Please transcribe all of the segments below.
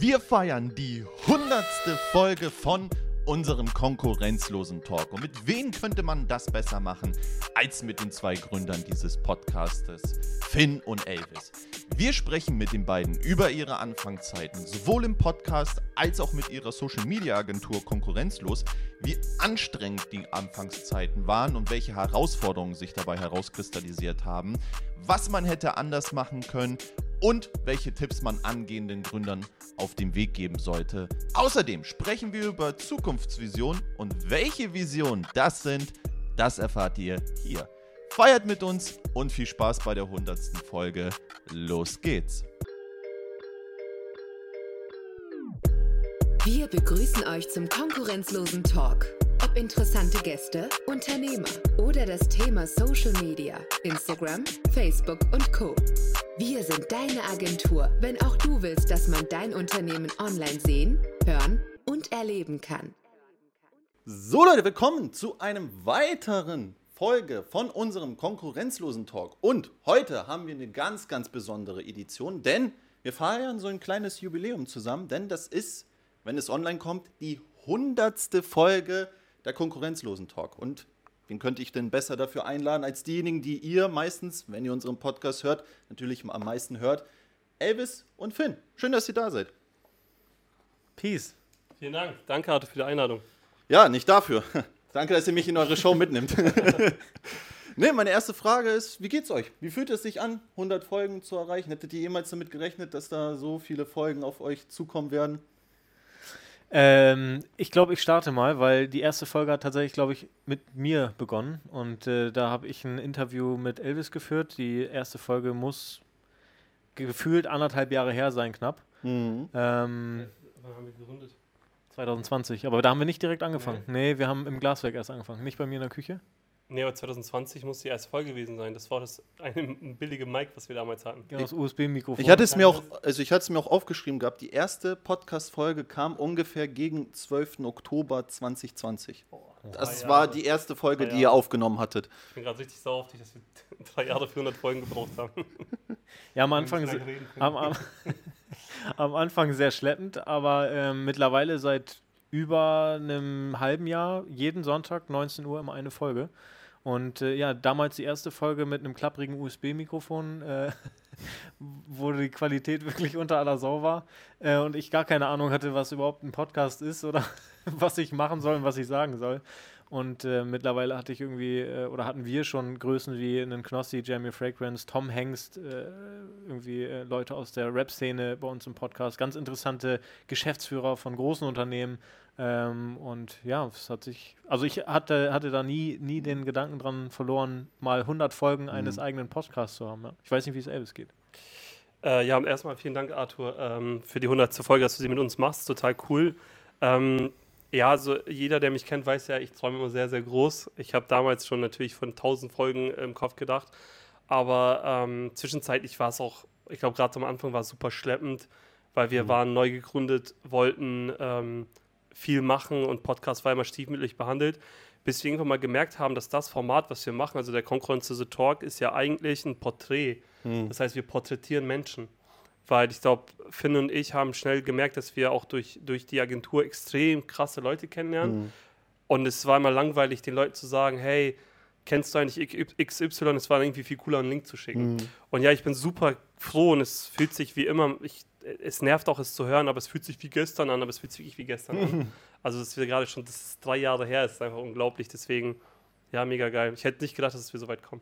Wir feiern die hundertste Folge von unserem konkurrenzlosen Talk. Und mit wem könnte man das besser machen als mit den zwei Gründern dieses Podcastes, Finn und Elvis? Wir sprechen mit den beiden über ihre Anfangszeiten, sowohl im Podcast als auch mit ihrer Social Media Agentur Konkurrenzlos, wie anstrengend die Anfangszeiten waren und welche Herausforderungen sich dabei herauskristallisiert haben, was man hätte anders machen können und welche Tipps man angehenden Gründern auf dem Weg geben sollte. Außerdem sprechen wir über Zukunftsvisionen und welche Visionen das sind, das erfahrt ihr hier. Feiert mit uns und viel Spaß bei der 100. Folge. Los geht's! Wir begrüßen euch zum konkurrenzlosen Talk. Ob interessante Gäste, Unternehmer oder das Thema Social Media, Instagram, Facebook und Co. Wir sind deine Agentur, wenn auch du willst, dass man dein Unternehmen online sehen, hören und erleben kann. So Leute, willkommen zu einem weiteren Folge von unserem konkurrenzlosen Talk. Und heute haben wir eine ganz, ganz besondere Edition, denn wir feiern so ein kleines Jubiläum zusammen, denn das ist, wenn es online kommt, die hundertste Folge der konkurrenzlosen Talk. Und wen könnte ich denn besser dafür einladen als diejenigen, die ihr meistens, wenn ihr unseren Podcast hört, natürlich am meisten hört, Elvis und Finn. Schön, dass ihr da seid. Peace. Vielen Dank. Danke, Arthur, für die Einladung. Ja, nicht dafür. Danke, dass ihr mich in eure Show mitnimmt. ne, meine erste Frage ist, wie geht's euch? Wie fühlt es sich an, 100 Folgen zu erreichen? Hättet ihr jemals damit gerechnet, dass da so viele Folgen auf euch zukommen werden? Ähm, ich glaube, ich starte mal, weil die erste Folge hat tatsächlich, glaube ich, mit mir begonnen. Und äh, da habe ich ein Interview mit Elvis geführt. Die erste Folge muss gefühlt anderthalb Jahre her sein, knapp. Mhm. Ähm, Wann haben wir gegründet? 2020. Aber da haben wir nicht direkt angefangen. Nee. nee, wir haben im Glaswerk erst angefangen. Nicht bei mir in der Küche. Nee, aber 2020 muss die erste Folge gewesen sein. Das war das eine billige Mic, was wir damals hatten. Ja, das USB-Mikrofon. Ich hatte es mir auch, also ich hatte es mir auch aufgeschrieben gehabt. Die erste Podcast-Folge kam ungefähr gegen 12. Oktober 2020. Oh, das war die erste Folge, die ihr aufgenommen hattet. Ich bin gerade richtig sauer auf dich, dass wir drei Jahre 400 Folgen gebraucht haben. Ja, am Anfang, am, am, am, Anfang sehr schleppend, aber äh, mittlerweile seit über einem halben Jahr jeden Sonntag 19 Uhr immer eine Folge. Und äh, ja, damals die erste Folge mit einem klapprigen USB-Mikrofon, äh, wo die Qualität wirklich unter aller Sau war äh, und ich gar keine Ahnung hatte, was überhaupt ein Podcast ist oder was ich machen soll und was ich sagen soll. Und äh, mittlerweile hatte ich irgendwie, äh, oder hatten wir schon Größen wie einen Knossi, Jamie Fragrance, Tom Hengst, äh, irgendwie Leute aus der Rap-Szene bei uns im Podcast, ganz interessante Geschäftsführer von großen Unternehmen, ähm, und ja, es hat sich, also ich hatte, hatte da nie, nie den Gedanken dran verloren, mal 100 Folgen mhm. eines eigenen Podcasts zu haben. Ja. Ich weiß nicht, wie es Elvis geht. Äh, ja, erstmal vielen Dank, Arthur, ähm, für die 100. Folge, dass du sie mit uns machst. Total cool. Ähm, ja, also jeder, der mich kennt, weiß ja, ich träume immer sehr, sehr groß. Ich habe damals schon natürlich von 1000 Folgen im Kopf gedacht. Aber ähm, zwischenzeitlich war es auch, ich glaube, gerade am Anfang war es super schleppend, weil wir mhm. waren neu gegründet, wollten ähm, viel machen und Podcast war immer stiefmütterlich behandelt, bis wir irgendwann mal gemerkt haben, dass das Format, was wir machen, also der Konkurrenzlose Talk, ist ja eigentlich ein Porträt. Mhm. Das heißt, wir porträtieren Menschen. Weil ich glaube, Finn und ich haben schnell gemerkt, dass wir auch durch, durch die Agentur extrem krasse Leute kennenlernen. Mhm. Und es war immer langweilig, den Leuten zu sagen, hey, kennst du eigentlich XY? Es war irgendwie viel cooler, einen Link zu schicken. Mhm. Und ja, ich bin super froh und es fühlt sich wie immer, ich es nervt auch, es zu hören, aber es fühlt sich wie gestern an, aber es fühlt sich wirklich wie gestern an. Also, dass wir gerade schon, das ist drei Jahre her, ist einfach unglaublich. Deswegen, ja, mega geil. Ich hätte nicht gedacht, dass wir so weit kommen.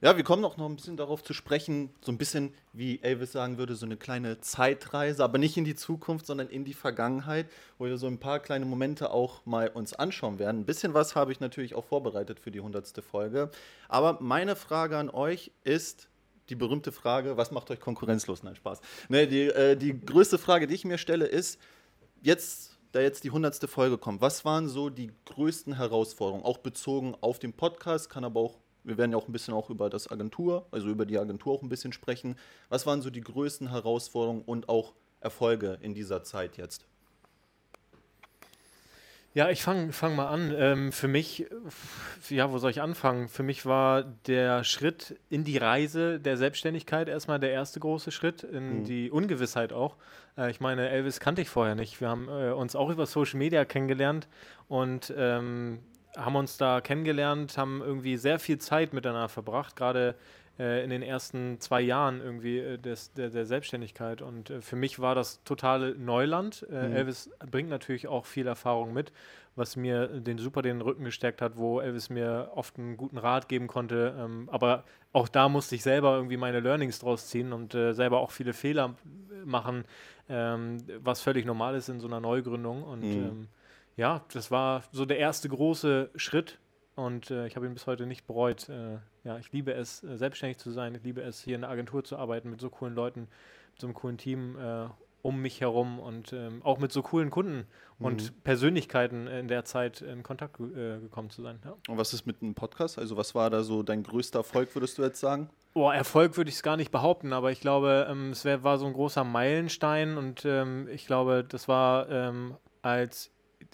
Ja, wir kommen auch noch ein bisschen darauf zu sprechen, so ein bisschen, wie Elvis sagen würde, so eine kleine Zeitreise, aber nicht in die Zukunft, sondern in die Vergangenheit, wo wir so ein paar kleine Momente auch mal uns anschauen werden. Ein bisschen was habe ich natürlich auch vorbereitet für die hundertste Folge. Aber meine Frage an euch ist, die berühmte Frage, was macht euch konkurrenzlos? Nein, Spaß. Nee, die, äh, die größte Frage, die ich mir stelle, ist, jetzt, da jetzt die hundertste Folge kommt, was waren so die größten Herausforderungen, auch bezogen auf den Podcast, kann aber auch, wir werden ja auch ein bisschen auch über das Agentur, also über die Agentur auch ein bisschen sprechen. Was waren so die größten Herausforderungen und auch Erfolge in dieser Zeit jetzt? Ja, ich fange fang mal an. Ähm, für mich, ja, wo soll ich anfangen? Für mich war der Schritt in die Reise der Selbstständigkeit erstmal der erste große Schritt, in mhm. die Ungewissheit auch. Äh, ich meine, Elvis kannte ich vorher nicht. Wir haben äh, uns auch über Social Media kennengelernt und ähm, haben uns da kennengelernt, haben irgendwie sehr viel Zeit miteinander verbracht, gerade äh, in den ersten zwei Jahren irgendwie äh, des, der, der, Selbstständigkeit. Und äh, für mich war das totale Neuland. Äh, mhm. Elvis bringt natürlich auch viel Erfahrung mit, was mir den super den Rücken gestärkt hat, wo Elvis mir oft einen guten Rat geben konnte. Ähm, aber auch da musste ich selber irgendwie meine Learnings draus ziehen und äh, selber auch viele Fehler machen, ähm, was völlig normal ist in so einer Neugründung. Und mhm. ähm, ja, das war so der erste große Schritt und äh, ich habe ihn bis heute nicht bereut. Äh, ja, ich liebe es, äh, selbstständig zu sein. Ich liebe es, hier in der Agentur zu arbeiten mit so coolen Leuten, mit so einem coolen Team äh, um mich herum und ähm, auch mit so coolen Kunden mhm. und Persönlichkeiten in der Zeit in Kontakt äh, gekommen zu sein. Ja. Und was ist mit einem Podcast? Also was war da so dein größter Erfolg, würdest du jetzt sagen? Boah, Erfolg würde ich es gar nicht behaupten, aber ich glaube, ähm, es wär, war so ein großer Meilenstein und ähm, ich glaube, das war ähm, als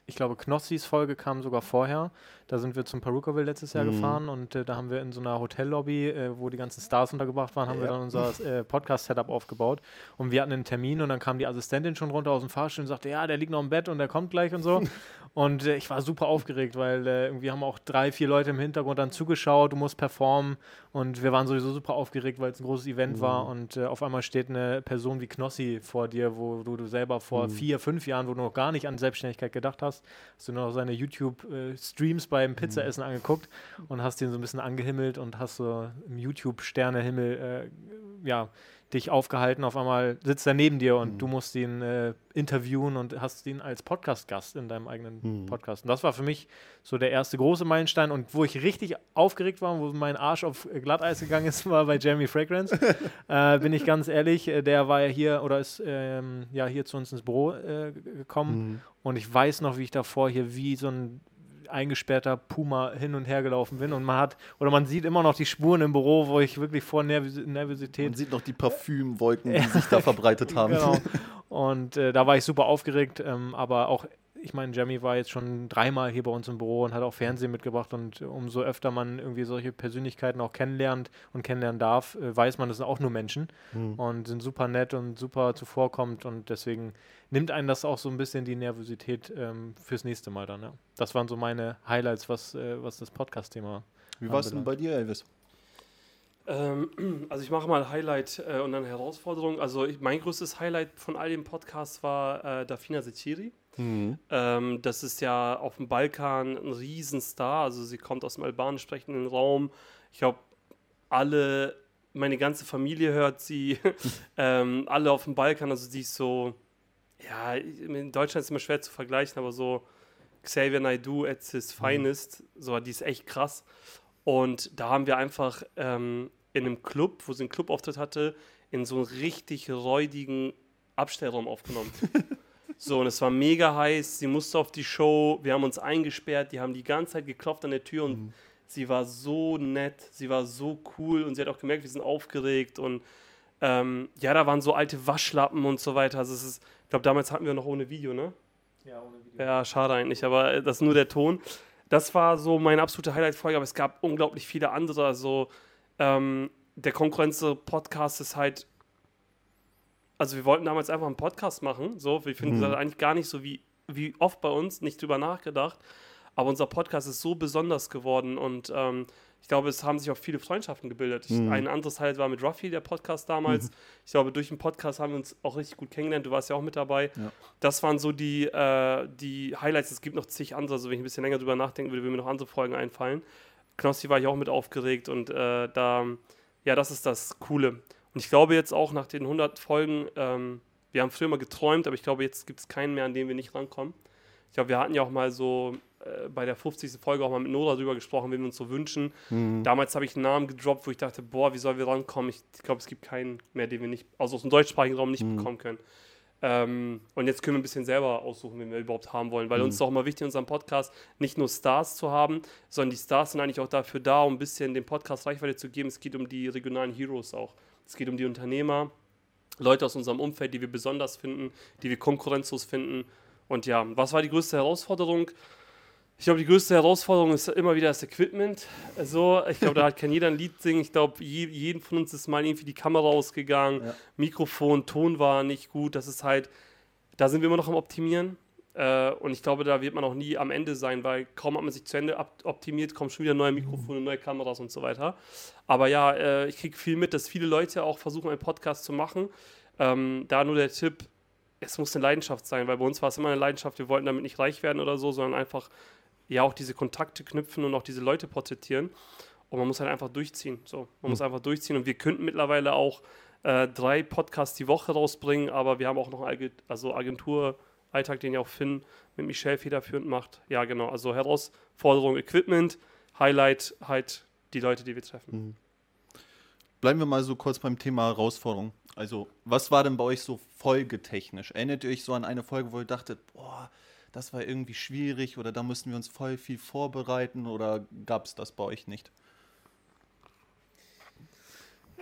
ich glaube, Knossis Folge kam sogar vorher. Da sind wir zum Perukaville letztes Jahr mhm. gefahren und äh, da haben wir in so einer Hotellobby, äh, wo die ganzen Stars untergebracht waren, haben ja. wir dann unser äh, Podcast-Setup aufgebaut. Und wir hatten einen Termin und dann kam die Assistentin schon runter aus dem Fahrstuhl und sagte, ja, der liegt noch im Bett und der kommt gleich und so. und äh, ich war super aufgeregt, weil äh, irgendwie haben auch drei, vier Leute im Hintergrund dann zugeschaut, du musst performen und wir waren sowieso super aufgeregt, weil es ein großes Event mhm. war und auf einmal steht eine Person wie Knossi vor dir, wo du, du selber vor mhm. vier, fünf Jahren, wo du noch gar nicht an Selbstständigkeit gedacht hast, hast du noch seine YouTube-Streams bei beim Pizzaessen mhm. angeguckt und hast den so ein bisschen angehimmelt und hast so im YouTube-Sternehimmel äh, ja, dich aufgehalten. Auf einmal sitzt er neben dir und mhm. du musst ihn äh, interviewen und hast ihn als Podcast-Gast in deinem eigenen mhm. Podcast. Und das war für mich so der erste große Meilenstein. Und wo ich richtig aufgeregt war, wo mein Arsch auf Glatteis gegangen ist, war bei Jeremy Fragrance. äh, bin ich ganz ehrlich, äh, der war ja hier oder ist ähm, ja hier zu uns ins Büro äh, gekommen. Mhm. Und ich weiß noch, wie ich davor hier wie so ein eingesperrter Puma hin und her gelaufen bin und man hat, oder man sieht immer noch die Spuren im Büro, wo ich wirklich vor Nerv Nervosität. Man sieht noch die Parfümwolken, die sich da verbreitet haben. Genau. Und äh, da war ich super aufgeregt, ähm, aber auch ich meine, Jamie war jetzt schon dreimal hier bei uns im Büro und hat auch Fernsehen mitgebracht und umso öfter man irgendwie solche Persönlichkeiten auch kennenlernt und kennenlernen darf, äh, weiß man, das sind auch nur Menschen mhm. und sind super nett und super zuvorkommt und deswegen nimmt einen das auch so ein bisschen die Nervosität ähm, fürs nächste Mal dann. Ja. Das waren so meine Highlights, was, äh, was das Podcast-Thema Wie war es denn bei dir, Elvis? Ähm, also ich mache mal Highlight äh, und dann Herausforderung. Also ich, mein größtes Highlight von all den Podcasts war äh, Dafina Seciri. Mhm. Ähm, das ist ja auf dem Balkan ein Riesenstar. Also sie kommt aus dem albanisch sprechenden Raum. Ich glaube, alle, meine ganze Familie hört sie. ähm, alle auf dem Balkan. Also die ist so, ja, in Deutschland ist es immer schwer zu vergleichen, aber so Xavier Naidoo at his mhm. finest, so, die ist echt krass. Und da haben wir einfach ähm, in einem Club, wo sie einen Clubauftritt hatte, in so einem richtig räudigen Abstellraum aufgenommen. So, und es war mega heiß. Sie musste auf die Show. Wir haben uns eingesperrt. Die haben die ganze Zeit geklopft an der Tür und mhm. sie war so nett. Sie war so cool und sie hat auch gemerkt, wir sind aufgeregt. Und ähm, ja, da waren so alte Waschlappen und so weiter. Also, es ist, ich glaube, damals hatten wir noch ohne Video, ne? Ja, ohne Video. Ja, schade eigentlich, aber äh, das ist nur der Ton. Das war so meine absolute Highlight-Folge, aber es gab unglaublich viele andere. Also, ähm, der Konkurrenz-Podcast ist halt also wir wollten damals einfach einen Podcast machen, so, wir finden mhm. das eigentlich gar nicht so wie, wie oft bei uns, nicht drüber nachgedacht, aber unser Podcast ist so besonders geworden und ähm, ich glaube, es haben sich auch viele Freundschaften gebildet. Ich, mhm. Ein anderes Highlight war mit Ruffy, der Podcast damals. Mhm. Ich glaube, durch den Podcast haben wir uns auch richtig gut kennengelernt. Du warst ja auch mit dabei. Ja. Das waren so die, äh, die Highlights. Es gibt noch zig andere. Also, wenn ich ein bisschen länger drüber nachdenken würde, würden mir noch andere Folgen einfallen. Knossi war ich auch mit aufgeregt und äh, da, ja, das ist das Coole. Und ich glaube jetzt auch nach den 100 Folgen, ähm, wir haben früher mal geträumt, aber ich glaube, jetzt gibt es keinen mehr, an den wir nicht rankommen. Ich glaube, wir hatten ja auch mal so äh, bei der 50. Folge auch mal mit Nora drüber gesprochen, wen wir uns so wünschen. Mhm. Damals habe ich einen Namen gedroppt, wo ich dachte, boah, wie sollen wir rankommen? Ich, ich glaube, es gibt keinen mehr, den wir nicht, also aus dem deutschsprachigen Raum nicht mhm. bekommen können. Ähm, und jetzt können wir ein bisschen selber aussuchen, wen wir überhaupt haben wollen, weil mhm. uns ist auch immer wichtig in unserem Podcast nicht nur Stars zu haben, sondern die Stars sind eigentlich auch dafür da, um ein bisschen dem Podcast Reichweite zu geben. Es geht um die regionalen Heroes auch. Es geht um die Unternehmer, Leute aus unserem Umfeld, die wir besonders finden, die wir konkurrenzlos finden. Und ja, was war die größte Herausforderung? Ich glaube, die größte Herausforderung ist immer wieder das Equipment. Also, ich glaube, da kann jeder ein Lied singen. Ich glaube, je, jeden von uns ist mal irgendwie die Kamera ausgegangen, ja. Mikrofon, Ton war nicht gut. Das ist halt, da sind wir immer noch am Optimieren. Äh, und ich glaube, da wird man auch nie am Ende sein, weil kaum hat man sich zu Ende optimiert, kommen schon wieder neue Mikrofone, neue Kameras und so weiter. Aber ja, äh, ich kriege viel mit, dass viele Leute auch versuchen, einen Podcast zu machen. Ähm, da nur der Tipp, es muss eine Leidenschaft sein, weil bei uns war es immer eine Leidenschaft. Wir wollten damit nicht reich werden oder so, sondern einfach ja auch diese Kontakte knüpfen und auch diese Leute porträtieren. Und man muss halt einfach durchziehen. So, man mhm. muss einfach durchziehen. Und wir könnten mittlerweile auch äh, drei Podcasts die Woche rausbringen, aber wir haben auch noch einen also Agentur-Alltag, den ja auch Finn mit Michelle federführend macht. Ja, genau. Also Herausforderung Equipment, Highlight halt die Leute, die wir treffen. Mhm. Bleiben wir mal so kurz beim Thema Herausforderung. Also, was war denn bei euch so folgetechnisch? Erinnert ihr euch so an eine Folge, wo ihr dachtet, boah, das war irgendwie schwierig oder da mussten wir uns voll viel vorbereiten oder gab es das bei euch nicht?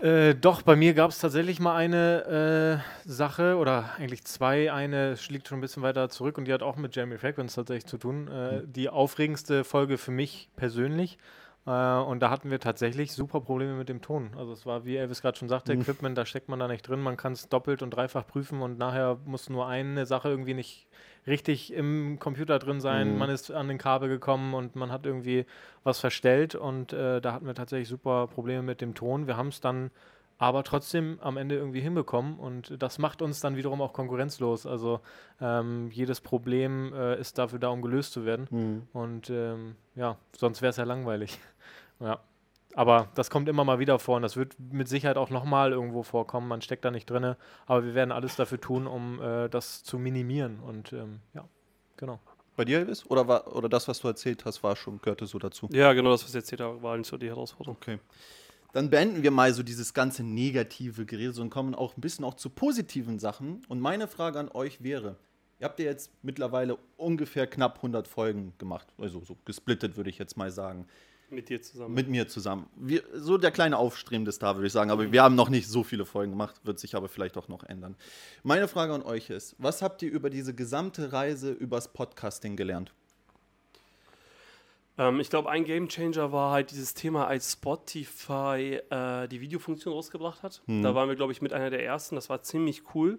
Äh, doch, bei mir gab es tatsächlich mal eine äh, Sache oder eigentlich zwei. Eine liegt schon ein bisschen weiter zurück und die hat auch mit Jamie Fragrance tatsächlich zu tun. Äh, mhm. Die aufregendste Folge für mich persönlich. Äh, und da hatten wir tatsächlich super Probleme mit dem Ton. Also es war, wie Elvis gerade schon sagte, mhm. Equipment, da steckt man da nicht drin. Man kann es doppelt und dreifach prüfen und nachher muss nur eine Sache irgendwie nicht richtig im Computer drin sein. Mhm. Man ist an den Kabel gekommen und man hat irgendwie was verstellt und äh, da hatten wir tatsächlich super Probleme mit dem Ton. Wir haben es dann aber trotzdem am Ende irgendwie hinbekommen und das macht uns dann wiederum auch konkurrenzlos. Also ähm, jedes Problem äh, ist dafür da, um gelöst zu werden mhm. und ähm, ja, sonst wäre es ja langweilig. ja. Aber das kommt immer mal wieder vor und das wird mit Sicherheit auch nochmal irgendwo vorkommen. Man steckt da nicht drin. Aber wir werden alles dafür tun, um äh, das zu minimieren. Und ähm, ja, genau. Bei dir, Elvis? Oder, war, oder das, was du erzählt hast, war schon, gehörte so dazu? Ja, genau, das, was ich erzählt habe, war nicht so die Herausforderung. Okay. Dann beenden wir mal so dieses ganze negative Gerede und kommen auch ein bisschen auch zu positiven Sachen. Und meine Frage an euch wäre, ihr habt ja jetzt mittlerweile ungefähr knapp 100 Folgen gemacht, also so gesplittet würde ich jetzt mal sagen. Mit dir zusammen. Mit mir zusammen. Wir, so der kleine aufstrebende Star, würde ich sagen. Aber wir haben noch nicht so viele Folgen gemacht, wird sich aber vielleicht auch noch ändern. Meine Frage an euch ist: Was habt ihr über diese gesamte Reise übers Podcasting gelernt? Ähm, ich glaube, ein Gamechanger war halt dieses Thema, als Spotify äh, die Videofunktion rausgebracht hat. Mhm. Da waren wir, glaube ich, mit einer der ersten. Das war ziemlich cool.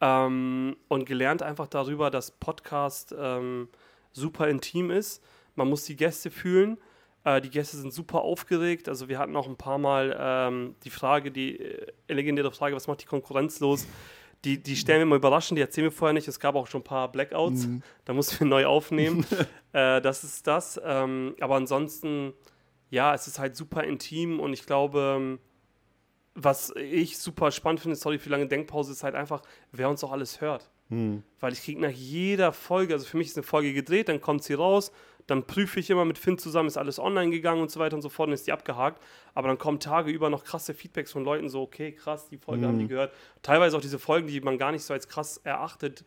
Ähm, und gelernt einfach darüber, dass Podcast ähm, super intim ist. Man muss die Gäste fühlen äh, die Gäste sind super aufgeregt. Also wir hatten auch ein paar Mal ähm, die Frage, die äh, legendäre Frage, was macht die Konkurrenz los? Die, die stellen wir mal überraschend, die erzählen wir vorher nicht. Es gab auch schon ein paar Blackouts, mhm. da mussten wir neu aufnehmen. äh, das ist das. Ähm, aber ansonsten, ja, es ist halt super intim und ich glaube, ähm, was ich super spannend finde, sorry für die lange Denkpause, ist halt einfach, wer uns auch alles hört. Mhm. Weil ich kriege nach jeder Folge, also für mich ist eine Folge gedreht, dann kommt sie raus, dann prüfe ich immer mit Finn zusammen, ist alles online gegangen und so weiter und so fort und ist die abgehakt. Aber dann kommen Tage über noch krasse Feedbacks von Leuten, so, okay, krass, die Folge mhm. haben die mhm. gehört. Teilweise auch diese Folgen, die man gar nicht so als krass erachtet,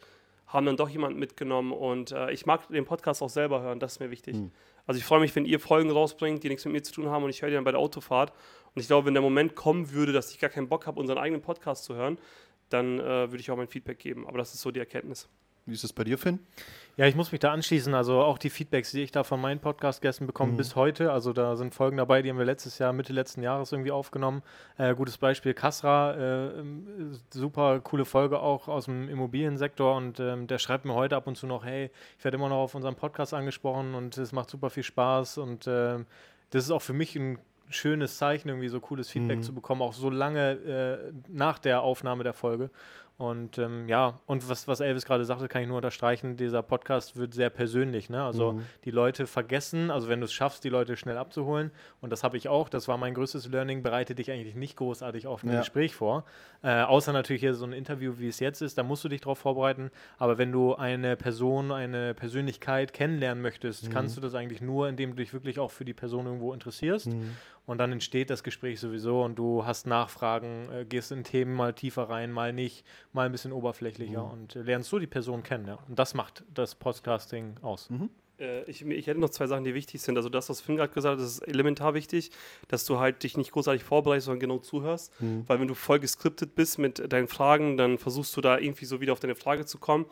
haben dann doch jemanden mitgenommen. Und äh, ich mag den Podcast auch selber hören, das ist mir wichtig. Mhm. Also ich freue mich, wenn ihr Folgen rausbringt, die nichts mit mir zu tun haben und ich höre die dann bei der Autofahrt. Und ich glaube, wenn der Moment kommen würde, dass ich gar keinen Bock habe, unseren eigenen Podcast zu hören, dann äh, würde ich auch mein Feedback geben. Aber das ist so die Erkenntnis. Wie ist es bei dir, Finn? Ja, ich muss mich da anschließen. Also auch die Feedbacks, die ich da von meinen Podcast-Gästen bekomme mhm. bis heute. Also da sind Folgen dabei, die haben wir letztes Jahr, Mitte letzten Jahres irgendwie aufgenommen. Äh, gutes Beispiel Kasra, äh, super coole Folge auch aus dem Immobiliensektor und ähm, der schreibt mir heute ab und zu noch, hey, ich werde immer noch auf unserem Podcast angesprochen und es macht super viel Spaß und äh, das ist auch für mich ein schönes Zeichen, irgendwie so cooles Feedback mhm. zu bekommen, auch so lange äh, nach der Aufnahme der Folge. Und ähm, ja, und was, was Elvis gerade sagte, kann ich nur unterstreichen, dieser Podcast wird sehr persönlich. Ne? Also mhm. die Leute vergessen, also wenn du es schaffst, die Leute schnell abzuholen, und das habe ich auch, das war mein größtes Learning, bereite dich eigentlich nicht großartig auf ein ja. Gespräch vor. Äh, außer natürlich hier so ein Interview, wie es jetzt ist, da musst du dich darauf vorbereiten. Aber wenn du eine Person, eine Persönlichkeit kennenlernen möchtest, mhm. kannst du das eigentlich nur, indem du dich wirklich auch für die Person irgendwo interessierst. Mhm und dann entsteht das Gespräch sowieso und du hast Nachfragen, äh, gehst in Themen mal tiefer rein, mal nicht, mal ein bisschen oberflächlicher mhm. und äh, lernst so die Person kennen. Ja. Und das macht das Podcasting aus. Mhm. Äh, ich, ich, hätte noch zwei Sachen, die wichtig sind. Also das, was Finn gerade gesagt hat, das ist elementar wichtig, dass du halt dich nicht großartig vorbereitest, sondern genau zuhörst. Mhm. Weil wenn du voll geskriptet bist mit deinen Fragen, dann versuchst du da irgendwie so wieder auf deine Frage zu kommen.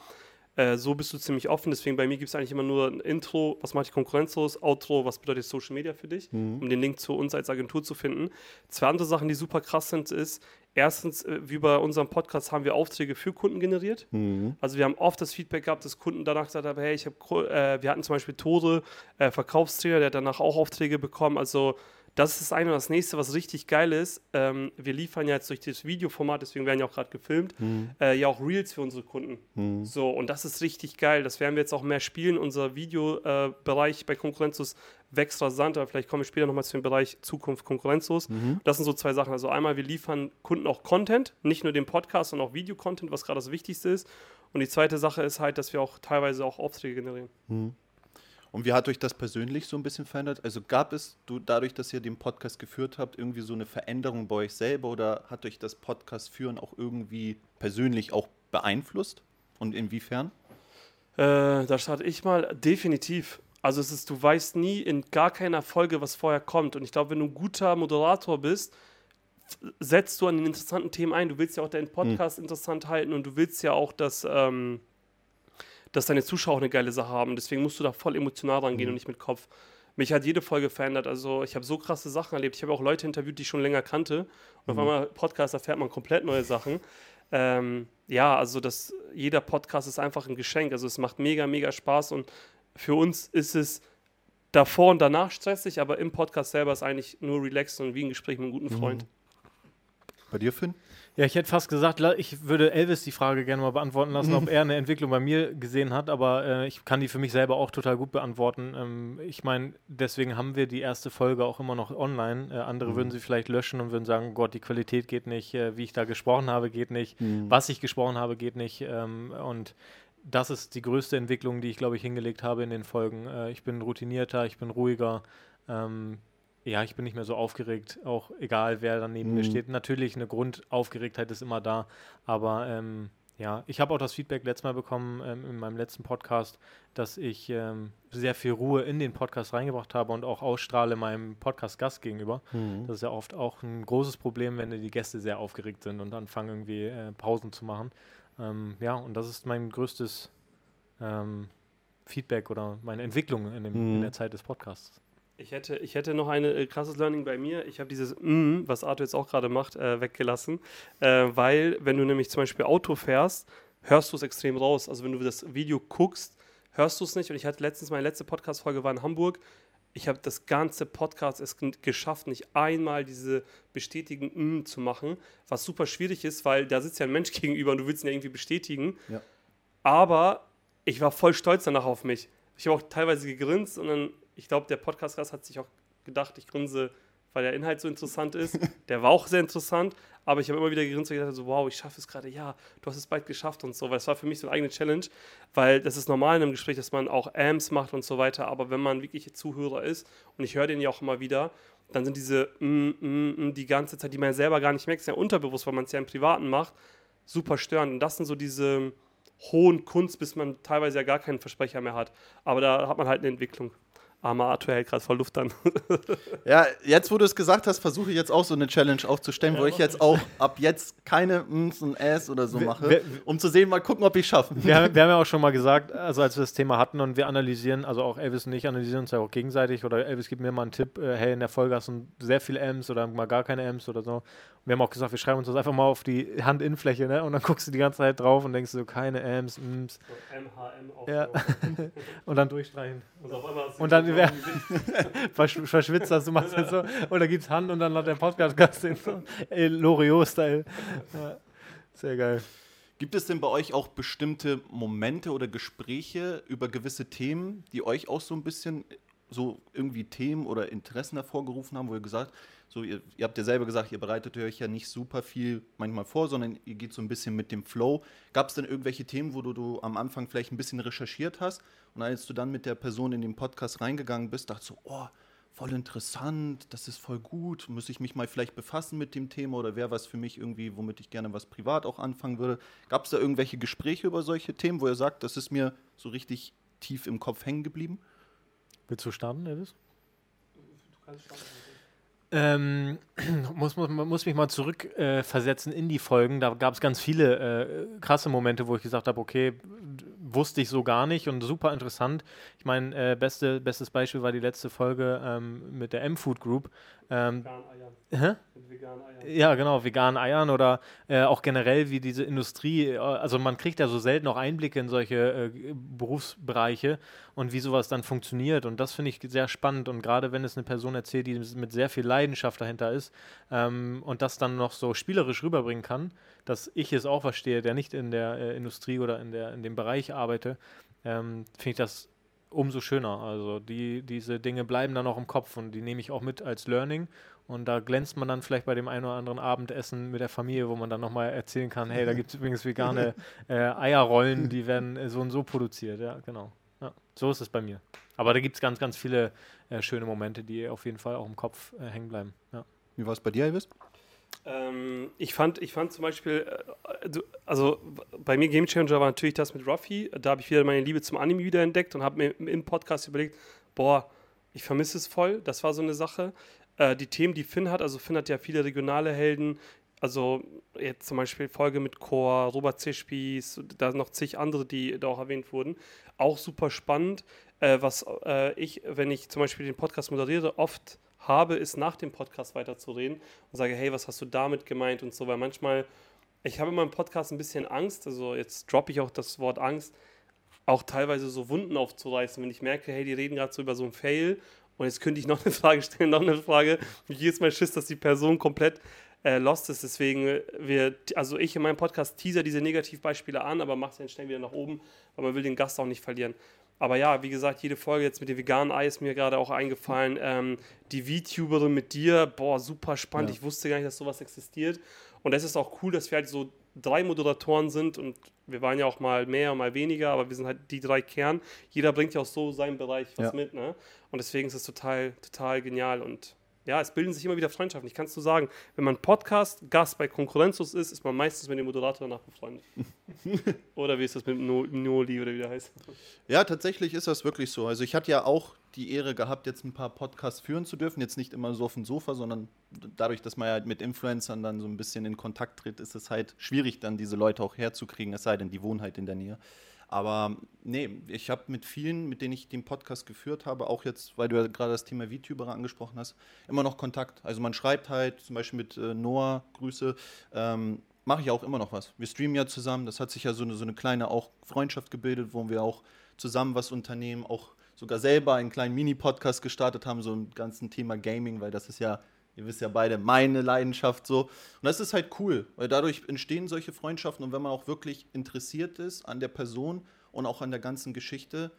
Äh, so bist du ziemlich offen. Deswegen bei mir gibt es eigentlich immer nur ein Intro, was macht die Konkurrenz los, Outro, was bedeutet Social Media für dich, mhm. um den Link zu uns als Agentur zu finden. Zwei andere Sachen, die super krass sind, ist, erstens, äh, wie bei unserem Podcast, haben wir Aufträge für Kunden generiert. Mhm. Also wir haben oft das Feedback gehabt, dass Kunden danach gesagt haben, hey, ich habe, äh, wir hatten zum Beispiel Tore, äh, Verkaufstrainer, der hat danach auch Aufträge bekommen. Also das ist das eine und das nächste, was richtig geil ist. Ähm, wir liefern ja jetzt durch das Videoformat, deswegen werden ja auch gerade gefilmt, mhm. äh, ja auch Reels für unsere Kunden. Mhm. So, und das ist richtig geil. Das werden wir jetzt auch mehr spielen. Unser Videobereich äh, bei Konkurrenzlos wächst rasant, aber vielleicht komme ich später nochmal zu dem Bereich Zukunft konkurrenzlos. Mhm. Das sind so zwei Sachen. Also einmal, wir liefern Kunden auch Content, nicht nur den Podcast, sondern auch Videocontent, was gerade das Wichtigste ist. Und die zweite Sache ist halt, dass wir auch teilweise auch Aufträge generieren. Mhm. Und wie hat euch das persönlich so ein bisschen verändert? Also gab es du dadurch, dass ihr den Podcast geführt habt, irgendwie so eine Veränderung bei euch selber oder hat euch das Podcast führen auch irgendwie persönlich auch beeinflusst? Und inwiefern? Äh, da starte ich mal definitiv. Also es ist, du weißt nie in gar keiner Folge, was vorher kommt. Und ich glaube, wenn du ein guter Moderator bist, setzt du an den interessanten Themen ein. Du willst ja auch deinen Podcast hm. interessant halten und du willst ja auch, dass ähm, dass deine Zuschauer eine geile Sache haben. Deswegen musst du da voll emotional rangehen mhm. und nicht mit Kopf. Mich hat jede Folge verändert. Also ich habe so krasse Sachen erlebt. Ich habe auch Leute interviewt, die ich schon länger kannte. Und mhm. auf einmal Podcast erfährt man komplett neue Sachen. Ähm, ja, also das, jeder Podcast ist einfach ein Geschenk. Also es macht mega, mega Spaß. Und für uns ist es davor und danach stressig, aber im Podcast selber ist eigentlich nur relaxed und wie ein Gespräch mit einem guten Freund. Mhm. Bei dir, Finn? Ja, ich hätte fast gesagt, ich würde Elvis die Frage gerne mal beantworten lassen, ob er eine Entwicklung bei mir gesehen hat, aber äh, ich kann die für mich selber auch total gut beantworten. Ähm, ich meine, deswegen haben wir die erste Folge auch immer noch online. Äh, andere mhm. würden sie vielleicht löschen und würden sagen, Gott, die Qualität geht nicht, äh, wie ich da gesprochen habe, geht nicht, mhm. was ich gesprochen habe, geht nicht. Ähm, und das ist die größte Entwicklung, die ich, glaube ich, hingelegt habe in den Folgen. Äh, ich bin routinierter, ich bin ruhiger. Ähm, ja, ich bin nicht mehr so aufgeregt, auch egal wer dann neben mhm. mir steht. Natürlich, eine Grundaufgeregtheit ist immer da, aber ähm, ja, ich habe auch das Feedback letztes Mal bekommen ähm, in meinem letzten Podcast, dass ich ähm, sehr viel Ruhe in den Podcast reingebracht habe und auch ausstrahle meinem Podcast-Gast gegenüber. Mhm. Das ist ja oft auch ein großes Problem, wenn die Gäste sehr aufgeregt sind und anfangen irgendwie äh, Pausen zu machen. Ähm, ja, und das ist mein größtes ähm, Feedback oder meine Entwicklung in, dem, mhm. in der Zeit des Podcasts. Ich hätte, ich hätte noch ein äh, krasses Learning bei mir. Ich habe dieses mm, was Arthur jetzt auch gerade macht, äh, weggelassen. Äh, weil, wenn du nämlich zum Beispiel Auto fährst, hörst du es extrem raus. Also wenn du das Video guckst, hörst du es nicht. Und ich hatte letztens, meine letzte Podcast-Folge war in Hamburg. Ich habe das ganze Podcast es geschafft, nicht einmal diese bestätigen mm, zu machen, was super schwierig ist, weil da sitzt ja ein Mensch gegenüber und du willst ihn ja irgendwie bestätigen. Ja. Aber ich war voll stolz danach auf mich. Ich habe auch teilweise gegrinst und dann ich glaube, der Podcast-Gast hat sich auch gedacht, ich grinse, weil der Inhalt so interessant ist. Der war auch sehr interessant, aber ich habe immer wieder gegrinst und gedacht, so, wow, ich schaffe es gerade, ja, du hast es bald geschafft und so, weil es war für mich so eine eigene Challenge, weil das ist normal in einem Gespräch, dass man auch Amps macht und so weiter, aber wenn man wirklich Zuhörer ist und ich höre den ja auch immer wieder, dann sind diese mm, mm, mm, die ganze Zeit, die man ja selber gar nicht merkt, ist ja unterbewusst, weil man es ja im Privaten macht, super störend. Und das sind so diese hohen Kunst, bis man teilweise ja gar keinen Versprecher mehr hat. Aber da hat man halt eine Entwicklung. Armer Arthur hält gerade voll Luft an. ja, jetzt, wo du es gesagt hast, versuche ich jetzt auch so eine Challenge aufzustellen, ja, wo ich jetzt auch ab jetzt keine Ms und Äs oder so mache, wir, um zu sehen, mal gucken, ob ich schaffe. Wir, haben, wir haben ja auch schon mal gesagt, also als wir das Thema hatten und wir analysieren, also auch Elvis und ich analysieren uns ja auch gegenseitig oder Elvis gibt mir mal einen Tipp, äh, hey, in der Folge hast du sehr viele Ms oder mal gar keine Ms oder so. Wir haben auch gesagt, wir schreiben uns das einfach mal auf die Handinnenfläche, ne? Und dann guckst du die ganze Zeit drauf und denkst so, keine Ms, Ms. So ja. und dann durchstreichen. Und, und dann wer, versch verschwitzt das, du machst das so. Und dann gibt es Hand und dann hat der Podcast-Gast den so, Loriot-Style. Ja, sehr geil. Gibt es denn bei euch auch bestimmte Momente oder Gespräche über gewisse Themen, die euch auch so ein bisschen so irgendwie Themen oder Interessen hervorgerufen haben, wo ihr gesagt so ihr, ihr habt ja selber gesagt, ihr bereitet euch ja nicht super viel manchmal vor, sondern ihr geht so ein bisschen mit dem Flow. Gab es denn irgendwelche Themen, wo du, du am Anfang vielleicht ein bisschen recherchiert hast und als du dann mit der Person in den Podcast reingegangen bist, dachtest du, oh, voll interessant, das ist voll gut, muss ich mich mal vielleicht befassen mit dem Thema oder wäre was für mich irgendwie, womit ich gerne was privat auch anfangen würde. Gab es da irgendwelche Gespräche über solche Themen, wo ihr sagt, das ist mir so richtig tief im Kopf hängen geblieben? Willst du starten, Elvis? Du kannst starten. Ähm, muss, muss, muss mich mal zurückversetzen äh, in die Folgen. Da gab es ganz viele äh, krasse Momente, wo ich gesagt habe, okay, wusste ich so gar nicht und super interessant. Ich meine, äh, beste, bestes Beispiel war die letzte Folge ähm, mit der M-Food Group. Ähm, Hä? Mit veganen Eiern. Ja, genau, veganen Eiern oder äh, auch generell wie diese Industrie, äh, also man kriegt ja so selten auch Einblicke in solche äh, Berufsbereiche und wie sowas dann funktioniert und das finde ich sehr spannend und gerade wenn es eine Person erzählt, die mit sehr viel Leidenschaft dahinter ist ähm, und das dann noch so spielerisch rüberbringen kann, dass ich es auch verstehe, der nicht in der äh, Industrie oder in, der, in dem Bereich arbeite, ähm, finde ich das umso schöner. Also die, diese Dinge bleiben dann auch im Kopf und die nehme ich auch mit als Learning. Und da glänzt man dann vielleicht bei dem einen oder anderen Abendessen mit der Familie, wo man dann nochmal erzählen kann, hey, da gibt es übrigens vegane äh, Eierrollen, die werden äh, so und so produziert. Ja, genau. Ja, so ist es bei mir. Aber da gibt es ganz, ganz viele äh, schöne Momente, die auf jeden Fall auch im Kopf äh, hängen bleiben. Ja. Wie war es bei dir, Elvis? Ähm, ich, fand, ich fand zum Beispiel, äh, also bei mir Game Changer war natürlich das mit Ruffy. Da habe ich wieder meine Liebe zum Anime wiederentdeckt und habe mir im Podcast überlegt, boah, ich vermisse es voll. Das war so eine Sache. Äh, die Themen, die Finn hat, also Finn hat ja viele regionale Helden. Also jetzt zum Beispiel Folge mit Chor, Robert Zischpies, da noch zig andere, die da auch erwähnt wurden. Auch super spannend. Äh, was äh, ich, wenn ich zum Beispiel den Podcast moderiere, oft habe, ist nach dem Podcast weiterzureden und sage, hey, was hast du damit gemeint und so, weil manchmal, ich habe in meinem Podcast ein bisschen Angst, also jetzt droppe ich auch das Wort Angst, auch teilweise so Wunden aufzureißen, wenn ich merke, hey, die reden gerade so über so einen Fail und jetzt könnte ich noch eine Frage stellen, noch eine Frage, mich jedes Mal Schiss, dass die Person komplett äh, lost ist, deswegen wir, also ich in meinem Podcast teaser diese Negativbeispiele an, aber mache es dann schnell wieder nach oben, weil man will den Gast auch nicht verlieren. Aber ja, wie gesagt, jede Folge jetzt mit dem veganen Ei ist mir gerade auch eingefallen. Ähm, die VTuberin mit dir, boah, super spannend. Ja. Ich wusste gar nicht, dass sowas existiert. Und es ist auch cool, dass wir halt so drei Moderatoren sind und wir waren ja auch mal mehr, mal weniger, aber wir sind halt die drei Kern. Jeder bringt ja auch so seinen Bereich was ja. mit, ne? Und deswegen ist es total, total genial und ja, es bilden sich immer wieder Freundschaften. Ich kann es so sagen, wenn man Podcast-Gast bei Konkurrenzlos ist, ist man meistens mit dem Moderator danach befreundet. oder wie ist das mit no Noli oder wie der heißt? Ja, tatsächlich ist das wirklich so. Also ich hatte ja auch die Ehre gehabt, jetzt ein paar Podcasts führen zu dürfen. Jetzt nicht immer so auf dem Sofa, sondern dadurch, dass man ja mit Influencern dann so ein bisschen in Kontakt tritt, ist es halt schwierig, dann diese Leute auch herzukriegen, es sei denn, die wohnen halt in der Nähe. Aber nee, ich habe mit vielen, mit denen ich den Podcast geführt habe, auch jetzt, weil du ja gerade das Thema VTuber angesprochen hast, immer noch Kontakt. Also man schreibt halt, zum Beispiel mit äh, Noah, Grüße, ähm, mache ich auch immer noch was. Wir streamen ja zusammen, das hat sich ja so eine, so eine kleine auch Freundschaft gebildet, wo wir auch zusammen was unternehmen, auch sogar selber einen kleinen Mini-Podcast gestartet haben, so ein ganzen Thema Gaming, weil das ist ja Ihr wisst ja beide, meine Leidenschaft so. Und das ist halt cool, weil dadurch entstehen solche Freundschaften und wenn man auch wirklich interessiert ist an der Person und auch an der ganzen Geschichte,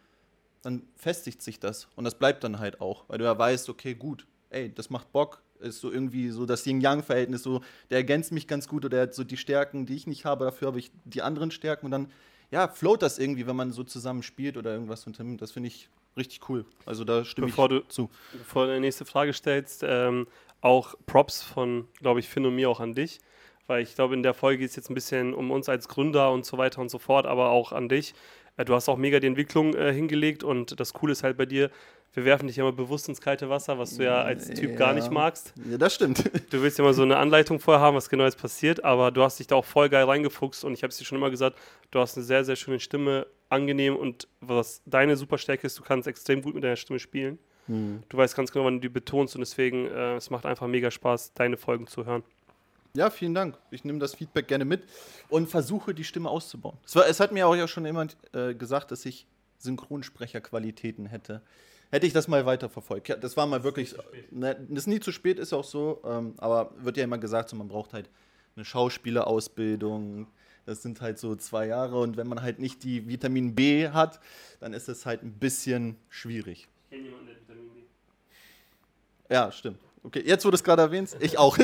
dann festigt sich das und das bleibt dann halt auch, weil du ja weißt, okay, gut, ey, das macht Bock, ist so irgendwie so das Yin-Yang-Verhältnis, so, der ergänzt mich ganz gut oder er hat so die Stärken, die ich nicht habe, dafür habe ich die anderen Stärken und dann, ja, float das irgendwie, wenn man so zusammen spielt oder irgendwas unternimmt. Das finde ich richtig cool. Also da stimme bevor ich du, zu. Bevor du die nächste Frage stellst, ähm, auch Props von, glaube ich, Finn und mir auch an dich, weil ich glaube, in der Folge geht es jetzt ein bisschen um uns als Gründer und so weiter und so fort, aber auch an dich. Äh, du hast auch mega die Entwicklung äh, hingelegt und das Coole ist halt bei dir, wir werfen dich immer bewusst ins kalte Wasser, was du ja als Typ ja. gar nicht magst. Ja, das stimmt. Du willst ja mal so eine Anleitung vorher haben, was genau jetzt passiert, aber du hast dich da auch voll geil reingefuchst und ich habe es dir schon immer gesagt, du hast eine sehr, sehr schöne Stimme, angenehm und was deine Superstärke ist, du kannst extrem gut mit deiner Stimme spielen. Mhm. Du weißt ganz genau, wann du die betonst und deswegen, äh, es macht einfach mega Spaß, deine Folgen zu hören. Ja, vielen Dank. Ich nehme das Feedback gerne mit und versuche, die Stimme auszubauen. Es, war, es hat mir auch ja schon jemand äh, gesagt, dass ich Synchronsprecherqualitäten hätte. Hätte ich das mal weiterverfolgt. Ja, das war mal wirklich. Ne, das ist nie zu spät, ist auch so. Ähm, aber wird ja immer gesagt, so, man braucht halt eine Schauspielerausbildung. Das sind halt so zwei Jahre. Und wenn man halt nicht die Vitamin B hat, dann ist es halt ein bisschen schwierig. Ich kenne jemanden, der Vitamin B. Ja, stimmt. Okay, jetzt wurde es gerade erwähnt, ich auch.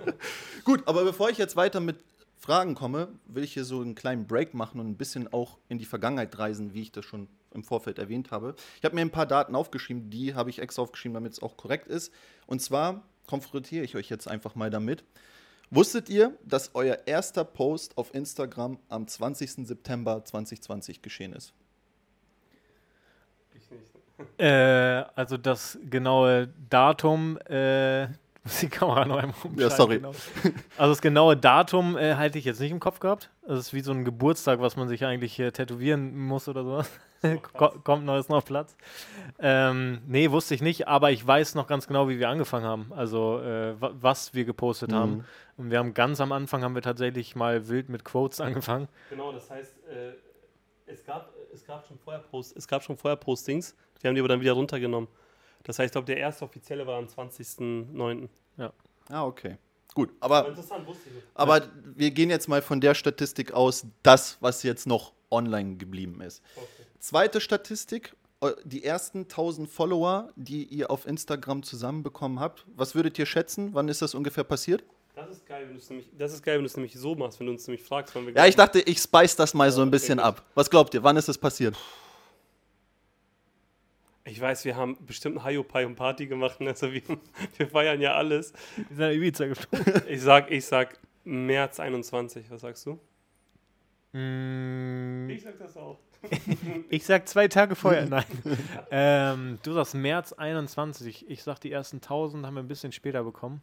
Gut, aber bevor ich jetzt weiter mit Fragen komme, will ich hier so einen kleinen Break machen und ein bisschen auch in die Vergangenheit reisen, wie ich das schon im Vorfeld erwähnt habe. Ich habe mir ein paar Daten aufgeschrieben, die habe ich extra aufgeschrieben, damit es auch korrekt ist. Und zwar konfrontiere ich euch jetzt einfach mal damit. Wusstet ihr, dass euer erster Post auf Instagram am 20. September 2020 geschehen ist? Äh, also das genaue Datum äh, Muss die Kamera noch einmal umschalten. Ja, sorry. Genau. Also das genaue Datum äh, halte ich jetzt nicht im Kopf gehabt. Das ist wie so ein Geburtstag, was man sich eigentlich äh, tätowieren muss oder sowas. Kommt noch, ist noch Platz. Ähm, nee, wusste ich nicht, aber ich weiß noch ganz genau, wie wir angefangen haben. Also äh, was wir gepostet mhm. haben. Und wir haben ganz am Anfang haben wir tatsächlich mal wild mit Quotes angefangen. Genau, das heißt, äh, es, gab, es, gab schon vorher Post, es gab schon vorher Postings, die haben die aber dann wieder runtergenommen. Das heißt, ich glaube, der erste offizielle war am 20.09. Ja. Ah, okay. Gut, aber, aber wir gehen jetzt mal von der Statistik aus, das, was jetzt noch online geblieben ist. Okay. Zweite Statistik, äh, die ersten 1000 Follower, die ihr auf Instagram zusammenbekommen habt. Was würdet ihr schätzen? Wann ist das ungefähr passiert? Das ist geil, wenn du es nämlich, das ist geil, wenn du es nämlich so machst, wenn du uns nämlich fragst, wann wir Ja, ich dachte, ich spice das mal ja, so ein bisschen okay, ab. Was glaubt ihr? Wann ist das passiert? Ich weiß, wir haben bestimmt ein Hayopai und Party gemacht. Also wir, wir feiern ja alles. Wir sind Ibiza geflogen. Ich sag, ich sag März 21. Was sagst du? Mm. Ich sag das auch. ich sag zwei Tage vorher. Nein. ähm, du sagst März 21. Ich sag, die ersten 1000 haben wir ein bisschen später bekommen.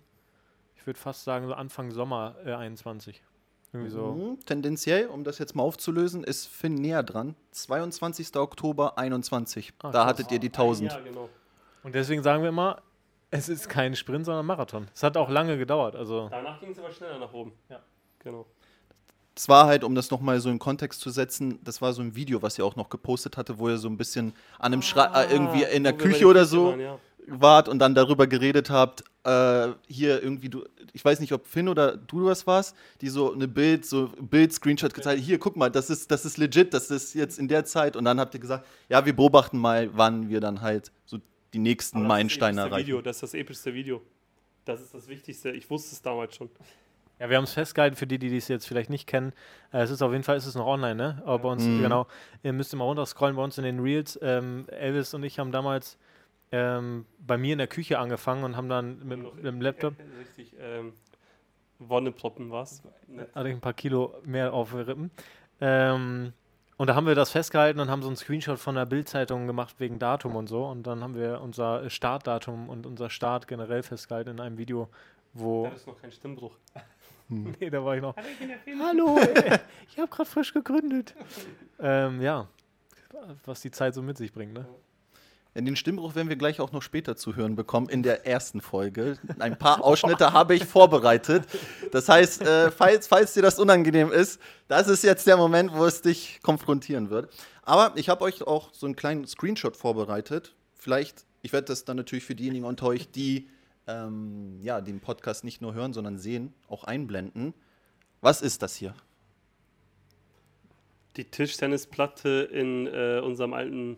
Ich würde fast sagen, so Anfang Sommer äh, 21. Irgendwie so. Mhm. Tendenziell, um das jetzt mal aufzulösen, ist Finn näher dran. 22. Oktober 21. Ah, da hattet ihr die 1000. Ja, genau. Und deswegen sagen wir immer, es ist kein Sprint, sondern Marathon. Es hat auch lange gedauert. Also Danach ging es aber schneller nach oben. Ja. Genau. Es war halt, um das nochmal so in Kontext zu setzen, das war so ein Video, was ihr auch noch gepostet hatte, wo ihr so ein bisschen an einem Schra ah, äh, irgendwie in der Küche oder so. Waren, ja wart und dann darüber geredet habt, äh, hier irgendwie du, ich weiß nicht, ob Finn oder du das warst, die so eine Bild, so Bild-Screenshot gezeigt, hier, guck mal, das ist, das ist legit, das ist jetzt in der Zeit und dann habt ihr gesagt, ja, wir beobachten mal, wann wir dann halt so die nächsten Meilensteine erreichen. Video, das ist das epischste Video. Das ist das Wichtigste. Ich wusste es damals schon. Ja, wir haben es festgehalten für die, die es jetzt vielleicht nicht kennen. Äh, es ist auf jeden Fall, ist es noch online, ne? Aber bei uns, mhm. genau. Ihr müsst immer runterscrollen bei uns in den Reels. Ähm, Elvis und ich haben damals ähm, bei mir in der Küche angefangen und haben dann mit, mit dem Laptop. Richtig, ähm, Wonneproppen was. Hatte ich ein paar Kilo mehr auf Rippen. Ähm, und da haben wir das festgehalten und haben so einen Screenshot von der Bildzeitung gemacht wegen Datum und so. Und dann haben wir unser Startdatum und unser Start generell festgehalten in einem Video, wo. Da ist noch kein Stimmbruch. nee, da war ich noch. Hallo, ich habe gerade frisch gegründet. ähm, ja, was die Zeit so mit sich bringt, ne? In den Stimmbruch werden wir gleich auch noch später zu hören bekommen, in der ersten Folge. Ein paar Ausschnitte habe ich vorbereitet. Das heißt, äh, falls, falls dir das unangenehm ist, das ist jetzt der Moment, wo es dich konfrontieren wird. Aber ich habe euch auch so einen kleinen Screenshot vorbereitet. Vielleicht, ich werde das dann natürlich für diejenigen unter euch, die ähm, ja, den Podcast nicht nur hören, sondern sehen, auch einblenden. Was ist das hier? Die Tischtennisplatte in äh, unserem alten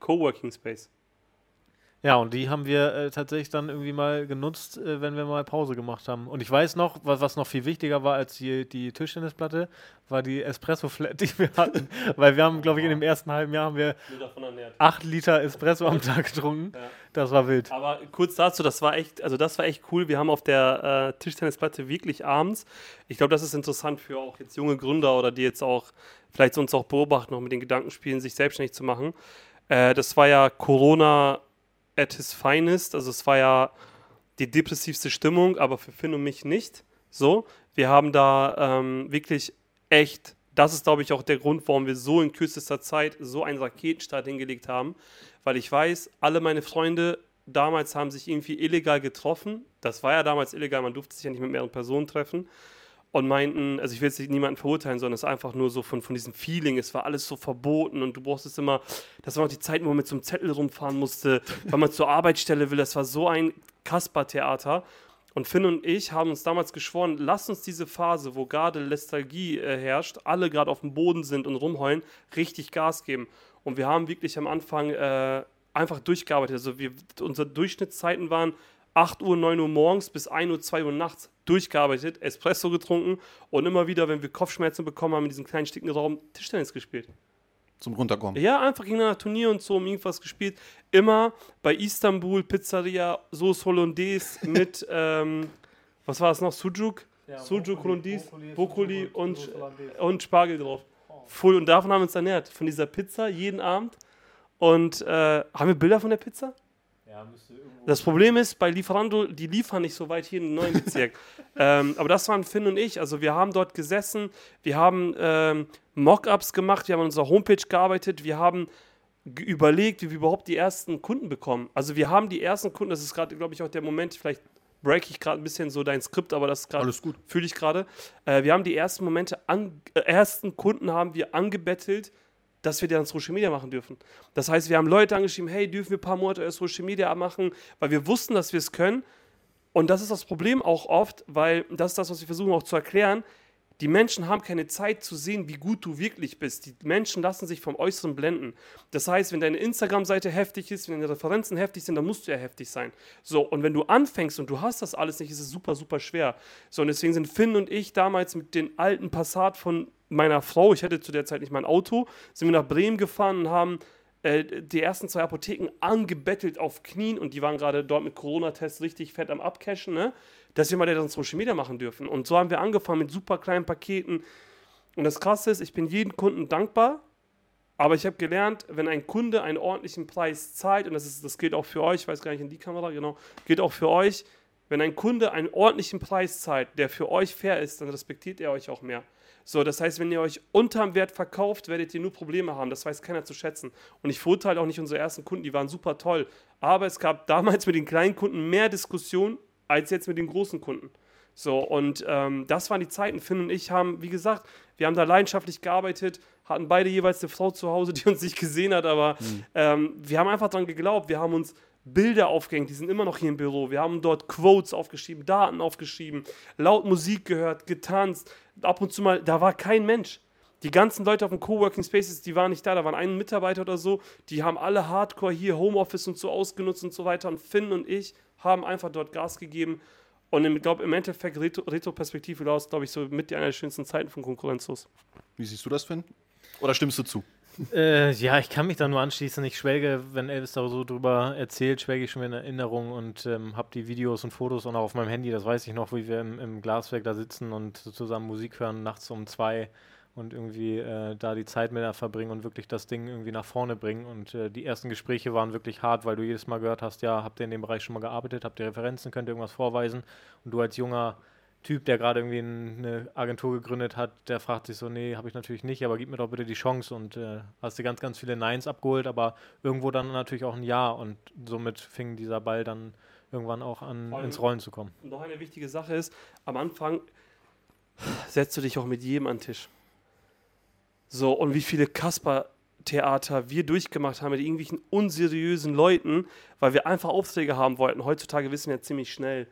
Coworking Space. Ja, und die haben wir äh, tatsächlich dann irgendwie mal genutzt, äh, wenn wir mal Pause gemacht haben. Und ich weiß noch, was, was noch viel wichtiger war als die, die Tischtennisplatte, war die Espresso-Flat, die wir hatten. Weil wir haben, glaube ich, in dem ersten halben Jahr haben wir acht Liter Espresso am Tag getrunken. Ja. Das war wild. Aber kurz dazu, das war echt, also das war echt cool. Wir haben auf der äh, Tischtennisplatte wirklich abends, ich glaube, das ist interessant für auch jetzt junge Gründer oder die jetzt auch vielleicht uns auch beobachten, noch mit den Gedanken spielen, sich selbstständig zu machen. Äh, das war ja Corona at his finest. Also es war ja die depressivste Stimmung, aber für Finn und mich nicht. So, wir haben da ähm, wirklich echt, das ist glaube ich auch der Grund, warum wir so in kürzester Zeit so einen Raketenstart hingelegt haben, weil ich weiß, alle meine Freunde damals haben sich irgendwie illegal getroffen. Das war ja damals illegal, man durfte sich ja nicht mit mehreren Personen treffen und meinten, also ich will jetzt niemanden verurteilen, sondern es ist einfach nur so von, von diesem Feeling, es war alles so verboten und du brauchst es immer, das war auch die Zeit, wo man mit so einem Zettel rumfahren musste, weil man zur Arbeitsstelle will, das war so ein Kasper-Theater. Und Finn und ich haben uns damals geschworen, lass uns diese Phase, wo gerade Lethargie äh, herrscht, alle gerade auf dem Boden sind und rumheulen, richtig Gas geben. Und wir haben wirklich am Anfang äh, einfach durchgearbeitet. Also wir, unsere Durchschnittszeiten waren 8 Uhr, 9 Uhr morgens bis 1 Uhr, 2 Uhr nachts durchgearbeitet, Espresso getrunken und immer wieder, wenn wir Kopfschmerzen bekommen haben, in diesem kleinen sticken Raum Tischtennis gespielt. Zum Runterkommen. Ja, einfach gegen ein Turnier und so um irgendwas gespielt. Immer bei Istanbul Pizzeria Sauce Hollandaise mit, ähm, was war es noch, Sujuk? Ja, Sujuk Hollandaise, Brokkoli und, und Spargel drauf. Full. Und davon haben wir uns ernährt. Von dieser Pizza jeden Abend. Und äh, haben wir Bilder von der Pizza? Ja, das Problem ist, bei Lieferando, die liefern nicht so weit hier in den neuen Bezirk. ähm, aber das waren Finn und ich. Also wir haben dort gesessen, wir haben ähm, Mockups gemacht, wir haben an unserer Homepage gearbeitet, wir haben überlegt, wie wir überhaupt die ersten Kunden bekommen. Also wir haben die ersten Kunden, das ist gerade, glaube ich, auch der Moment, vielleicht break ich gerade ein bisschen so dein Skript, aber das gerade fühle ich gerade. Äh, wir haben die ersten Momente, an, äh, ersten Kunden haben wir angebettelt, dass wir dann Social Media machen dürfen. Das heißt, wir haben Leute angeschrieben, hey, dürfen wir ein paar Monate Social Media machen, weil wir wussten, dass wir es können. Und das ist das Problem auch oft, weil das ist das, was wir versuchen auch zu erklären. Die Menschen haben keine Zeit zu sehen, wie gut du wirklich bist. Die Menschen lassen sich vom Äußeren blenden. Das heißt, wenn deine Instagram-Seite heftig ist, wenn deine Referenzen heftig sind, dann musst du ja heftig sein. So, und wenn du anfängst und du hast das alles nicht, ist es super, super schwer. So, und deswegen sind Finn und ich damals mit den alten Passat von meiner Frau, ich hatte zu der Zeit nicht mein Auto, sind wir nach Bremen gefahren und haben äh, die ersten zwei Apotheken angebettelt auf Knien und die waren gerade dort mit Corona-Tests richtig fett am Abcashen, ne? dass wir mal dann Social Media machen dürfen. Und so haben wir angefangen mit super kleinen Paketen. Und das Krasse ist, ich bin jedem Kunden dankbar, aber ich habe gelernt, wenn ein Kunde einen ordentlichen Preis zahlt, und das, ist, das gilt auch für euch, ich weiß gar nicht in die Kamera, genau, gilt auch für euch, wenn ein Kunde einen ordentlichen Preis zahlt, der für euch fair ist, dann respektiert er euch auch mehr. So, das heißt, wenn ihr euch unterm Wert verkauft, werdet ihr nur Probleme haben. Das weiß keiner zu schätzen. Und ich verurteile auch nicht unsere ersten Kunden, die waren super toll. Aber es gab damals mit den kleinen Kunden mehr Diskussion als jetzt mit den großen Kunden. So, und ähm, das waren die Zeiten. Finn und ich haben, wie gesagt, wir haben da leidenschaftlich gearbeitet, hatten beide jeweils eine Frau zu Hause, die uns nicht gesehen hat, aber mhm. ähm, wir haben einfach daran geglaubt. Wir haben uns Bilder aufgehängt, die sind immer noch hier im Büro. Wir haben dort Quotes aufgeschrieben, Daten aufgeschrieben, laut Musik gehört, getanzt. Ab und zu mal, da war kein Mensch. Die ganzen Leute auf dem Coworking Spaces, die waren nicht da. Da waren ein Mitarbeiter oder so. Die haben alle Hardcore hier Homeoffice und so ausgenutzt und so weiter. Und Finn und ich haben einfach dort Gas gegeben. Und ich glaube, im Endeffekt, Retro-Perspektive, glaube ich, so mit einer der schönsten Zeiten von Konkurrenzlos. Wie siehst du das, Finn? Oder stimmst du zu? Äh, ja, ich kann mich da nur anschließen. Ich schwelge, wenn Elvis da so drüber erzählt, schwelge ich schon in Erinnerung und ähm, habe die Videos und Fotos auch auf meinem Handy. Das weiß ich noch, wie wir im, im Glaswerk da sitzen und zusammen Musik hören, nachts um zwei und irgendwie äh, da die Zeit mit verbringen und wirklich das Ding irgendwie nach vorne bringen. Und äh, die ersten Gespräche waren wirklich hart, weil du jedes Mal gehört hast, ja, habt ihr in dem Bereich schon mal gearbeitet, habt ihr Referenzen, könnt ihr irgendwas vorweisen? Und du als junger Typ, der gerade irgendwie eine Agentur gegründet hat, der fragt sich so, nee, habe ich natürlich nicht, aber gib mir doch bitte die Chance und äh, hast dir ganz, ganz viele Neins abgeholt, aber irgendwo dann natürlich auch ein Ja und somit fing dieser Ball dann irgendwann auch an, ins Rollen zu kommen. Noch eine wichtige Sache ist, am Anfang setzt du dich auch mit jedem an den Tisch. So, und wie viele Kasper-Theater wir durchgemacht haben mit irgendwelchen unseriösen Leuten, weil wir einfach Aufträge haben wollten. Heutzutage wissen wir ja ziemlich schnell,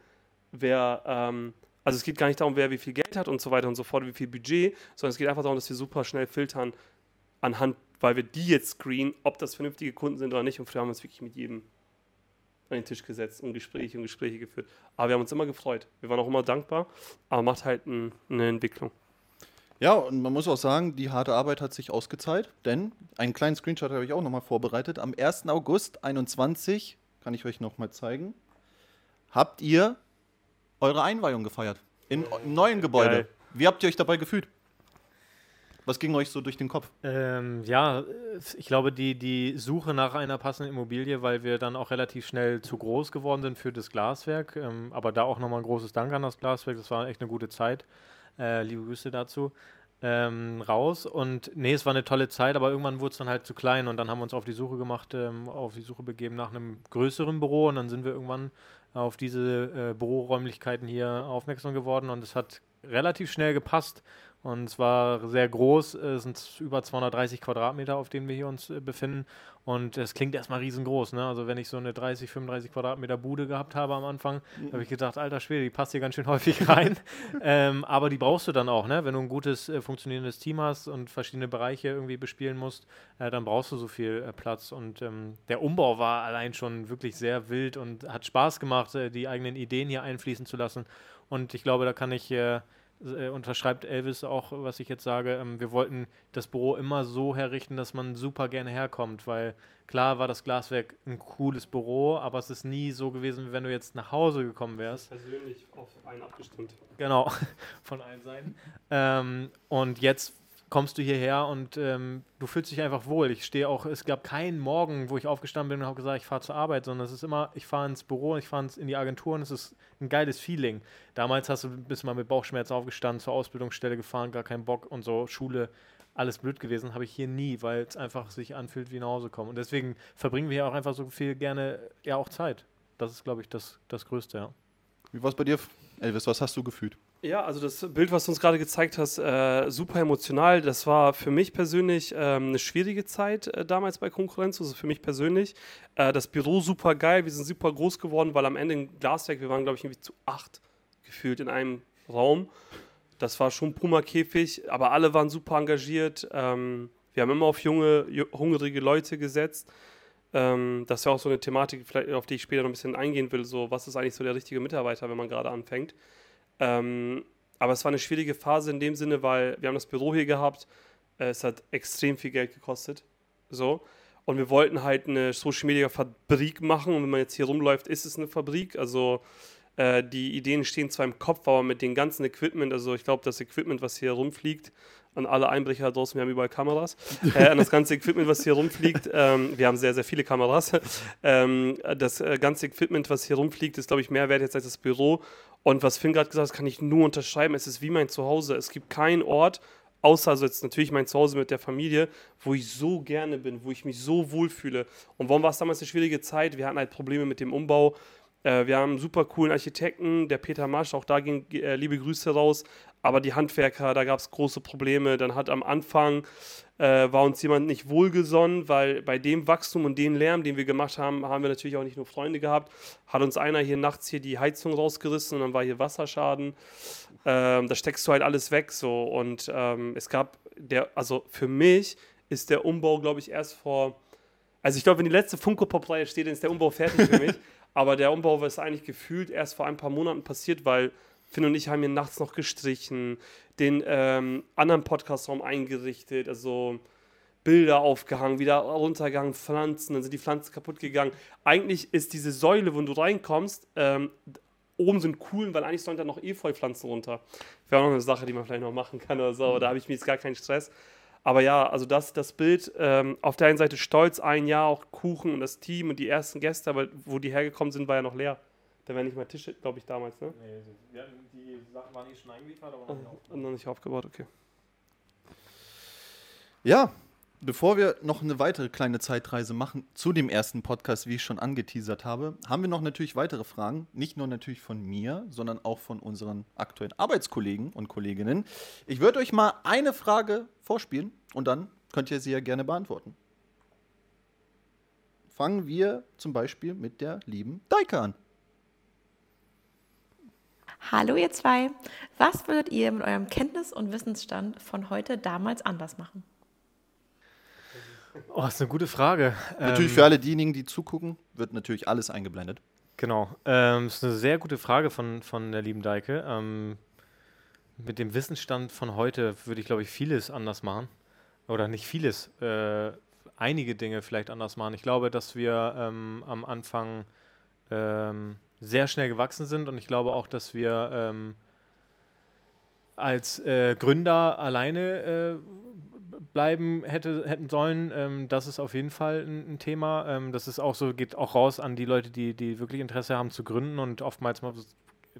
wer, ähm, also es geht gar nicht darum, wer wie viel Geld hat und so weiter und so fort, wie viel Budget, sondern es geht einfach darum, dass wir super schnell filtern anhand, weil wir die jetzt screenen, ob das vernünftige Kunden sind oder nicht. Und früher haben wir uns wirklich mit jedem an den Tisch gesetzt und Gespräche und Gespräche geführt. Aber wir haben uns immer gefreut. Wir waren auch immer dankbar, aber macht halt ein, eine Entwicklung. Ja, und man muss auch sagen, die harte Arbeit hat sich ausgezahlt, denn einen kleinen Screenshot habe ich auch nochmal vorbereitet. Am 1. August 2021, kann ich euch nochmal zeigen, habt ihr eure Einweihung gefeiert. In, Im neuen Gebäude. Geil. Wie habt ihr euch dabei gefühlt? Was ging euch so durch den Kopf? Ähm, ja, ich glaube, die, die Suche nach einer passenden Immobilie, weil wir dann auch relativ schnell zu groß geworden sind für das Glaswerk. Ähm, aber da auch nochmal ein großes Dank an das Glaswerk. Das war echt eine gute Zeit. Äh, liebe Grüße dazu. Ähm, raus und nee, es war eine tolle Zeit, aber irgendwann wurde es dann halt zu klein und dann haben wir uns auf die Suche gemacht, ähm, auf die Suche begeben nach einem größeren Büro und dann sind wir irgendwann auf diese äh, Büroräumlichkeiten hier aufmerksam geworden und es hat relativ schnell gepasst und es war sehr groß, es sind über 230 Quadratmeter, auf denen wir hier uns äh, befinden. Und es klingt erstmal riesengroß. Ne? Also wenn ich so eine 30, 35 Quadratmeter Bude gehabt habe am Anfang, mhm. habe ich gedacht, alter Schwede, die passt hier ganz schön häufig rein. ähm, aber die brauchst du dann auch, ne? Wenn du ein gutes, äh, funktionierendes Team hast und verschiedene Bereiche irgendwie bespielen musst, äh, dann brauchst du so viel äh, Platz. Und ähm, der Umbau war allein schon wirklich sehr wild und hat Spaß gemacht, äh, die eigenen Ideen hier einfließen zu lassen. Und ich glaube, da kann ich äh, unterschreibt Elvis auch, was ich jetzt sage. Ähm, wir wollten das Büro immer so herrichten, dass man super gerne herkommt, weil klar war das Glaswerk ein cooles Büro, aber es ist nie so gewesen, wie wenn du jetzt nach Hause gekommen wärst. Persönlich auf einen abgestimmt. Genau, von allen Seiten. ähm, und jetzt kommst du hierher und ähm, du fühlst dich einfach wohl. Ich stehe auch, es gab keinen Morgen, wo ich aufgestanden bin und habe gesagt, ich fahre zur Arbeit, sondern es ist immer, ich fahre ins Büro, ich fahre in die Agentur und es ist ein geiles Feeling. Damals hast du bist mal mit Bauchschmerzen aufgestanden, zur Ausbildungsstelle gefahren, gar keinen Bock und so, Schule, alles blöd gewesen, habe ich hier nie, weil es einfach sich anfühlt wie nach Hause kommen. Und deswegen verbringen wir hier auch einfach so viel gerne ja auch Zeit. Das ist, glaube ich, das, das Größte, ja. Wie war es bei dir, Elvis? Was hast du gefühlt? Ja, also das Bild, was du uns gerade gezeigt hast, äh, super emotional. Das war für mich persönlich ähm, eine schwierige Zeit äh, damals bei Konkurrenz, also für mich persönlich. Äh, das Büro super geil, wir sind super groß geworden, weil am Ende im Glaswerk, wir waren glaube ich irgendwie zu acht gefühlt in einem Raum. Das war schon Puma-Käfig, aber alle waren super engagiert. Ähm, wir haben immer auf junge, hungrige Leute gesetzt. Ähm, das ist ja auch so eine Thematik, auf die ich später noch ein bisschen eingehen will. So, was ist eigentlich so der richtige Mitarbeiter, wenn man gerade anfängt? Ähm, aber es war eine schwierige Phase in dem Sinne, weil wir haben das Büro hier gehabt. Äh, es hat extrem viel Geld gekostet. So. Und wir wollten halt eine Social Media Fabrik machen. Und wenn man jetzt hier rumläuft, ist es eine Fabrik. Also äh, die Ideen stehen zwar im Kopf, aber mit dem ganzen Equipment, also ich glaube, das Equipment, was hier rumfliegt, an alle Einbrecher da draußen, wir haben überall Kameras, äh, an das ganze Equipment, was hier rumfliegt, ähm, wir haben sehr, sehr viele Kameras, ähm, das äh, ganze Equipment, was hier rumfliegt, ist, glaube ich, mehr wert jetzt als das Büro und was Finn gerade gesagt hat, kann ich nur unterschreiben. Es ist wie mein Zuhause. Es gibt keinen Ort, außer also jetzt natürlich mein Zuhause mit der Familie, wo ich so gerne bin, wo ich mich so wohlfühle. Und warum war es damals eine schwierige Zeit? Wir hatten halt Probleme mit dem Umbau. Äh, wir haben einen super coolen Architekten, der Peter Masch, auch da ging äh, liebe Grüße raus. Aber die Handwerker, da gab es große Probleme. Dann hat am Anfang äh, war uns jemand nicht wohlgesonnen, weil bei dem Wachstum und dem Lärm, den wir gemacht haben, haben wir natürlich auch nicht nur Freunde gehabt. Hat uns einer hier nachts hier die Heizung rausgerissen und dann war hier Wasserschaden. Ähm, da steckst du halt alles weg so. Und ähm, es gab der, also für mich ist der Umbau, glaube ich, erst vor. Also ich glaube, wenn die letzte Funko Pop-Reihe steht, dann ist der Umbau fertig für mich. Aber der Umbau ist eigentlich gefühlt erst vor ein paar Monaten passiert, weil Finn und ich haben hier nachts noch gestrichen, den ähm, anderen Podcastraum eingerichtet, also Bilder aufgehangen, wieder runtergegangen, Pflanzen, dann sind die Pflanzen kaputt gegangen. Eigentlich ist diese Säule, wo du reinkommst, ähm, oben sind coolen, weil eigentlich sollen da noch Efeu-Pflanzen runter. Wäre auch noch eine Sache, die man vielleicht noch machen kann oder so, aber da habe ich mir jetzt gar keinen Stress. Aber ja, also das, das Bild, ähm, auf der einen Seite stolz, ein Jahr auch Kuchen und das Team und die ersten Gäste, aber wo die hergekommen sind, war ja noch leer. Da wären nicht mal Tische, glaube ich, damals, ne? Nee, die, Sachen waren eh schon eingeliefert, aber noch nicht aufgebaut. Noch nicht aufgebaut, okay. Ja, bevor wir noch eine weitere kleine Zeitreise machen zu dem ersten Podcast, wie ich schon angeteasert habe, haben wir noch natürlich weitere Fragen. Nicht nur natürlich von mir, sondern auch von unseren aktuellen Arbeitskollegen und Kolleginnen. Ich würde euch mal eine Frage vorspielen und dann könnt ihr sie ja gerne beantworten. Fangen wir zum Beispiel mit der lieben Daika an. Hallo ihr zwei, was würdet ihr mit eurem Kenntnis- und Wissensstand von heute damals anders machen? Oh, das ist eine gute Frage. Natürlich ähm, für alle diejenigen, die zugucken, wird natürlich alles eingeblendet. Genau. Ähm, das ist eine sehr gute Frage von, von der lieben Deike. Ähm, mit dem Wissensstand von heute würde ich, glaube ich, vieles anders machen. Oder nicht vieles, äh, einige Dinge vielleicht anders machen. Ich glaube, dass wir ähm, am Anfang ähm, sehr schnell gewachsen sind und ich glaube auch, dass wir ähm, als äh, Gründer alleine äh, bleiben hätte, hätten sollen. Ähm, das ist auf jeden Fall ein, ein Thema. Ähm, das ist auch so, geht auch raus an die Leute, die, die wirklich Interesse haben zu gründen und oftmals mal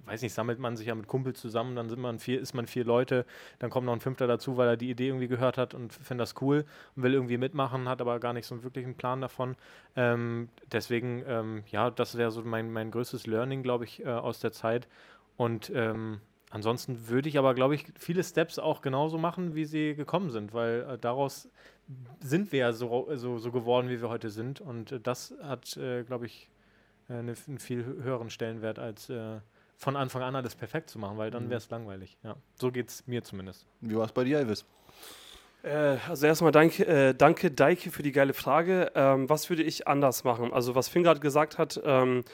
weiß nicht, sammelt man sich ja mit Kumpels zusammen, dann sind man vier, ist man vier Leute, dann kommt noch ein Fünfter dazu, weil er die Idee irgendwie gehört hat und findet das cool und will irgendwie mitmachen, hat aber gar nicht so einen wirklichen Plan davon. Ähm, deswegen, ähm, ja, das wäre so mein, mein größtes Learning, glaube ich, äh, aus der Zeit. Und ähm, ansonsten würde ich aber, glaube ich, viele Steps auch genauso machen, wie sie gekommen sind, weil äh, daraus sind wir ja so, so, so geworden, wie wir heute sind. Und äh, das hat, äh, glaube ich, äh, eine, einen viel höheren Stellenwert als äh, von Anfang an alles perfekt zu machen, weil dann mhm. wäre es langweilig. Ja. So geht es mir zumindest. Wie war es bei dir, Elvis? Äh, also erstmal danke, äh, danke Deike für die geile Frage. Ähm, was würde ich anders machen? Also was Finn gerade gesagt hat, ähm,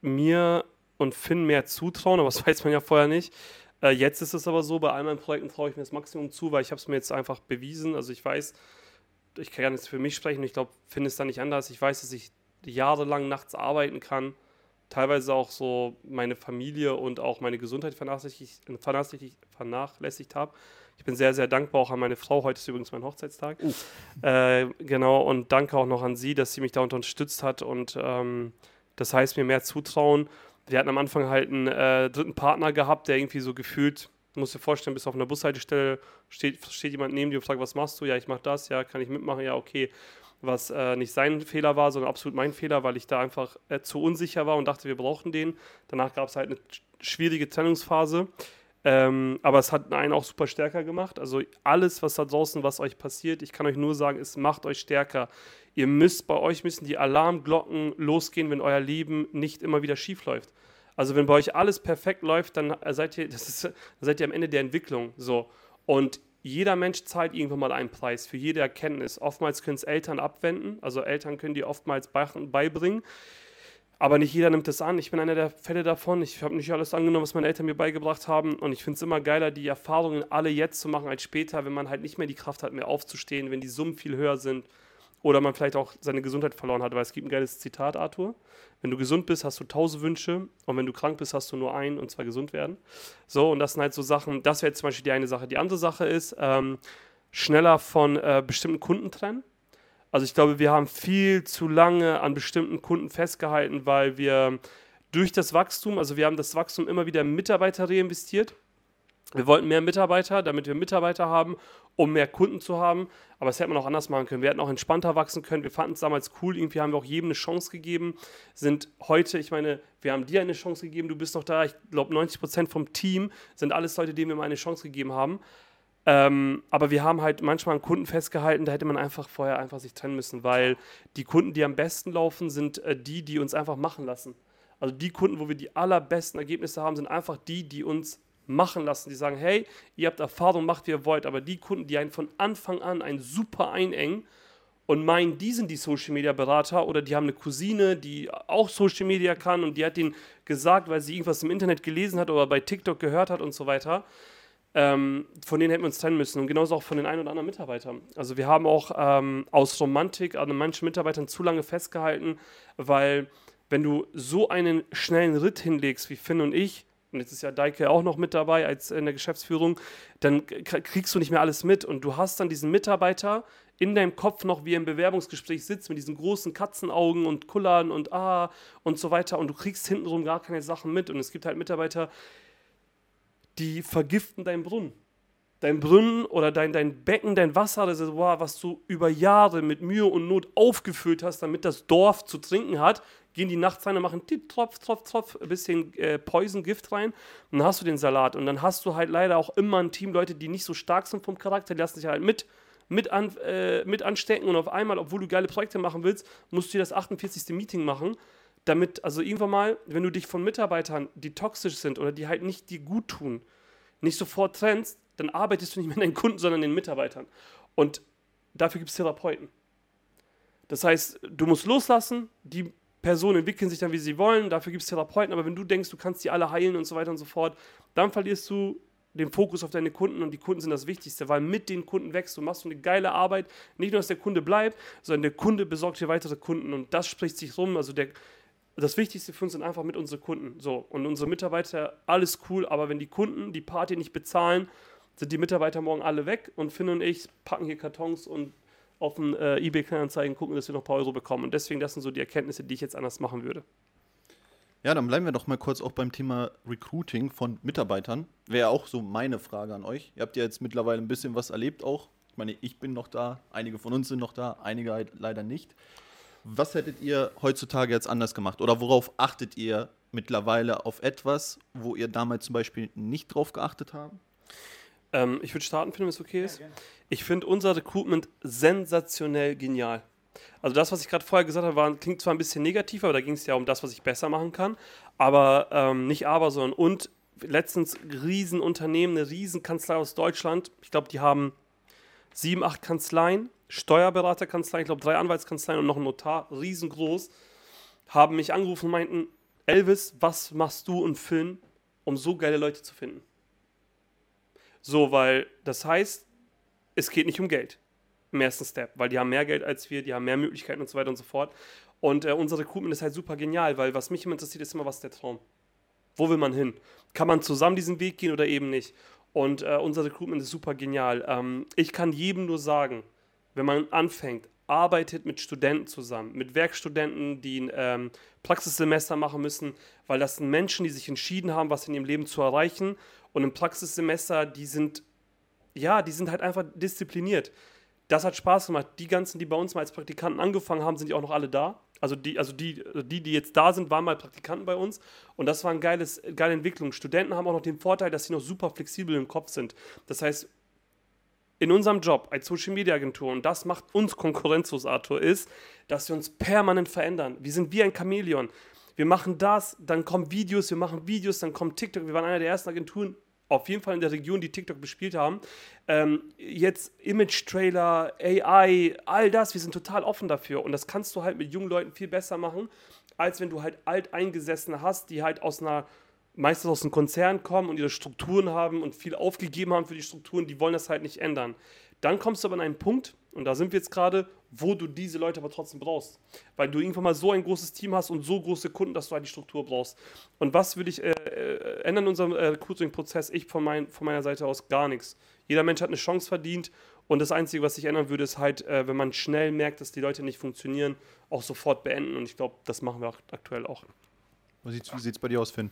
mir und Finn mehr zutrauen, aber das weiß man ja vorher nicht. Äh, jetzt ist es aber so, bei all meinen Projekten traue ich mir das Maximum zu, weil ich habe es mir jetzt einfach bewiesen. Also ich weiß, ich kann jetzt für mich sprechen, ich glaube, Finn ist da nicht anders. Ich weiß, dass ich jahrelang nachts arbeiten kann teilweise auch so meine Familie und auch meine Gesundheit vernachlässigt, vernachlässigt, vernachlässigt habe. Ich bin sehr, sehr dankbar auch an meine Frau. Heute ist übrigens mein Hochzeitstag. Uh. Äh, genau, und danke auch noch an sie, dass sie mich da unterstützt hat und ähm, das heißt, mir mehr zutrauen. Wir hatten am Anfang halt einen äh, dritten Partner gehabt, der irgendwie so gefühlt, du musst dir vorstellen, bis auf einer Bushaltestelle steht, steht jemand neben dir und fragt, was machst du? Ja, ich mach das, ja, kann ich mitmachen? Ja, okay was äh, nicht sein Fehler war, sondern absolut mein Fehler, weil ich da einfach äh, zu unsicher war und dachte, wir brauchen den. Danach gab es halt eine schwierige Trennungsphase. Ähm, aber es hat einen auch super stärker gemacht. Also alles, was da draußen, was euch passiert, ich kann euch nur sagen, es macht euch stärker. Ihr müsst, bei euch müssen die Alarmglocken losgehen, wenn euer Leben nicht immer wieder schief läuft. Also wenn bei euch alles perfekt läuft, dann seid ihr, das ist, seid ihr am Ende der Entwicklung. So. Und jeder Mensch zahlt irgendwann mal einen Preis für jede Erkenntnis. Oftmals können es Eltern abwenden, also Eltern können die oftmals beibringen. Aber nicht jeder nimmt das an. Ich bin einer der Fälle davon. Ich habe nicht alles angenommen, was meine Eltern mir beigebracht haben. Und ich finde es immer geiler, die Erfahrungen alle jetzt zu machen als später, wenn man halt nicht mehr die Kraft hat, mehr aufzustehen, wenn die Summen viel höher sind oder man vielleicht auch seine Gesundheit verloren hat. Weil es gibt ein geiles Zitat, Arthur. Wenn du gesund bist, hast du tausend Wünsche und wenn du krank bist, hast du nur einen und zwar gesund werden. So, und das sind halt so Sachen, das wäre jetzt zum Beispiel die eine Sache. Die andere Sache ist, ähm, schneller von äh, bestimmten Kunden trennen. Also ich glaube, wir haben viel zu lange an bestimmten Kunden festgehalten, weil wir durch das Wachstum, also wir haben das Wachstum immer wieder Mitarbeiter reinvestiert wir wollten mehr Mitarbeiter, damit wir Mitarbeiter haben, um mehr Kunden zu haben. Aber das hätte man auch anders machen können. Wir hätten auch entspannter wachsen können. Wir fanden es damals cool. Irgendwie haben wir auch jedem eine Chance gegeben. Sind heute, ich meine, wir haben dir eine Chance gegeben. Du bist noch da. Ich glaube, 90 Prozent vom Team sind alles Leute, denen wir mal eine Chance gegeben haben. Ähm, aber wir haben halt manchmal an Kunden festgehalten, da hätte man einfach vorher einfach sich trennen müssen, weil die Kunden, die am besten laufen, sind äh, die, die uns einfach machen lassen. Also die Kunden, wo wir die allerbesten Ergebnisse haben, sind einfach die, die uns machen lassen, die sagen, hey, ihr habt Erfahrung, macht wie ihr wollt, aber die Kunden, die einen von Anfang an ein super einengen und meinen, die sind die Social Media Berater oder die haben eine Cousine, die auch Social Media kann und die hat ihnen gesagt, weil sie irgendwas im Internet gelesen hat oder bei TikTok gehört hat und so weiter. Ähm, von denen hätten wir uns trennen müssen und genauso auch von den ein oder anderen Mitarbeitern. Also wir haben auch ähm, aus Romantik an manchen Mitarbeitern zu lange festgehalten, weil wenn du so einen schnellen Ritt hinlegst wie Finn und ich, und jetzt ist ja Deike auch noch mit dabei als in der Geschäftsführung, dann kriegst du nicht mehr alles mit. Und du hast dann diesen Mitarbeiter in deinem Kopf noch, wie er im Bewerbungsgespräch sitzt mit diesen großen Katzenaugen und Kullern und ah und so weiter. Und du kriegst hintenrum gar keine Sachen mit. Und es gibt halt Mitarbeiter, die vergiften deinen Brunnen. Dein Brunnen oder dein, dein Becken, dein Wasser, das ist, wow, was du über Jahre mit Mühe und Not aufgefüllt hast, damit das Dorf zu trinken hat, gehen die nachts rein und machen tipp, Tropf, Tropf, Tropf, ein bisschen äh, Poison-Gift rein und dann hast du den Salat. Und dann hast du halt leider auch immer ein Team Leute, die nicht so stark sind vom Charakter, die lassen sich halt mit, mit, an, äh, mit anstecken und auf einmal, obwohl du geile Projekte machen willst, musst du dir das 48. Meeting machen, damit, also irgendwann mal, wenn du dich von Mitarbeitern, die toxisch sind oder die halt nicht dir gut tun, nicht sofort trennst, dann arbeitest du nicht an deinen Kunden, sondern den Mitarbeitern. Und dafür gibt es Therapeuten. Das heißt, du musst loslassen, die Personen entwickeln sich dann, wie sie wollen, dafür gibt es Therapeuten, aber wenn du denkst, du kannst die alle heilen und so weiter und so fort, dann verlierst du den Fokus auf deine Kunden und die Kunden sind das Wichtigste, weil mit den Kunden wächst du, machst du eine geile Arbeit. Nicht nur, dass der Kunde bleibt, sondern der Kunde besorgt dir weitere Kunden und das spricht sich rum. Also der, das Wichtigste für uns sind einfach mit unseren Kunden. So, und unsere Mitarbeiter, alles cool, aber wenn die Kunden die Party nicht bezahlen, sind die Mitarbeiter morgen alle weg und Finn und ich packen hier Kartons und auf den äh, eBay-Kleinanzeigen gucken, dass wir noch ein paar Euro bekommen. Und deswegen, das sind so die Erkenntnisse, die ich jetzt anders machen würde. Ja, dann bleiben wir doch mal kurz auch beim Thema Recruiting von Mitarbeitern. Wäre auch so meine Frage an euch. Ihr habt ja jetzt mittlerweile ein bisschen was erlebt auch. Ich meine, ich bin noch da, einige von uns sind noch da, einige halt leider nicht. Was hättet ihr heutzutage jetzt anders gemacht? Oder worauf achtet ihr mittlerweile auf etwas, wo ihr damals zum Beispiel nicht drauf geachtet habt? Ähm, ich würde starten, wenn es okay ist. Ja, ich finde unser Recruitment sensationell genial. Also das, was ich gerade vorher gesagt habe, war, klingt zwar ein bisschen negativ, aber da ging es ja um das, was ich besser machen kann. Aber ähm, nicht aber, sondern und letztens Riesenunternehmen, eine Riesenkanzlei aus Deutschland. Ich glaube, die haben sieben, acht Kanzleien, Steuerberaterkanzleien, ich glaube drei Anwaltskanzleien und noch ein Notar, riesengroß, haben mich angerufen und meinten, Elvis, was machst du und Finn, um so geile Leute zu finden? So, weil das heißt, es geht nicht um Geld im ersten Step, weil die haben mehr Geld als wir, die haben mehr Möglichkeiten und so weiter und so fort. Und äh, unser Recruitment ist halt super genial, weil was mich immer interessiert, ist immer, was ist der Traum? Wo will man hin? Kann man zusammen diesen Weg gehen oder eben nicht? Und äh, unser Recruitment ist super genial. Ähm, ich kann jedem nur sagen, wenn man anfängt, arbeitet mit Studenten zusammen, mit Werkstudenten, die ein ähm, Praxissemester machen müssen, weil das sind Menschen, die sich entschieden haben, was in ihrem Leben zu erreichen. Und im Praxissemester, die sind, ja, die sind halt einfach diszipliniert. Das hat Spaß gemacht. Die ganzen, die bei uns mal als Praktikanten angefangen haben, sind ja auch noch alle da. Also die, also die, die, die jetzt da sind, waren mal Praktikanten bei uns. Und das war eine geile Entwicklung. Studenten haben auch noch den Vorteil, dass sie noch super flexibel im Kopf sind. Das heißt, in unserem Job als Social Media Agentur, und das macht uns konkurrenzlos, Arthur, ist, dass wir uns permanent verändern. Wir sind wie ein Chamäleon. Wir machen das, dann kommen Videos, wir machen Videos, dann kommt TikTok. Wir waren einer der ersten Agenturen, auf jeden Fall in der Region, die TikTok bespielt haben. Ähm, jetzt Image-Trailer, AI, all das, wir sind total offen dafür. Und das kannst du halt mit jungen Leuten viel besser machen, als wenn du halt Alteingesessene hast, die halt aus einer meistens aus einem Konzern kommen und ihre Strukturen haben und viel aufgegeben haben für die Strukturen, die wollen das halt nicht ändern. Dann kommst du aber an einen Punkt, und da sind wir jetzt gerade, wo du diese Leute aber trotzdem brauchst. Weil du irgendwann mal so ein großes Team hast und so große Kunden, dass du halt die Struktur brauchst. Und was würde ich äh, äh, ändern in unserem äh, Recruiting-Prozess? Ich von, mein, von meiner Seite aus gar nichts. Jeder Mensch hat eine Chance verdient und das Einzige, was ich ändern würde, ist halt, äh, wenn man schnell merkt, dass die Leute nicht funktionieren, auch sofort beenden. Und ich glaube, das machen wir aktuell auch. Wie sieht es bei dir aus, Finn?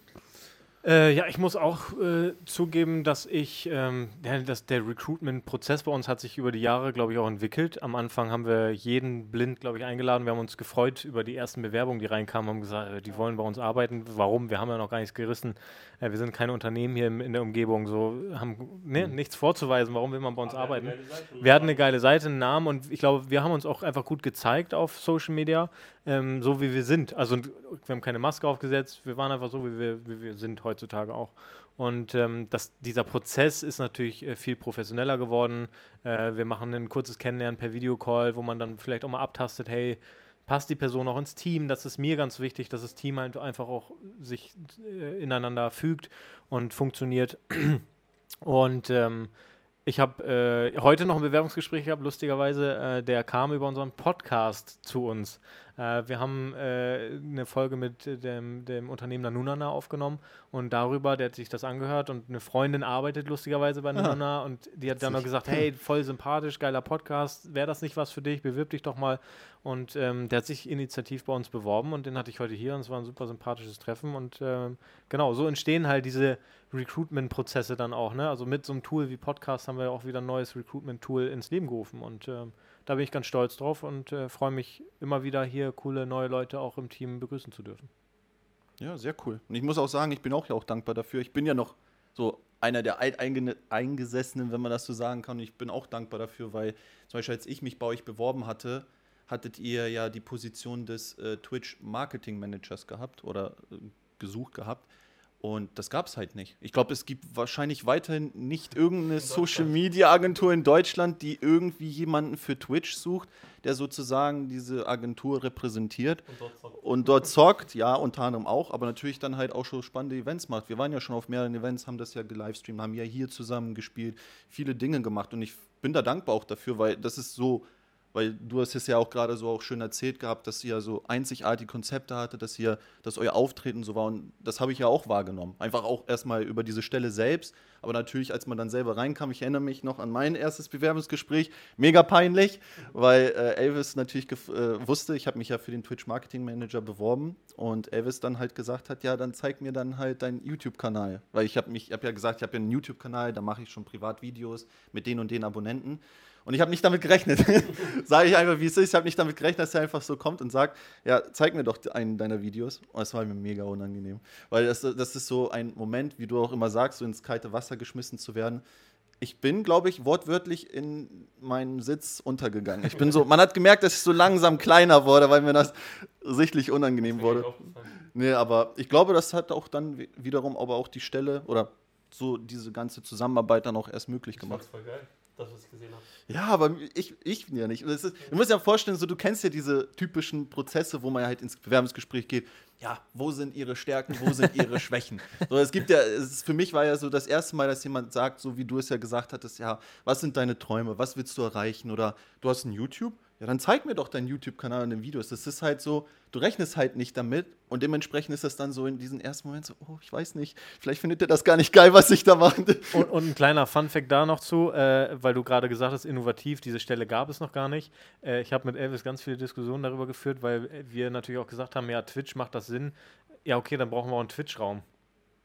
Äh, ja, ich muss auch äh, zugeben, dass ich, ähm, ja, dass der Recruitment-Prozess bei uns hat sich über die Jahre, glaube ich, auch entwickelt. Am Anfang haben wir jeden blind, glaube ich, eingeladen. Wir haben uns gefreut über die ersten Bewerbungen, die reinkamen, haben gesagt, äh, die wollen bei uns arbeiten. Warum? Wir haben ja noch gar nichts gerissen. Äh, wir sind kein Unternehmen hier im, in der Umgebung, so haben ne, mhm. nichts vorzuweisen. Warum will man bei uns Aber arbeiten? Wir hatten eine geile Seite, einen Namen und ich glaube, wir haben uns auch einfach gut gezeigt auf Social Media, ähm, so wie wir sind. Also wir haben keine Maske aufgesetzt, wir waren einfach so, wie wir, wie wir sind heutzutage auch. Und ähm, das, dieser Prozess ist natürlich äh, viel professioneller geworden. Äh, wir machen ein kurzes Kennenlernen per Videocall, wo man dann vielleicht auch mal abtastet, hey, passt die Person auch ins Team? Das ist mir ganz wichtig, dass das Team halt einfach auch sich äh, ineinander fügt und funktioniert. Und ähm, ich habe äh, heute noch ein Bewerbungsgespräch gehabt, lustigerweise. Äh, der kam über unseren Podcast zu uns. Äh, wir haben äh, eine Folge mit dem, dem Unternehmen Nanunana aufgenommen und darüber, der hat sich das angehört und eine Freundin arbeitet lustigerweise bei Nanunana ah, und die hat dann noch gesagt, hey, voll sympathisch, geiler Podcast, wäre das nicht was für dich, bewirb dich doch mal. Und ähm, der hat sich initiativ bei uns beworben und den hatte ich heute hier und es war ein super sympathisches Treffen und ähm, genau, so entstehen halt diese Recruitment-Prozesse dann auch. Ne? Also mit so einem Tool wie Podcast haben wir auch wieder ein neues Recruitment-Tool ins Leben gerufen und ähm, da bin ich ganz stolz drauf und äh, freue mich immer wieder hier coole neue Leute auch im Team begrüßen zu dürfen. Ja, sehr cool. Und ich muss auch sagen, ich bin auch ja auch dankbar dafür. Ich bin ja noch so einer der Alteingesessenen, wenn man das so sagen kann. Und ich bin auch dankbar dafür, weil zum Beispiel als ich mich bei euch beworben hatte, hattet ihr ja die Position des äh, Twitch Marketing Managers gehabt oder äh, gesucht gehabt. Und das gab es halt nicht. Ich glaube, es gibt wahrscheinlich weiterhin nicht irgendeine Social Media Agentur in Deutschland, die irgendwie jemanden für Twitch sucht, der sozusagen diese Agentur repräsentiert und dort zockt. Und dort zockt, ja, unter anderem auch, aber natürlich dann halt auch schon spannende Events macht. Wir waren ja schon auf mehreren Events, haben das ja gelivestreamt, haben ja hier zusammen gespielt, viele Dinge gemacht und ich bin da dankbar auch dafür, weil das ist so weil du hast es ja auch gerade so auch schön erzählt gehabt, dass ihr so einzigartige Konzepte hatte, dass ihr, dass euer Auftreten so war. Und das habe ich ja auch wahrgenommen. Einfach auch erstmal über diese Stelle selbst, aber natürlich, als man dann selber reinkam, ich erinnere mich noch an mein erstes Bewerbungsgespräch, mega peinlich, weil äh, Elvis natürlich äh, wusste, ich habe mich ja für den Twitch Marketing Manager beworben. Und Elvis dann halt gesagt hat, ja, dann zeig mir dann halt deinen YouTube-Kanal, weil ich habe mich, ich habe ja gesagt, ich habe ja einen YouTube-Kanal, da mache ich schon Privatvideos mit den und den Abonnenten. Und ich habe nicht damit gerechnet. Sage ich einfach, wie es ist. Ich habe nicht damit gerechnet, dass er einfach so kommt und sagt, ja, zeig mir doch einen deiner Videos. Und das war mir mega unangenehm. Weil das, das ist so ein Moment, wie du auch immer sagst, so ins kalte Wasser geschmissen zu werden. Ich bin, glaube ich, wortwörtlich in meinen Sitz untergegangen. Ich bin so, man hat gemerkt, dass ich so langsam kleiner wurde, weil mir das sichtlich unangenehm das wurde. Nee, aber ich glaube, das hat auch dann wiederum aber auch die Stelle oder so diese ganze Zusammenarbeit dann auch erst möglich gemacht. Das voll geil das, was ich gesehen habe. Ja, aber ich, ich ja nicht. Ist, du musst dir ja vorstellen, so, du kennst ja diese typischen Prozesse, wo man halt ins Bewerbungsgespräch geht. Ja, wo sind ihre Stärken, wo sind ihre Schwächen? So, es gibt ja, es ist, für mich war ja so das erste Mal, dass jemand sagt, so wie du es ja gesagt hattest, ja, was sind deine Träume, was willst du erreichen? Oder du hast ein YouTube, ja, dann zeig mir doch deinen YouTube-Kanal und den Videos. Das ist halt so, du rechnest halt nicht damit und dementsprechend ist das dann so in diesen ersten Moment so, oh, ich weiß nicht, vielleicht findet ihr das gar nicht geil, was ich da mache. Und, und ein kleiner Fun-Fact da noch zu, äh, weil du gerade gesagt hast, innovativ, diese Stelle gab es noch gar nicht. Äh, ich habe mit Elvis ganz viele Diskussionen darüber geführt, weil wir natürlich auch gesagt haben, ja, Twitch macht das Sinn. Ja, okay, dann brauchen wir auch einen Twitch-Raum.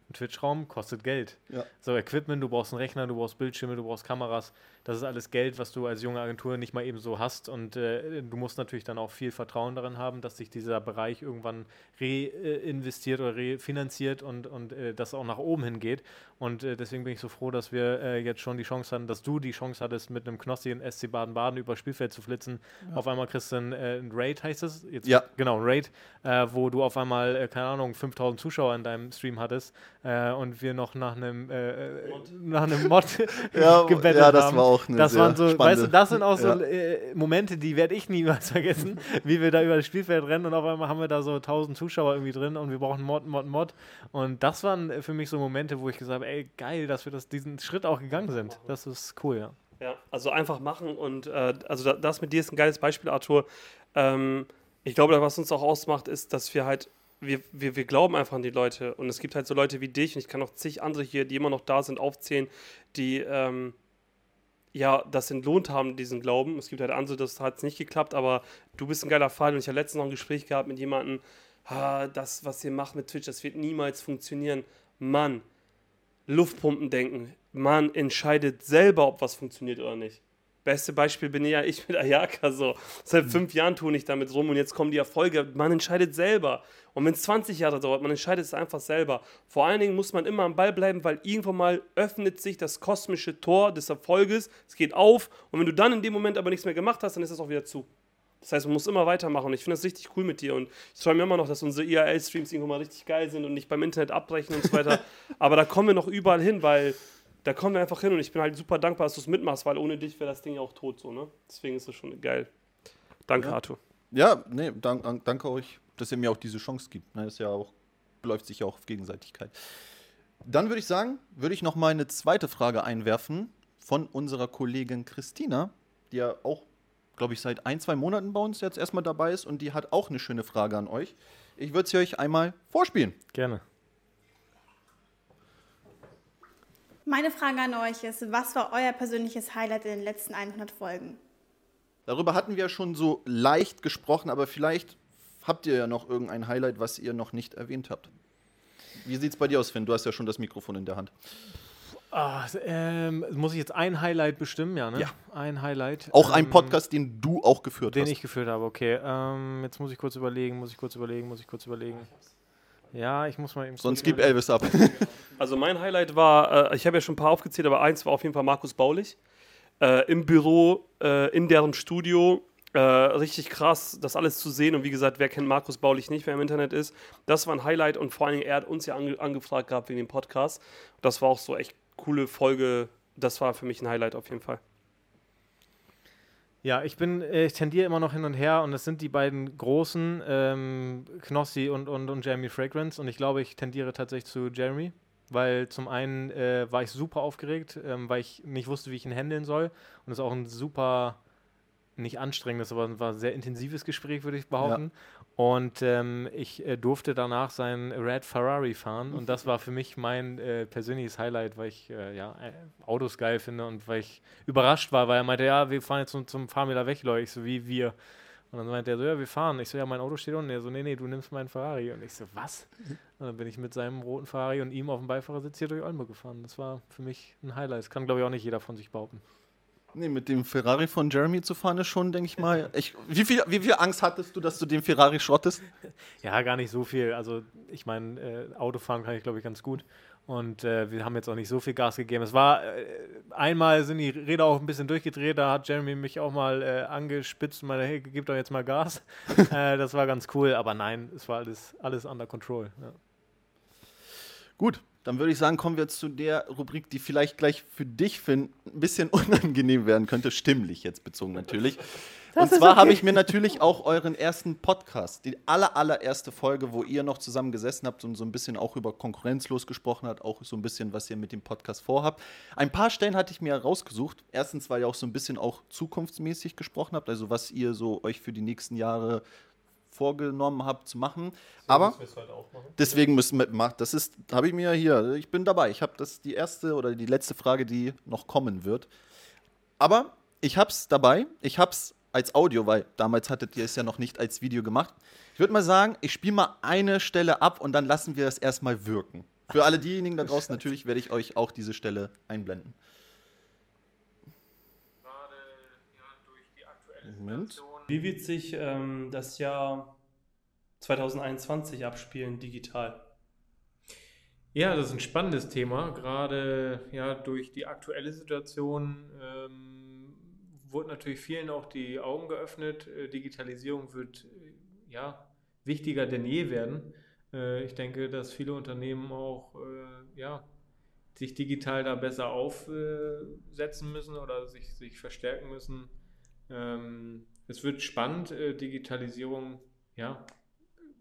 Ein Twitch-Raum kostet Geld. Ja. So, Equipment, du brauchst einen Rechner, du brauchst Bildschirme, du brauchst Kameras. Das ist alles Geld, was du als junge Agentur nicht mal eben so hast. Und äh, du musst natürlich dann auch viel Vertrauen darin haben, dass sich dieser Bereich irgendwann reinvestiert oder refinanziert und, und äh, das auch nach oben hin geht. Und äh, deswegen bin ich so froh, dass wir äh, jetzt schon die Chance hatten, dass du die Chance hattest, mit einem Knossi in SC Baden-Baden über Spielfeld zu flitzen. Ja. Auf einmal kriegst du ein, äh, ein, Raid, heißt es? Jetzt, ja. Genau, ein Raid, äh, wo du auf einmal, keine Ahnung, 5000 Zuschauer in deinem Stream hattest und wir noch nach einem, nach einem Mod ja, gebettet ja, das haben. War auch auch eine das waren so, weißt du, das sind auch so ja. äh, Momente, die werde ich niemals vergessen, wie wir da über das Spielfeld rennen und auf einmal haben wir da so 1000 Zuschauer irgendwie drin und wir brauchen Mod, Mod, Mod. Und das waren für mich so Momente, wo ich gesagt habe, ey, geil, dass wir das, diesen Schritt auch gegangen sind. Das ist cool, ja. Ja, also einfach machen und äh, also das mit dir ist ein geiles Beispiel, Arthur. Ähm, ich glaube, was uns auch ausmacht, ist, dass wir halt wir, wir, wir glauben einfach an die Leute. Und es gibt halt so Leute wie dich und ich kann auch zig andere hier, die immer noch da sind, aufzählen, die, ähm, ja, das entlohnt haben, diesen Glauben. Es gibt halt andere, das hat es nicht geklappt, aber du bist ein geiler Fall und ich habe letztens noch ein Gespräch gehabt mit jemandem, ah, das, was ihr macht mit Twitch, das wird niemals funktionieren. Mann, Luftpumpen denken. Man entscheidet selber, ob was funktioniert oder nicht. Beste Beispiel bin ja ich mit Ayaka so. Seit mhm. fünf Jahren tue ich damit rum und jetzt kommen die Erfolge. Man entscheidet selber. Und wenn es 20 Jahre dauert, man entscheidet es einfach selber. Vor allen Dingen muss man immer am Ball bleiben, weil irgendwann mal öffnet sich das kosmische Tor des Erfolges. Es geht auf und wenn du dann in dem Moment aber nichts mehr gemacht hast, dann ist es auch wieder zu. Das heißt, man muss immer weitermachen und ich finde das richtig cool mit dir und ich träume immer noch, dass unsere IRL-Streams irgendwann mal richtig geil sind und nicht beim Internet abbrechen und so weiter. aber da kommen wir noch überall hin, weil da kommen wir einfach hin und ich bin halt super dankbar, dass du es mitmachst, weil ohne dich wäre das Ding ja auch tot so, ne? Deswegen ist es schon geil. Danke, ja. Arthur. Ja, nee, dank, danke euch, dass ihr mir auch diese Chance gibt. Ne? Das ist ja auch, läuft sich ja auch auf Gegenseitigkeit. Dann würde ich sagen, würde ich noch mal eine zweite Frage einwerfen von unserer Kollegin Christina, die ja auch, glaube ich, seit ein, zwei Monaten bei uns jetzt erstmal dabei ist und die hat auch eine schöne Frage an euch. Ich würde sie euch einmal vorspielen. Gerne. Meine Frage an euch ist, was war euer persönliches Highlight in den letzten 100 Folgen? Darüber hatten wir schon so leicht gesprochen, aber vielleicht habt ihr ja noch irgendein Highlight, was ihr noch nicht erwähnt habt. Wie sieht es bei dir aus, Finn? Du hast ja schon das Mikrofon in der Hand. Ah, ähm, muss ich jetzt ein Highlight bestimmen, ja, ne? Ja. Ein Highlight. Auch ähm, ein Podcast, den du auch geführt den hast. Den ich geführt habe, okay. Ähm, jetzt muss ich kurz überlegen, muss ich kurz überlegen, muss ich kurz überlegen. Ja, ich muss mal eben. Sonst gib Elvis ab. Also mein Highlight war, äh, ich habe ja schon ein paar aufgezählt, aber eins war auf jeden Fall Markus Baulich. Äh, Im Büro, äh, in deren Studio. Äh, richtig krass, das alles zu sehen. Und wie gesagt, wer kennt Markus Baulich nicht, wer im Internet ist. Das war ein Highlight und vor allen Dingen, er hat uns ja ange angefragt gehabt wegen dem Podcast. Das war auch so echt coole Folge. Das war für mich ein Highlight auf jeden Fall. Ja, ich bin, äh, ich tendiere immer noch hin und her und es sind die beiden großen, ähm, Knossi und, und, und Jeremy Fragrance und ich glaube, ich tendiere tatsächlich zu Jeremy, weil zum einen äh, war ich super aufgeregt, ähm, weil ich nicht wusste, wie ich ihn handeln soll und es ist auch ein super nicht anstrengendes, aber ein sehr intensives Gespräch, würde ich behaupten. Ja. Und ähm, ich äh, durfte danach seinen Red Ferrari fahren und das war für mich mein äh, persönliches Highlight, weil ich äh, ja, äh, Autos geil finde und weil ich überrascht war, weil er meinte, ja, wir fahren jetzt zum, zum Formula Wegläu. Ich so, wie wir. Und dann meinte er so, ja, wir fahren. Ich so, ja, mein Auto steht unten. Er so, nee, nee, du nimmst meinen Ferrari. Und ich so, was? Und dann bin ich mit seinem roten Ferrari und ihm auf dem Beifahrersitz hier durch Oldenburg gefahren. Das war für mich ein Highlight. Das kann, glaube ich, auch nicht jeder von sich behaupten. Nee, mit dem Ferrari von Jeremy zu fahren ist schon, denke ich mal. Ich, wie, viel, wie viel Angst hattest du, dass du den Ferrari schrottest? Ja, gar nicht so viel. Also, ich meine, äh, Autofahren kann ich, glaube ich, ganz gut. Und äh, wir haben jetzt auch nicht so viel Gas gegeben. Es war äh, einmal sind die Räder auch ein bisschen durchgedreht. Da hat Jeremy mich auch mal äh, angespitzt und meinte, hey, gib doch jetzt mal Gas. Äh, das war ganz cool. Aber nein, es war alles, alles under control. Ja. Gut, dann würde ich sagen, kommen wir jetzt zu der Rubrik, die vielleicht gleich für dich, Finn, ein bisschen unangenehm werden könnte. Stimmlich jetzt bezogen natürlich. und zwar okay. habe ich mir natürlich auch euren ersten Podcast, die aller, allererste Folge, wo ihr noch zusammen gesessen habt und so ein bisschen auch über konkurrenzlos gesprochen habt, auch so ein bisschen, was ihr mit dem Podcast vorhabt. Ein paar Stellen hatte ich mir rausgesucht. Erstens, weil ihr auch so ein bisschen auch zukunftsmäßig gesprochen habt, also was ihr so euch für die nächsten Jahre vorgenommen habt zu machen. So Aber müssen machen. deswegen müssen wir machen. Das ist, habe ich mir hier. Ich bin dabei. Ich habe das die erste oder die letzte Frage, die noch kommen wird. Aber ich habe es dabei. Ich habe es als Audio, weil damals hattet ihr es ja noch nicht als Video gemacht. Ich würde mal sagen, ich spiele mal eine Stelle ab und dann lassen wir es erstmal wirken. Für alle diejenigen da draußen natürlich werde ich euch auch diese Stelle einblenden. Gerade ja, durch die aktuelle Moment. Wie wird sich ähm, das Jahr 2021 abspielen digital? Ja, das ist ein spannendes Thema. Gerade ja, durch die aktuelle Situation ähm, wurden natürlich vielen auch die Augen geöffnet. Äh, Digitalisierung wird äh, ja, wichtiger denn je werden. Äh, ich denke, dass viele Unternehmen auch äh, ja, sich digital da besser aufsetzen müssen oder sich, sich verstärken müssen. Ähm, es wird spannend, äh, Digitalisierung, ja,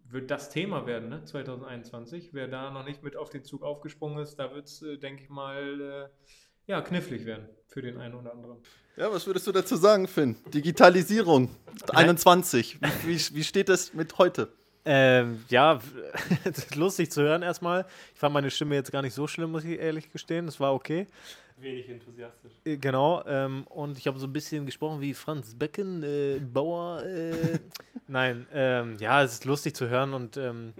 wird das Thema werden, ne, 2021. Wer da noch nicht mit auf den Zug aufgesprungen ist, da wird es, äh, denke ich mal, äh, ja, knifflig werden für den einen oder anderen. Ja, was würdest du dazu sagen, Finn? Digitalisierung 21. Wie, wie, wie steht es mit heute? Ähm, ja, lustig zu hören erstmal. Ich fand meine Stimme jetzt gar nicht so schlimm, muss ich ehrlich gestehen. Das war okay. Wenig enthusiastisch. Äh, genau, ähm, und ich habe so ein bisschen gesprochen wie Franz Becken, äh, Bauer. Äh, nein, ähm, ja, es ist lustig zu hören und ähm,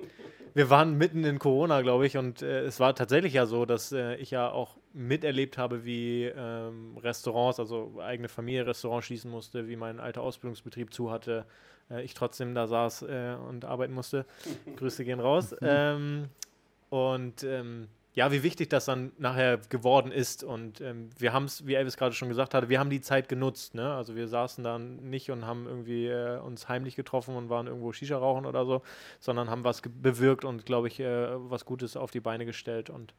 wir waren mitten in Corona, glaube ich, und äh, es war tatsächlich ja so, dass äh, ich ja auch miterlebt habe, wie ähm, Restaurants, also eigene Familie Restaurants schließen musste, wie mein alter Ausbildungsbetrieb zu hatte, äh, ich trotzdem da saß und arbeiten musste. Grüße gehen raus. Ähm, und ähm, ja, wie wichtig das dann nachher geworden ist. Und ähm, wir haben es, wie Elvis gerade schon gesagt hatte, wir haben die Zeit genutzt. Ne? Also wir saßen dann nicht und haben irgendwie äh, uns heimlich getroffen und waren irgendwo Shisha rauchen oder so, sondern haben was bewirkt und, glaube ich, äh, was Gutes auf die Beine gestellt. Und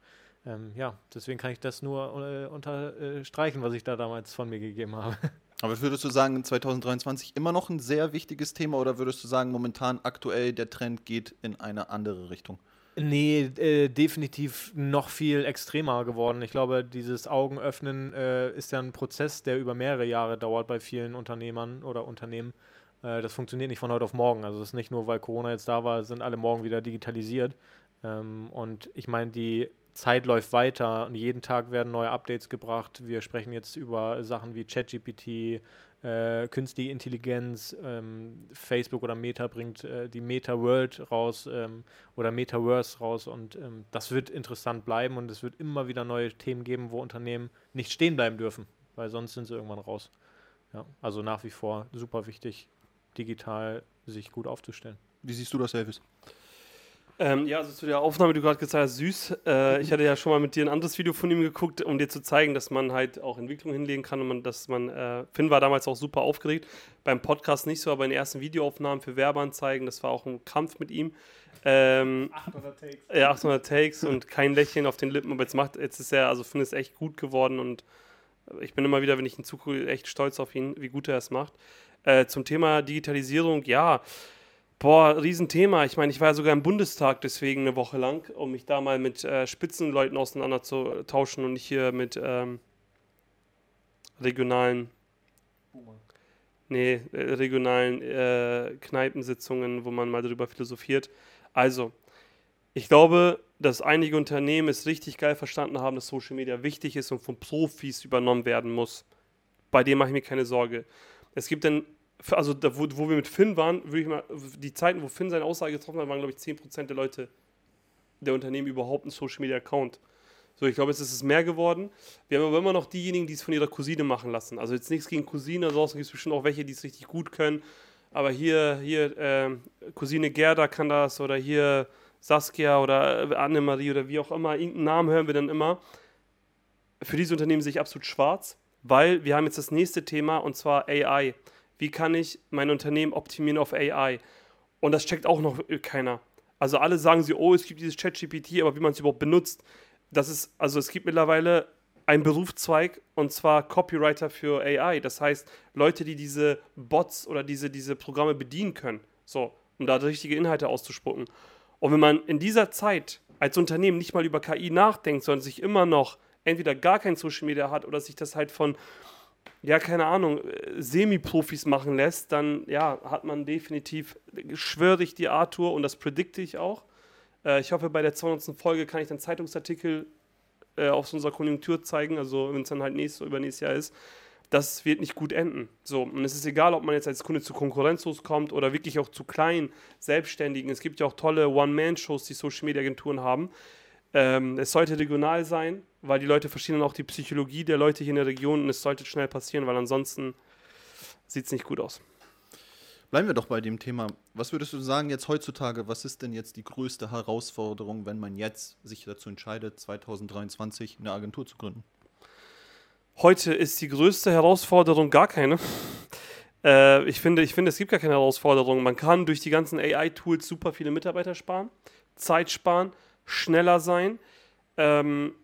ähm, ja, deswegen kann ich das nur äh, unterstreichen, was ich da damals von mir gegeben habe. Aber würdest du sagen, 2023 immer noch ein sehr wichtiges Thema oder würdest du sagen, momentan aktuell der Trend geht in eine andere Richtung? Nee, äh, definitiv noch viel extremer geworden. Ich glaube, dieses Augenöffnen äh, ist ja ein Prozess, der über mehrere Jahre dauert bei vielen Unternehmern oder Unternehmen. Äh, das funktioniert nicht von heute auf morgen. Also es ist nicht nur, weil Corona jetzt da war, sind alle morgen wieder digitalisiert. Ähm, und ich meine, die Zeit läuft weiter und jeden Tag werden neue Updates gebracht. Wir sprechen jetzt über Sachen wie ChatGPT, äh, künstliche Intelligenz, ähm, Facebook oder Meta bringt äh, die Meta World raus ähm, oder Metaverse raus und ähm, das wird interessant bleiben und es wird immer wieder neue Themen geben, wo Unternehmen nicht stehen bleiben dürfen, weil sonst sind sie irgendwann raus. Ja, also nach wie vor super wichtig, digital sich gut aufzustellen. Wie siehst du das, Elvis? Ähm, ja, also zu der Aufnahme, die du gerade gezeigt hast, süß. Äh, ich hatte ja schon mal mit dir ein anderes Video von ihm geguckt, um dir zu zeigen, dass man halt auch Entwicklung hinlegen kann und man, dass man, äh, Finn war damals auch super aufgeregt. Beim Podcast nicht so, aber in den ersten Videoaufnahmen für Werbeanzeigen, das war auch ein Kampf mit ihm. Ähm, 800 Takes. Ja, 800 Takes und kein Lächeln auf den Lippen, aber jetzt macht, jetzt ist er, also Finn ist echt gut geworden und ich bin immer wieder, wenn ich ihn zugucke, echt stolz auf ihn, wie gut er es macht. Äh, zum Thema Digitalisierung, ja, Boah, Riesenthema. Ich meine, ich war ja sogar im Bundestag deswegen eine Woche lang, um mich da mal mit äh, Spitzenleuten auseinanderzutauschen und nicht hier mit ähm, regionalen, nee, äh, regionalen äh, Kneipensitzungen, wo man mal darüber philosophiert. Also, ich glaube, dass einige Unternehmen es richtig geil verstanden haben, dass Social Media wichtig ist und von Profis übernommen werden muss. Bei dem mache ich mir keine Sorge. Es gibt dann also da, wo, wo wir mit Finn waren, würde ich mal, die Zeiten, wo Finn seine Aussage getroffen hat, waren, glaube ich, 10% der Leute, der Unternehmen überhaupt einen Social Media Account. So, ich glaube, jetzt ist es mehr geworden. Wir haben aber immer noch diejenigen, die es von ihrer Cousine machen lassen. Also jetzt nichts gegen Cousine, ansonsten gibt es bestimmt auch welche, die es richtig gut können. Aber hier, hier, äh, Cousine Gerda kann das oder hier Saskia oder äh, Annemarie oder wie auch immer, irgendeinen Namen hören wir dann immer. Für diese Unternehmen sehe ich absolut schwarz, weil wir haben jetzt das nächste Thema und zwar AI wie kann ich mein Unternehmen optimieren auf AI? Und das checkt auch noch keiner. Also alle sagen sie, oh, es gibt dieses ChatGPT, aber wie man es überhaupt benutzt, das ist, also es gibt mittlerweile ein Berufszweig und zwar Copywriter für AI. Das heißt, Leute, die diese Bots oder diese, diese Programme bedienen können, so, um da richtige Inhalte auszuspucken. Und wenn man in dieser Zeit als Unternehmen nicht mal über KI nachdenkt, sondern sich immer noch entweder gar kein Social Media hat oder sich das halt von, ja, keine Ahnung, äh, Semi-Profis machen lässt, dann ja, hat man definitiv, schwöre ich die Arthur und das predikte ich auch. Äh, ich hoffe, bei der 200. Folge kann ich dann Zeitungsartikel äh, aus unserer Konjunktur zeigen, also wenn es dann halt nächstes oder übernächstes Jahr ist. Das wird nicht gut enden. So, und es ist egal, ob man jetzt als Kunde zu Konkurrenzlos kommt oder wirklich auch zu kleinen Selbstständigen. Es gibt ja auch tolle One-Man-Shows, die Social-Media-Agenturen haben. Ähm, es sollte regional sein, weil die Leute verstehen dann auch die Psychologie der Leute hier in der Region und es sollte schnell passieren, weil ansonsten sieht es nicht gut aus. Bleiben wir doch bei dem Thema. Was würdest du sagen jetzt heutzutage, was ist denn jetzt die größte Herausforderung, wenn man jetzt sich dazu entscheidet, 2023 eine Agentur zu gründen? Heute ist die größte Herausforderung gar keine. Äh, ich, finde, ich finde, es gibt gar keine Herausforderung. Man kann durch die ganzen AI-Tools super viele Mitarbeiter sparen, Zeit sparen, schneller sein. Ähm,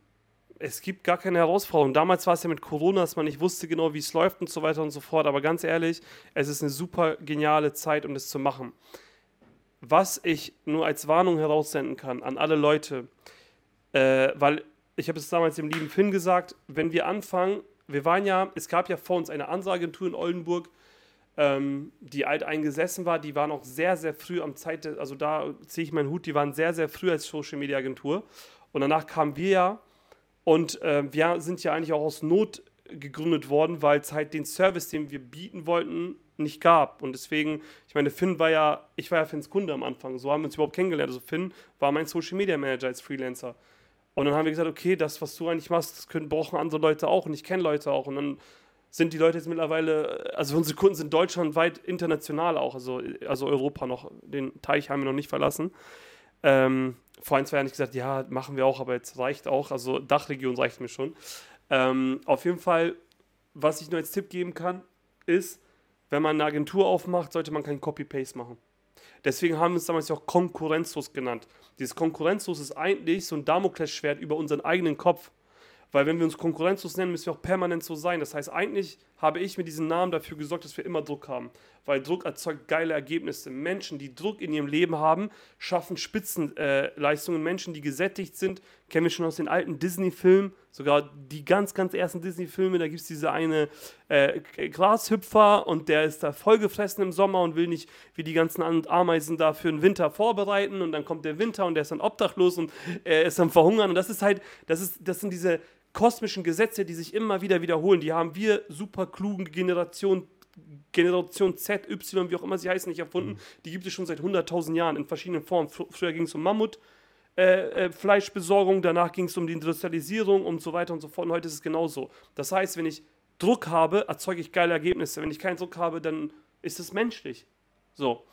es gibt gar keine Herausforderung. Damals war es ja mit Corona, dass man nicht wusste genau, wie es läuft und so weiter und so fort. Aber ganz ehrlich, es ist eine super geniale Zeit, um das zu machen. Was ich nur als Warnung heraussenden kann an alle Leute, äh, weil ich habe es damals dem lieben Finn gesagt, wenn wir anfangen, wir waren ja, es gab ja vor uns eine Ansaagentur in Oldenburg, ähm, die alteingesessen war, die waren auch sehr, sehr früh am Zeit, also da ziehe ich meinen Hut, die waren sehr, sehr früh als Social Media Agentur. Und danach kamen wir ja und äh, wir sind ja eigentlich auch aus Not gegründet worden, weil es halt den Service, den wir bieten wollten, nicht gab. Und deswegen, ich meine, Finn war ja, ich war ja Finns Kunde am Anfang. So haben wir uns überhaupt kennengelernt. Also Finn war mein Social Media Manager als Freelancer. Und dann haben wir gesagt, okay, das, was du eigentlich machst, das können, brauchen andere Leute auch und ich kenne Leute auch. Und dann sind die Leute jetzt mittlerweile, also unsere Kunden sind deutschlandweit international auch, also, also Europa noch, den Teich haben wir noch nicht verlassen. Ähm, vor ein, zwei Jahren nicht gesagt, ja, machen wir auch, aber jetzt reicht auch. Also Dachregion reicht mir schon. Ähm, auf jeden Fall, was ich nur als Tipp geben kann, ist, wenn man eine Agentur aufmacht, sollte man kein Copy-Paste machen. Deswegen haben wir es damals auch konkurrenzlos genannt. Dieses konkurrenzlos ist eigentlich so ein Damoklesschwert über unseren eigenen Kopf. Weil wenn wir uns konkurrenzlos nennen, müssen wir auch permanent so sein. Das heißt, eigentlich habe ich mit diesem Namen dafür gesorgt, dass wir immer Druck haben. Weil Druck erzeugt geile Ergebnisse. Menschen, die Druck in ihrem Leben haben, schaffen Spitzenleistungen. Äh, Menschen, die gesättigt sind, kennen wir schon aus den alten Disney-Filmen, sogar die ganz, ganz ersten Disney-Filme. Da gibt es diese eine äh, Grashüpfer und der ist da vollgefressen im Sommer und will nicht wie die ganzen Ameisen da für den Winter vorbereiten. Und dann kommt der Winter und der ist dann obdachlos und er ist dann verhungern. Und das ist halt, das, ist, das sind diese kosmischen Gesetze, die sich immer wieder wiederholen. Die haben wir super klugen Generationen Generation Z, Y, wie auch immer sie heißen, nicht erfunden. Mhm. Die gibt es schon seit 100.000 Jahren in verschiedenen Formen. Früher ging es um Mammut. Äh, äh, Fleischbesorgung, danach ging es um die Industrialisierung und so weiter und so fort. Und heute ist es genauso. Das heißt, wenn ich Druck habe, erzeuge ich geile Ergebnisse. Wenn ich keinen Druck habe, dann ist es menschlich. So.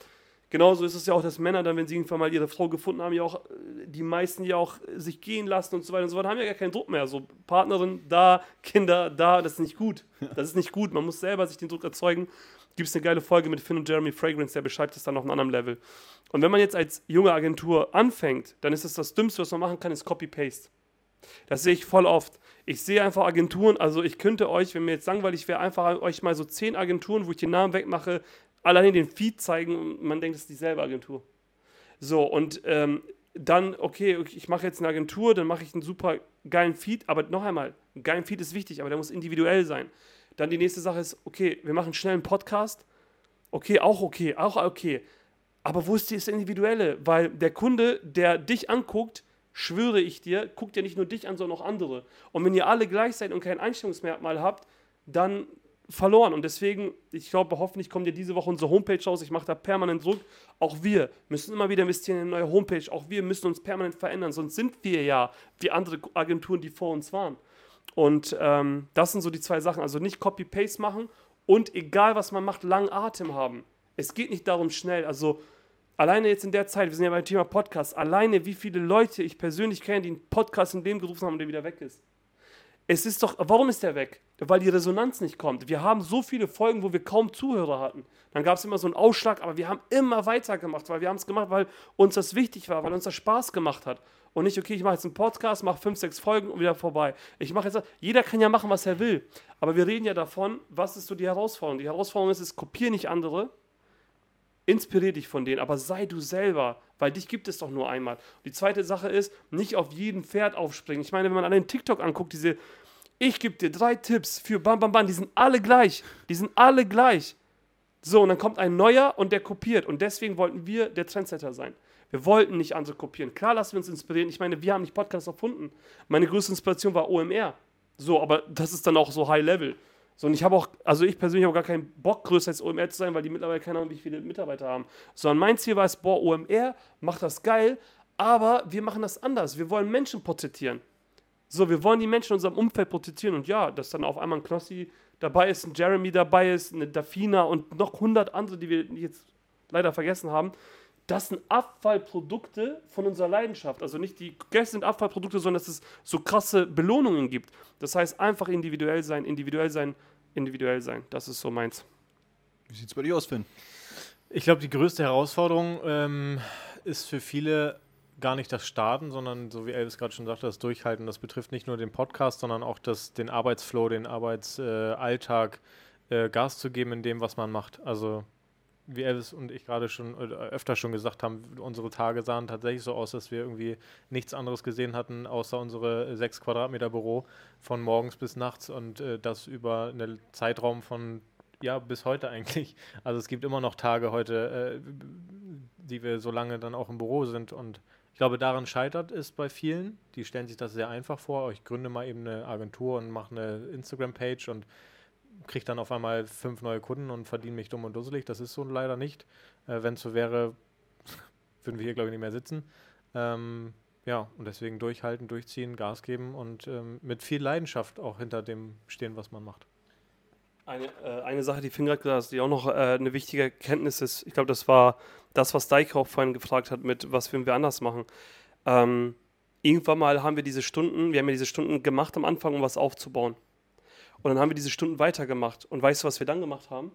Genauso ist es ja auch, dass Männer dann, wenn sie irgendwann mal ihre Frau gefunden haben, ja auch, äh, die meisten ja auch sich gehen lassen und so weiter und so fort, haben ja gar keinen Druck mehr. So Partnerin da, Kinder da, das ist nicht gut. Das ist nicht gut. Man muss selber sich den Druck erzeugen. Gibt es eine geile Folge mit Finn und Jeremy Fragrance, der beschreibt das dann auf einem anderen Level. Und wenn man jetzt als junge Agentur anfängt, dann ist das das Dümmste, was man machen kann, ist Copy-Paste. Das sehe ich voll oft. Ich sehe einfach Agenturen, also ich könnte euch, wenn mir jetzt langweilig wäre, einfach euch mal so zehn Agenturen, wo ich den Namen wegmache, alleine den Feed zeigen und man denkt, es ist dieselbe Agentur. So, und ähm, dann, okay, ich mache jetzt eine Agentur, dann mache ich einen super geilen Feed, aber noch einmal, ein geilen Feed ist wichtig, aber der muss individuell sein. Dann die nächste Sache ist, okay, wir machen schnell einen Podcast. Okay, auch okay, auch okay. Aber wo ist das Individuelle? Weil der Kunde, der dich anguckt, schwöre ich dir, guckt ja nicht nur dich an, sondern auch andere. Und wenn ihr alle gleich seid und kein Einstellungsmerkmal habt, dann verloren. Und deswegen, ich glaube, hoffentlich kommt ja diese Woche unsere Homepage raus. Ich mache da permanent Druck. Auch wir müssen immer wieder investieren in eine neue Homepage. Auch wir müssen uns permanent verändern. Sonst sind wir ja wie andere Agenturen, die vor uns waren. Und ähm, das sind so die zwei Sachen. Also nicht Copy-Paste machen und egal was man macht, langen Atem haben. Es geht nicht darum schnell. Also alleine jetzt in der Zeit, wir sind ja beim Thema Podcast, alleine wie viele Leute ich persönlich kenne, die einen Podcast in dem gerufen haben und der wieder weg ist Es ist doch, warum ist der weg? Weil die Resonanz nicht kommt. Wir haben so viele Folgen, wo wir kaum Zuhörer hatten. Dann gab es immer so einen Ausschlag, aber wir haben immer weitergemacht, weil wir haben es gemacht, weil uns das wichtig war, weil uns das Spaß gemacht hat. Und nicht, okay, ich mache jetzt einen Podcast, mache fünf, sechs Folgen und wieder vorbei. Ich mache jetzt, jeder kann ja machen, was er will. Aber wir reden ja davon, was ist so die Herausforderung? Die Herausforderung ist, ist kopiere nicht andere, inspiriere dich von denen, aber sei du selber, weil dich gibt es doch nur einmal. Die zweite Sache ist, nicht auf jeden Pferd aufspringen. Ich meine, wenn man allein TikTok anguckt, diese, ich gebe dir drei Tipps für Bam Bam Bam, die sind alle gleich. Die sind alle gleich. So, und dann kommt ein neuer und der kopiert. Und deswegen wollten wir der Trendsetter sein. Wir wollten nicht andere kopieren. Klar lassen wir uns inspirieren. Ich meine, wir haben nicht Podcasts erfunden. Meine größte Inspiration war OMR. So, aber das ist dann auch so High Level. So, und ich habe auch, also ich persönlich habe gar keinen Bock, größer als OMR zu sein, weil die mittlerweile keine Ahnung, wie viele Mitarbeiter haben. Sondern mein Ziel war es, boah, OMR macht das geil, aber wir machen das anders. Wir wollen Menschen porträtieren. So, wir wollen die Menschen in unserem Umfeld porträtieren. Und ja, dass dann auf einmal ein Knossi dabei ist, ein Jeremy dabei ist, eine Dafina und noch 100 andere, die wir jetzt leider vergessen haben das sind Abfallprodukte von unserer Leidenschaft. Also nicht die Gäste sind Abfallprodukte, sondern dass es so krasse Belohnungen gibt. Das heißt, einfach individuell sein, individuell sein, individuell sein. Das ist so meins. Wie sieht es bei dir aus, Finn? Ich glaube, die größte Herausforderung ähm, ist für viele gar nicht das Starten, sondern so wie Elvis gerade schon sagte, das Durchhalten. Das betrifft nicht nur den Podcast, sondern auch das, den Arbeitsflow, den Arbeitsalltag, äh, äh, Gas zu geben in dem, was man macht. Also wie Elvis und ich gerade schon äh, öfter schon gesagt haben, unsere Tage sahen tatsächlich so aus, dass wir irgendwie nichts anderes gesehen hatten, außer unsere sechs Quadratmeter Büro von morgens bis nachts und äh, das über einen Zeitraum von ja bis heute eigentlich. Also es gibt immer noch Tage heute, äh, die wir so lange dann auch im Büro sind und ich glaube, daran scheitert es bei vielen. Die stellen sich das sehr einfach vor. Ich gründe mal eben eine Agentur und mache eine Instagram-Page und kriege dann auf einmal fünf neue Kunden und verdiene mich dumm und dusselig. Das ist so leider nicht. Äh, Wenn es so wäre, würden wir hier, glaube ich, nicht mehr sitzen. Ähm, ja, und deswegen durchhalten, durchziehen, Gas geben und ähm, mit viel Leidenschaft auch hinter dem stehen, was man macht. Eine, äh, eine Sache, die Finn gerade gesagt hat, die auch noch äh, eine wichtige Erkenntnis ist, ich glaube, das war das, was auch vorhin gefragt hat, mit was würden wir anders machen. Ähm, irgendwann mal haben wir diese Stunden, wir haben ja diese Stunden gemacht am Anfang, um was aufzubauen. Und dann haben wir diese Stunden weitergemacht. Und weißt du, was wir dann gemacht haben?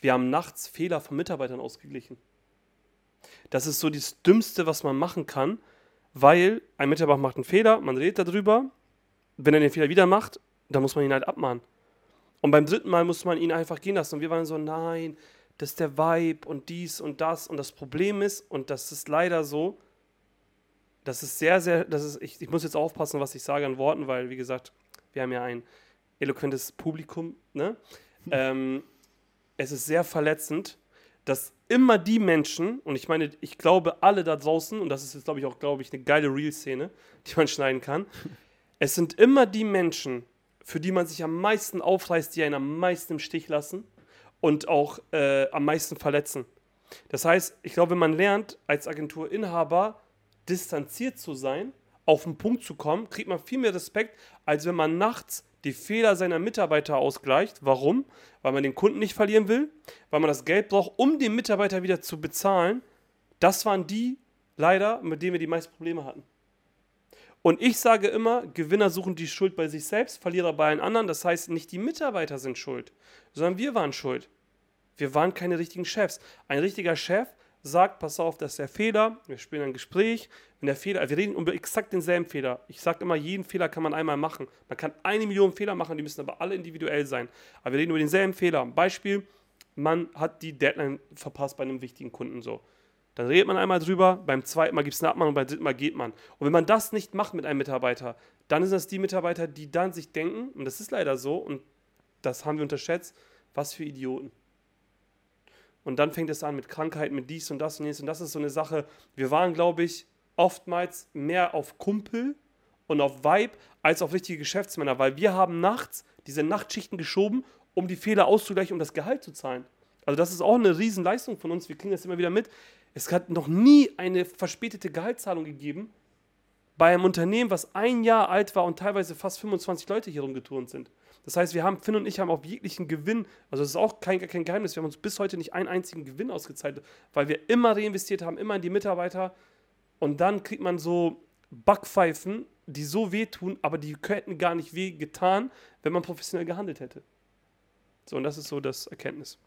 Wir haben nachts Fehler von Mitarbeitern ausgeglichen. Das ist so das Dümmste, was man machen kann, weil ein Mitarbeiter macht einen Fehler, man redet darüber. Wenn er den Fehler wieder macht, dann muss man ihn halt abmahnen. Und beim dritten Mal muss man ihn einfach gehen lassen. Und wir waren so, nein, das ist der Vibe und dies und das. Und das Problem ist, und das ist leider so, das ist sehr, sehr, das ist, ich, ich muss jetzt aufpassen, was ich sage an Worten, weil, wie gesagt, wir haben ja ein eloquentes Publikum. Ne? Ähm, es ist sehr verletzend, dass immer die Menschen, und ich meine, ich glaube, alle da draußen, und das ist jetzt, glaube ich, auch, glaube ich, eine geile Real-Szene, die man schneiden kann, es sind immer die Menschen, für die man sich am meisten aufreißt, die einen am meisten im Stich lassen und auch äh, am meisten verletzen. Das heißt, ich glaube, wenn man lernt, als Agenturinhaber distanziert zu sein, auf den Punkt zu kommen, kriegt man viel mehr Respekt, als wenn man nachts die Fehler seiner Mitarbeiter ausgleicht. Warum? Weil man den Kunden nicht verlieren will, weil man das Geld braucht, um den Mitarbeiter wieder zu bezahlen. Das waren die, leider, mit denen wir die meisten Probleme hatten. Und ich sage immer, Gewinner suchen die Schuld bei sich selbst, Verlierer bei allen anderen. Das heißt, nicht die Mitarbeiter sind schuld, sondern wir waren schuld. Wir waren keine richtigen Chefs. Ein richtiger Chef sagt, pass auf, das ist der Fehler, wir spielen ein Gespräch, wenn der Fehler, wir reden über exakt denselben Fehler. Ich sage immer, jeden Fehler kann man einmal machen. Man kann eine Million Fehler machen, die müssen aber alle individuell sein. Aber wir reden über denselben Fehler. Beispiel, man hat die Deadline verpasst bei einem wichtigen Kunden so. Dann redet man einmal drüber, beim zweiten Mal gibt es eine Abmahnung, beim dritten Mal geht man. Und wenn man das nicht macht mit einem Mitarbeiter, dann sind das die Mitarbeiter, die dann sich denken, und das ist leider so, und das haben wir unterschätzt, was für Idioten. Und dann fängt es an mit Krankheiten, mit dies und das und jenes. Und das ist so eine Sache. Wir waren, glaube ich, oftmals mehr auf Kumpel und auf Vibe als auf richtige Geschäftsmänner, weil wir haben nachts diese Nachtschichten geschoben, um die Fehler auszugleichen, um das Gehalt zu zahlen. Also das ist auch eine Riesenleistung von uns. Wir kriegen das immer wieder mit. Es hat noch nie eine verspätete Gehaltszahlung gegeben bei einem Unternehmen, was ein Jahr alt war und teilweise fast 25 Leute hier rumgeturnt sind. Das heißt, wir haben, Finn und ich haben auf jeglichen Gewinn, also das ist auch kein, kein Geheimnis, wir haben uns bis heute nicht einen einzigen Gewinn ausgezahlt, weil wir immer reinvestiert haben, immer in die Mitarbeiter. Und dann kriegt man so Backpfeifen die so wehtun, aber die hätten gar nicht weh getan, wenn man professionell gehandelt hätte. So, und das ist so das Erkenntnis.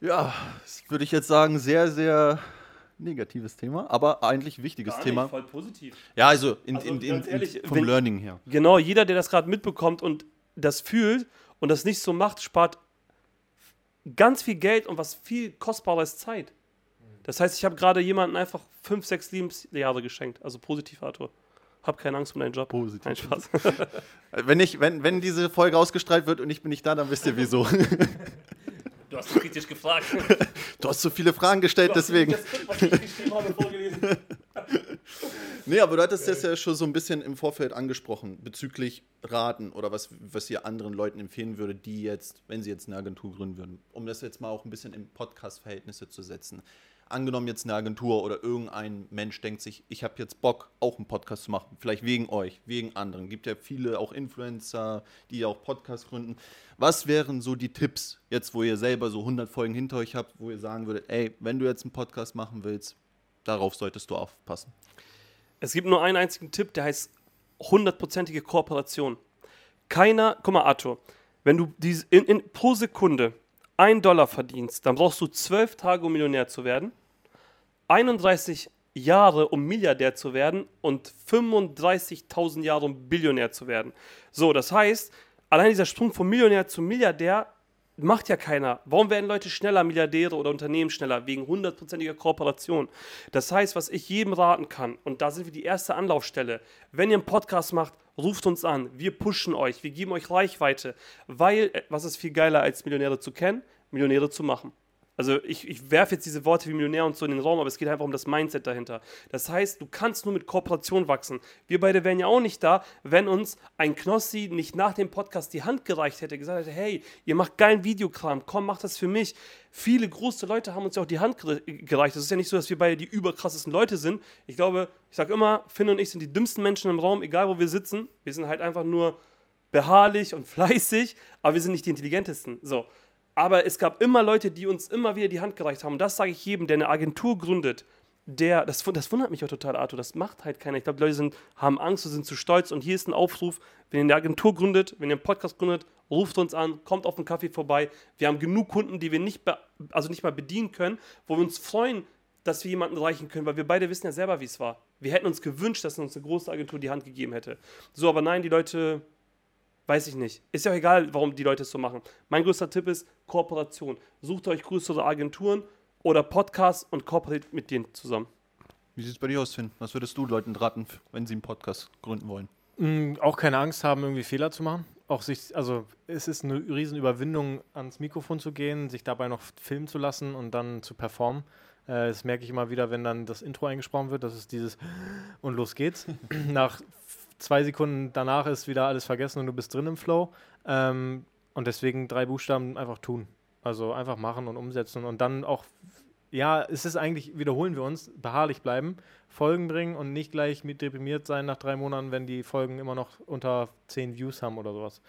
Ja, das würde ich jetzt sagen, sehr, sehr negatives Thema, aber eigentlich wichtiges Gar Thema. Nicht, voll positiv. Ja, also, in, also in, in, ehrlich, vom wenn, Learning her. Genau, jeder, der das gerade mitbekommt und das fühlt und das nicht so macht, spart ganz viel Geld und was viel kostbares Zeit. Das heißt, ich habe gerade jemanden einfach fünf, sechs Lebensjahre geschenkt. Also positiv, Arthur. Hab keine Angst um deinen Job. Positiv. Nein, Spaß. wenn, ich, wenn, wenn diese Folge ausgestrahlt wird und ich bin nicht da, dann wisst ihr wieso. Du hast so kritisch gefragt. Du hast so viele Fragen gestellt, deswegen. Das, was ich geschrieben habe, vorgelesen. nee, aber du hattest das ja schon so ein bisschen im Vorfeld angesprochen, bezüglich Raten oder was, was ihr anderen Leuten empfehlen würde, die jetzt, wenn sie jetzt eine Agentur gründen würden, um das jetzt mal auch ein bisschen in Podcast-Verhältnisse zu setzen angenommen jetzt eine Agentur oder irgendein Mensch denkt sich, ich habe jetzt Bock, auch einen Podcast zu machen, vielleicht wegen euch, wegen anderen. Gibt ja viele auch Influencer, die auch Podcasts gründen. Was wären so die Tipps, jetzt wo ihr selber so 100 Folgen hinter euch habt, wo ihr sagen würdet, ey, wenn du jetzt einen Podcast machen willst, darauf solltest du aufpassen? Es gibt nur einen einzigen Tipp, der heißt hundertprozentige Kooperation. Keiner, guck mal Arthur, wenn du diese in, in, pro Sekunde 1 Dollar verdienst, dann brauchst du 12 Tage, um Millionär zu werden, 31 Jahre, um Milliardär zu werden und 35.000 Jahre, um Billionär zu werden. So, das heißt, allein dieser Sprung von Millionär zu Milliardär macht ja keiner. Warum werden Leute schneller Milliardäre oder Unternehmen schneller? Wegen hundertprozentiger Kooperation. Das heißt, was ich jedem raten kann, und da sind wir die erste Anlaufstelle, wenn ihr einen Podcast macht, ruft uns an, wir pushen euch, wir geben euch Reichweite, weil, äh, was ist viel geiler als Millionäre zu kennen, Millionäre zu machen. Also ich, ich werfe jetzt diese Worte wie Millionär und so in den Raum, aber es geht einfach um das Mindset dahinter. Das heißt, du kannst nur mit Kooperation wachsen. Wir beide wären ja auch nicht da, wenn uns ein Knossi nicht nach dem Podcast die Hand gereicht hätte, gesagt hätte, hey, ihr macht geilen Videokram, komm, mach das für mich. Viele große Leute haben uns ja auch die Hand gereicht. Es ist ja nicht so, dass wir beide die überkrassesten Leute sind. Ich glaube, ich sage immer, Finn und ich sind die dümmsten Menschen im Raum, egal wo wir sitzen. Wir sind halt einfach nur beharrlich und fleißig, aber wir sind nicht die intelligentesten. So. Aber es gab immer Leute, die uns immer wieder die Hand gereicht haben. das sage ich jedem, der eine Agentur gründet. Der, das, das wundert mich auch total, Arthur. Das macht halt keiner. Ich glaube, Leute sind, haben Angst und sind zu stolz. Und hier ist ein Aufruf: Wenn ihr eine Agentur gründet, wenn ihr einen Podcast gründet, ruft uns an, kommt auf einen Kaffee vorbei. Wir haben genug Kunden, die wir nicht, also nicht mal bedienen können, wo wir uns freuen, dass wir jemanden erreichen können, weil wir beide wissen ja selber, wie es war. Wir hätten uns gewünscht, dass uns eine große Agentur die Hand gegeben hätte. So, aber nein, die Leute Weiß ich nicht. Ist ja auch egal, warum die Leute es so machen. Mein größter Tipp ist Kooperation. Sucht euch größere Agenturen oder Podcasts und kooperiert mit denen zusammen. Wie sieht es bei dir aus, Finn? Was würdest du Leuten raten, wenn sie einen Podcast gründen wollen? Mhm, auch keine Angst haben, irgendwie Fehler zu machen. Auch sich, also es ist eine Riesenüberwindung, ans Mikrofon zu gehen, sich dabei noch filmen zu lassen und dann zu performen. Äh, das merke ich immer wieder, wenn dann das Intro eingesprochen wird. Das ist dieses und los geht's. Nach zwei Sekunden danach ist wieder alles vergessen und du bist drin im Flow. Ähm, und deswegen drei Buchstaben einfach tun. Also einfach machen und umsetzen und dann auch, ja, es ist eigentlich, wiederholen wir uns, beharrlich bleiben, Folgen bringen und nicht gleich mit deprimiert sein nach drei Monaten, wenn die Folgen immer noch unter zehn Views haben oder sowas.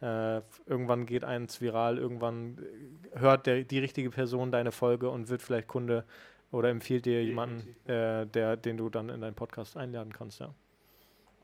Äh, irgendwann geht eins viral, irgendwann hört der, die richtige Person deine Folge und wird vielleicht Kunde oder empfiehlt dir jemanden, äh, der, den du dann in deinen Podcast einladen kannst, ja.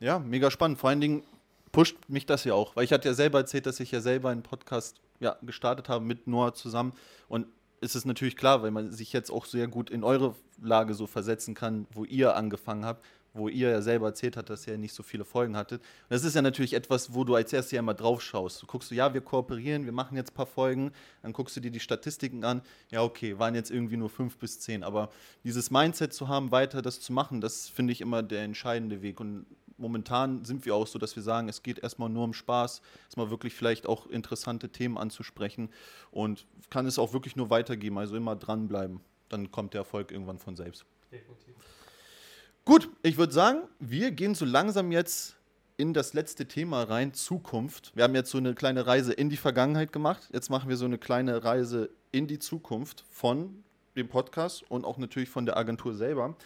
Ja, mega spannend. Vor allen Dingen pusht mich das ja auch, weil ich hatte ja selber erzählt, dass ich ja selber einen Podcast ja, gestartet habe mit Noah zusammen. Und es ist natürlich klar, weil man sich jetzt auch sehr gut in eure Lage so versetzen kann, wo ihr angefangen habt, wo ihr ja selber erzählt habt, dass ihr nicht so viele Folgen hattet. Und das ist ja natürlich etwas, wo du als erstes ja immer drauf schaust. Du guckst du, ja, wir kooperieren, wir machen jetzt ein paar Folgen, dann guckst du dir die Statistiken an, ja, okay, waren jetzt irgendwie nur fünf bis zehn. Aber dieses Mindset zu haben, weiter das zu machen, das finde ich immer der entscheidende Weg. Und momentan sind wir auch so, dass wir sagen, es geht erstmal nur um Spaß, erstmal wirklich vielleicht auch interessante Themen anzusprechen und kann es auch wirklich nur weitergeben, also immer dranbleiben. Dann kommt der Erfolg irgendwann von selbst. Definitiv. Gut, ich würde sagen, wir gehen so langsam jetzt in das letzte Thema rein, Zukunft. Wir haben jetzt so eine kleine Reise in die Vergangenheit gemacht. Jetzt machen wir so eine kleine Reise in die Zukunft von dem Podcast und auch natürlich von der Agentur selber.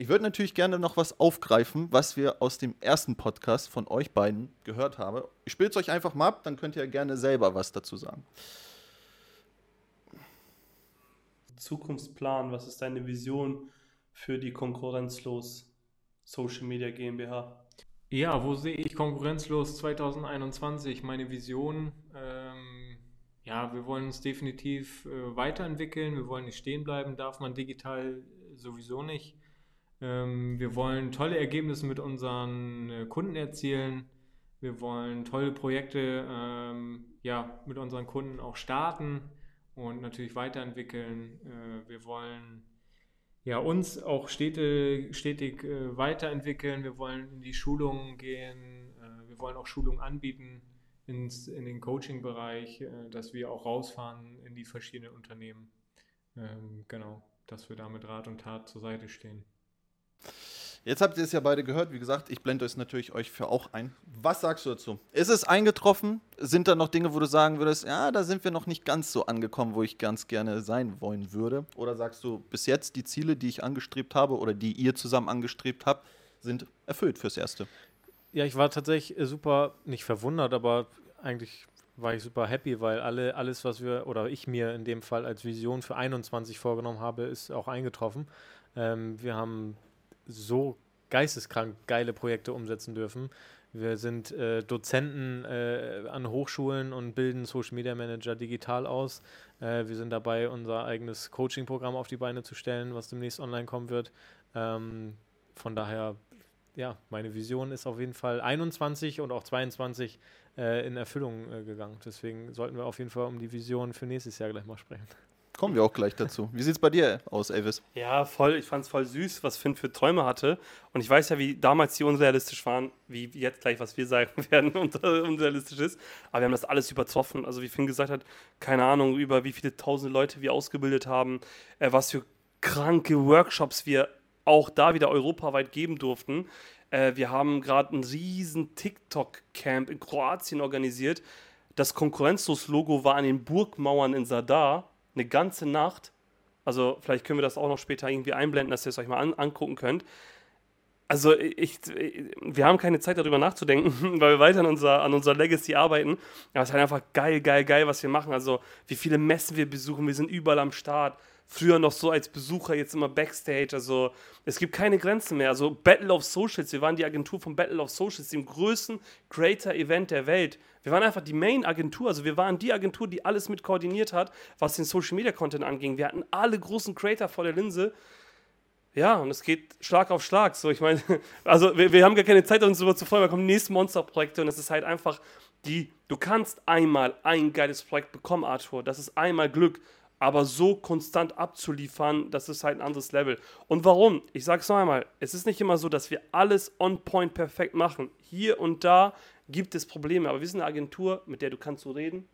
Ich würde natürlich gerne noch was aufgreifen, was wir aus dem ersten Podcast von euch beiden gehört haben. Ich spiele es euch einfach mal ab, dann könnt ihr gerne selber was dazu sagen. Zukunftsplan, was ist deine Vision für die konkurrenzlos Social Media GmbH. Ja, wo sehe ich konkurrenzlos 2021? Meine Vision, ähm, ja, wir wollen uns definitiv äh, weiterentwickeln, wir wollen nicht stehen bleiben, darf man digital sowieso nicht. Ähm, wir wollen tolle Ergebnisse mit unseren äh, Kunden erzielen. Wir wollen tolle Projekte ähm, ja, mit unseren Kunden auch starten und natürlich weiterentwickeln. Äh, wir wollen ja, uns auch stetig, stetig äh, weiterentwickeln. Wir wollen in die Schulungen gehen. Äh, wir wollen auch Schulungen anbieten ins, in den Coaching-Bereich, äh, dass wir auch rausfahren in die verschiedenen Unternehmen. Ähm, genau, dass wir da mit Rat und Tat zur Seite stehen. Jetzt habt ihr es ja beide gehört. Wie gesagt, ich blende es natürlich euch für auch ein. Was sagst du dazu? Ist es eingetroffen? Sind da noch Dinge, wo du sagen würdest, ja, da sind wir noch nicht ganz so angekommen, wo ich ganz gerne sein wollen würde? Oder sagst du, bis jetzt die Ziele, die ich angestrebt habe oder die ihr zusammen angestrebt habt, sind erfüllt fürs Erste? Ja, ich war tatsächlich super, nicht verwundert, aber eigentlich war ich super happy, weil alle, alles, was wir oder ich mir in dem Fall als Vision für 21 vorgenommen habe, ist auch eingetroffen. Ähm, wir haben so geisteskrank geile Projekte umsetzen dürfen. Wir sind äh, Dozenten äh, an Hochschulen und bilden Social Media Manager digital aus. Äh, wir sind dabei, unser eigenes Coaching-Programm auf die Beine zu stellen, was demnächst online kommen wird. Ähm, von daher, ja, meine Vision ist auf jeden Fall 21 und auch 22 äh, in Erfüllung äh, gegangen. Deswegen sollten wir auf jeden Fall um die Vision für nächstes Jahr gleich mal sprechen. Kommen wir auch gleich dazu. Wie sieht es bei dir aus, Elvis? Ja, voll. Ich fand es voll süß, was Finn für Träume hatte. Und ich weiß ja, wie damals die unrealistisch waren, wie jetzt gleich, was wir sagen werden, unrealistisch ist. Aber wir haben das alles übertroffen. Also, wie Finn gesagt hat, keine Ahnung, über wie viele tausende Leute wir ausgebildet haben, äh, was für kranke Workshops wir auch da wieder europaweit geben durften. Äh, wir haben gerade ein riesen TikTok-Camp in Kroatien organisiert. Das Konkurrenzlos-Logo war an den Burgmauern in Sadar eine ganze Nacht. Also vielleicht können wir das auch noch später irgendwie einblenden, dass ihr es euch mal an, angucken könnt. Also ich, wir haben keine Zeit darüber nachzudenken, weil wir weiter an unserer, an unserer Legacy arbeiten. Aber es ist halt einfach geil, geil, geil, was wir machen. Also wie viele Messen wir besuchen, wir sind überall am Start früher noch so als Besucher, jetzt immer Backstage. Also es gibt keine Grenzen mehr. Also Battle of Socials, wir waren die Agentur von Battle of Socials, dem größten Creator-Event der Welt. Wir waren einfach die Main-Agentur, also wir waren die Agentur, die alles mit koordiniert hat, was den Social-Media-Content anging. Wir hatten alle großen Creator vor der Linse. Ja, und es geht Schlag auf Schlag. So, ich meine, also wir, wir haben gar keine Zeit, uns darüber zu freuen. Da kommen nächste Monster-Projekte und es ist halt einfach die, du kannst einmal ein geiles Projekt bekommen, Arthur. Das ist einmal Glück aber so konstant abzuliefern, das ist halt ein anderes Level. Und warum? Ich sage es noch einmal, es ist nicht immer so, dass wir alles on point perfekt machen. Hier und da gibt es Probleme, aber wir sind eine Agentur, mit der du kannst so reden.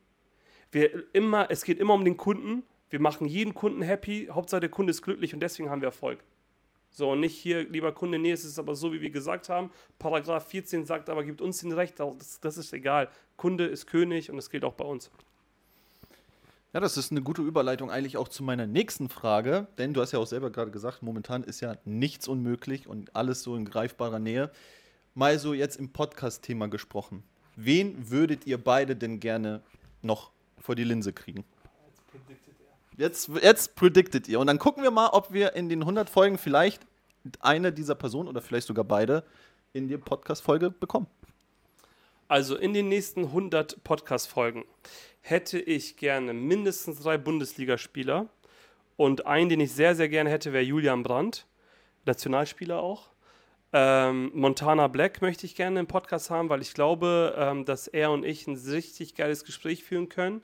Wir immer, es geht immer um den Kunden. Wir machen jeden Kunden happy. Hauptsache der Kunde ist glücklich und deswegen haben wir Erfolg. So, und nicht hier, lieber Kunde, nee, es ist aber so, wie wir gesagt haben. Paragraph 14 sagt aber, gibt uns den Recht, das, das ist egal. Kunde ist König und das gilt auch bei uns. Ja, das ist eine gute Überleitung eigentlich auch zu meiner nächsten Frage, denn du hast ja auch selber gerade gesagt, momentan ist ja nichts unmöglich und alles so in greifbarer Nähe. Mal so jetzt im Podcast-Thema gesprochen. Wen würdet ihr beide denn gerne noch vor die Linse kriegen? Jetzt, jetzt predicted ihr. Und dann gucken wir mal, ob wir in den 100 Folgen vielleicht eine dieser Personen oder vielleicht sogar beide in die Podcast-Folge bekommen. Also in den nächsten 100 Podcast-Folgen hätte ich gerne mindestens drei Bundesligaspieler. Und einen, den ich sehr, sehr gerne hätte, wäre Julian Brandt, Nationalspieler auch. Ähm, Montana Black möchte ich gerne im Podcast haben, weil ich glaube, ähm, dass er und ich ein richtig geiles Gespräch führen können.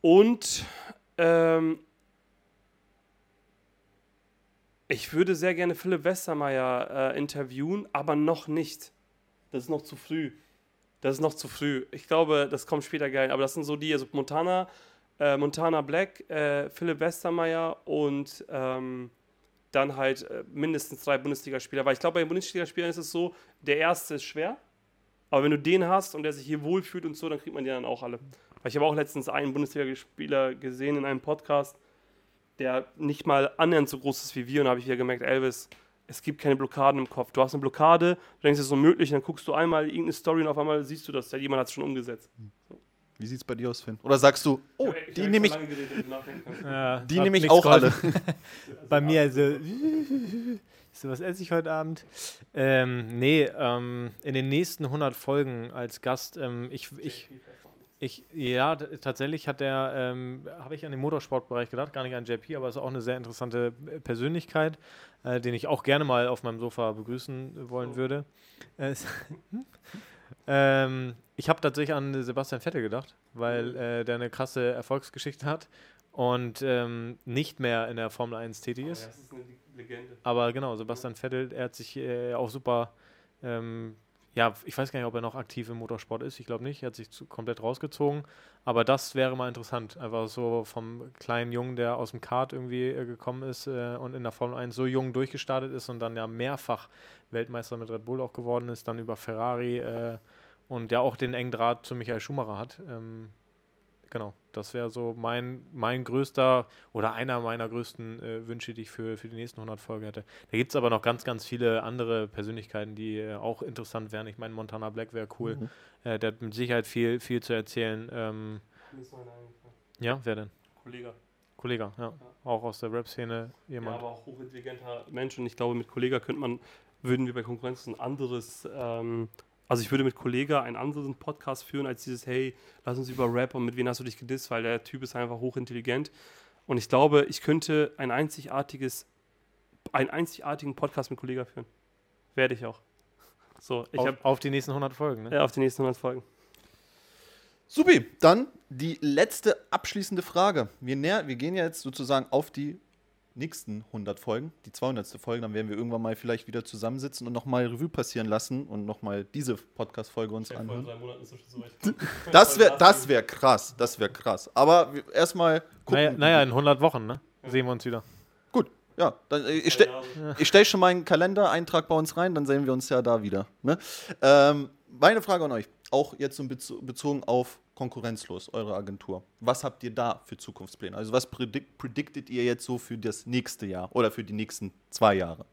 Und ähm, ich würde sehr gerne Philipp Westermeier äh, interviewen, aber noch nicht. Das ist noch zu früh. Das ist noch zu früh. Ich glaube, das kommt später geil. Aber das sind so die, also Montana, äh, Montana Black, äh, Philipp Westermeier und ähm, dann halt äh, mindestens drei Bundesligaspieler. Weil ich glaube, bei den Bundesligaspielern ist es so, der erste ist schwer. Aber wenn du den hast und der sich hier wohlfühlt und so, dann kriegt man die dann auch alle. Weil ich habe auch letztens einen Bundesligaspieler gesehen in einem Podcast, der nicht mal annähernd so groß ist wie wir. Und da habe ich wieder gemerkt, Elvis, es gibt keine Blockaden im Kopf. Du hast eine Blockade, du denkst, es ist unmöglich, dann guckst du einmal irgendeine Story und auf einmal siehst du das, ja, jemand hat es schon umgesetzt. So. Wie sieht es bei dir aus, Finn? Oder sagst du, oh, ich die nehme ich, ja, die nehme ich auch alle. bei mir also, So, was esse ich heute Abend? Ähm, nee, ähm, in den nächsten 100 Folgen als Gast. Ähm, ich, ich, ich, ja, tatsächlich hat der, ähm, habe ich an den Motorsportbereich gedacht, gar nicht an JP, aber ist auch eine sehr interessante Persönlichkeit, äh, den ich auch gerne mal auf meinem Sofa begrüßen wollen oh. würde. Äh, ähm, ich habe tatsächlich an Sebastian Vettel gedacht, weil mhm. äh, der eine krasse Erfolgsgeschichte hat und ähm, nicht mehr in der Formel 1 tätig ist. Oh, ja, das ist eine Legende. Aber genau, Sebastian Vettel, er hat sich äh, auch super, ähm, ja, ich weiß gar nicht, ob er noch aktiv im Motorsport ist, ich glaube nicht, er hat sich zu, komplett rausgezogen, aber das wäre mal interessant, einfach so vom kleinen Jungen, der aus dem Kart irgendwie äh, gekommen ist äh, und in der Formel 1 so jung durchgestartet ist und dann ja mehrfach Weltmeister mit Red Bull auch geworden ist, dann über Ferrari äh, und ja auch den engen Draht zu Michael Schumacher hat. Ähm, genau, das wäre so mein, mein größter oder einer meiner größten äh, Wünsche, die ich für, für die nächsten 100 Folgen hätte. Da gibt es aber noch ganz, ganz viele andere Persönlichkeiten, die äh, auch interessant wären. Ich meine, Montana Black wäre cool. Mhm. Äh, der hat mit Sicherheit viel, viel zu erzählen. Ähm, ja, wer denn? Kollege. Kollege, ja. ja. Auch aus der Rap-Szene jemand. Ja, aber auch hochintelligenter Mensch und ich glaube, mit Kollege könnte man, würden wir bei Konkurrenz ein anderes ähm, also ich würde mit Kollega einen anderen Podcast führen als dieses, hey, lass uns über Rap und mit wem hast du dich gedisst, weil der Typ ist einfach hochintelligent. Und ich glaube, ich könnte ein einzigartiges, einen einzigartigen Podcast mit Kollega führen. Werde ich auch. So, ich auf, hab, auf die nächsten 100 Folgen, ne? Ja, auf die nächsten 100 Folgen. Supi, dann die letzte abschließende Frage. Wir, näher, wir gehen jetzt sozusagen auf die nächsten 100 Folgen, die 200. Folge, dann werden wir irgendwann mal vielleicht wieder zusammensitzen und nochmal Revue passieren lassen und nochmal diese Podcast-Folge uns anhören. Das wäre das wär krass, das wäre krass. Aber erstmal gucken. Naja, naja, in 100 Wochen, ne? Sehen wir uns wieder. Gut, ja. Dann, äh, ich stelle stell schon meinen Kalendereintrag bei uns rein, dann sehen wir uns ja da wieder. Ne? Ähm, meine Frage an euch, auch jetzt bezogen auf konkurrenzlos, eure Agentur. Was habt ihr da für Zukunftspläne? Also was predict, prediktet ihr jetzt so für das nächste Jahr oder für die nächsten zwei Jahre?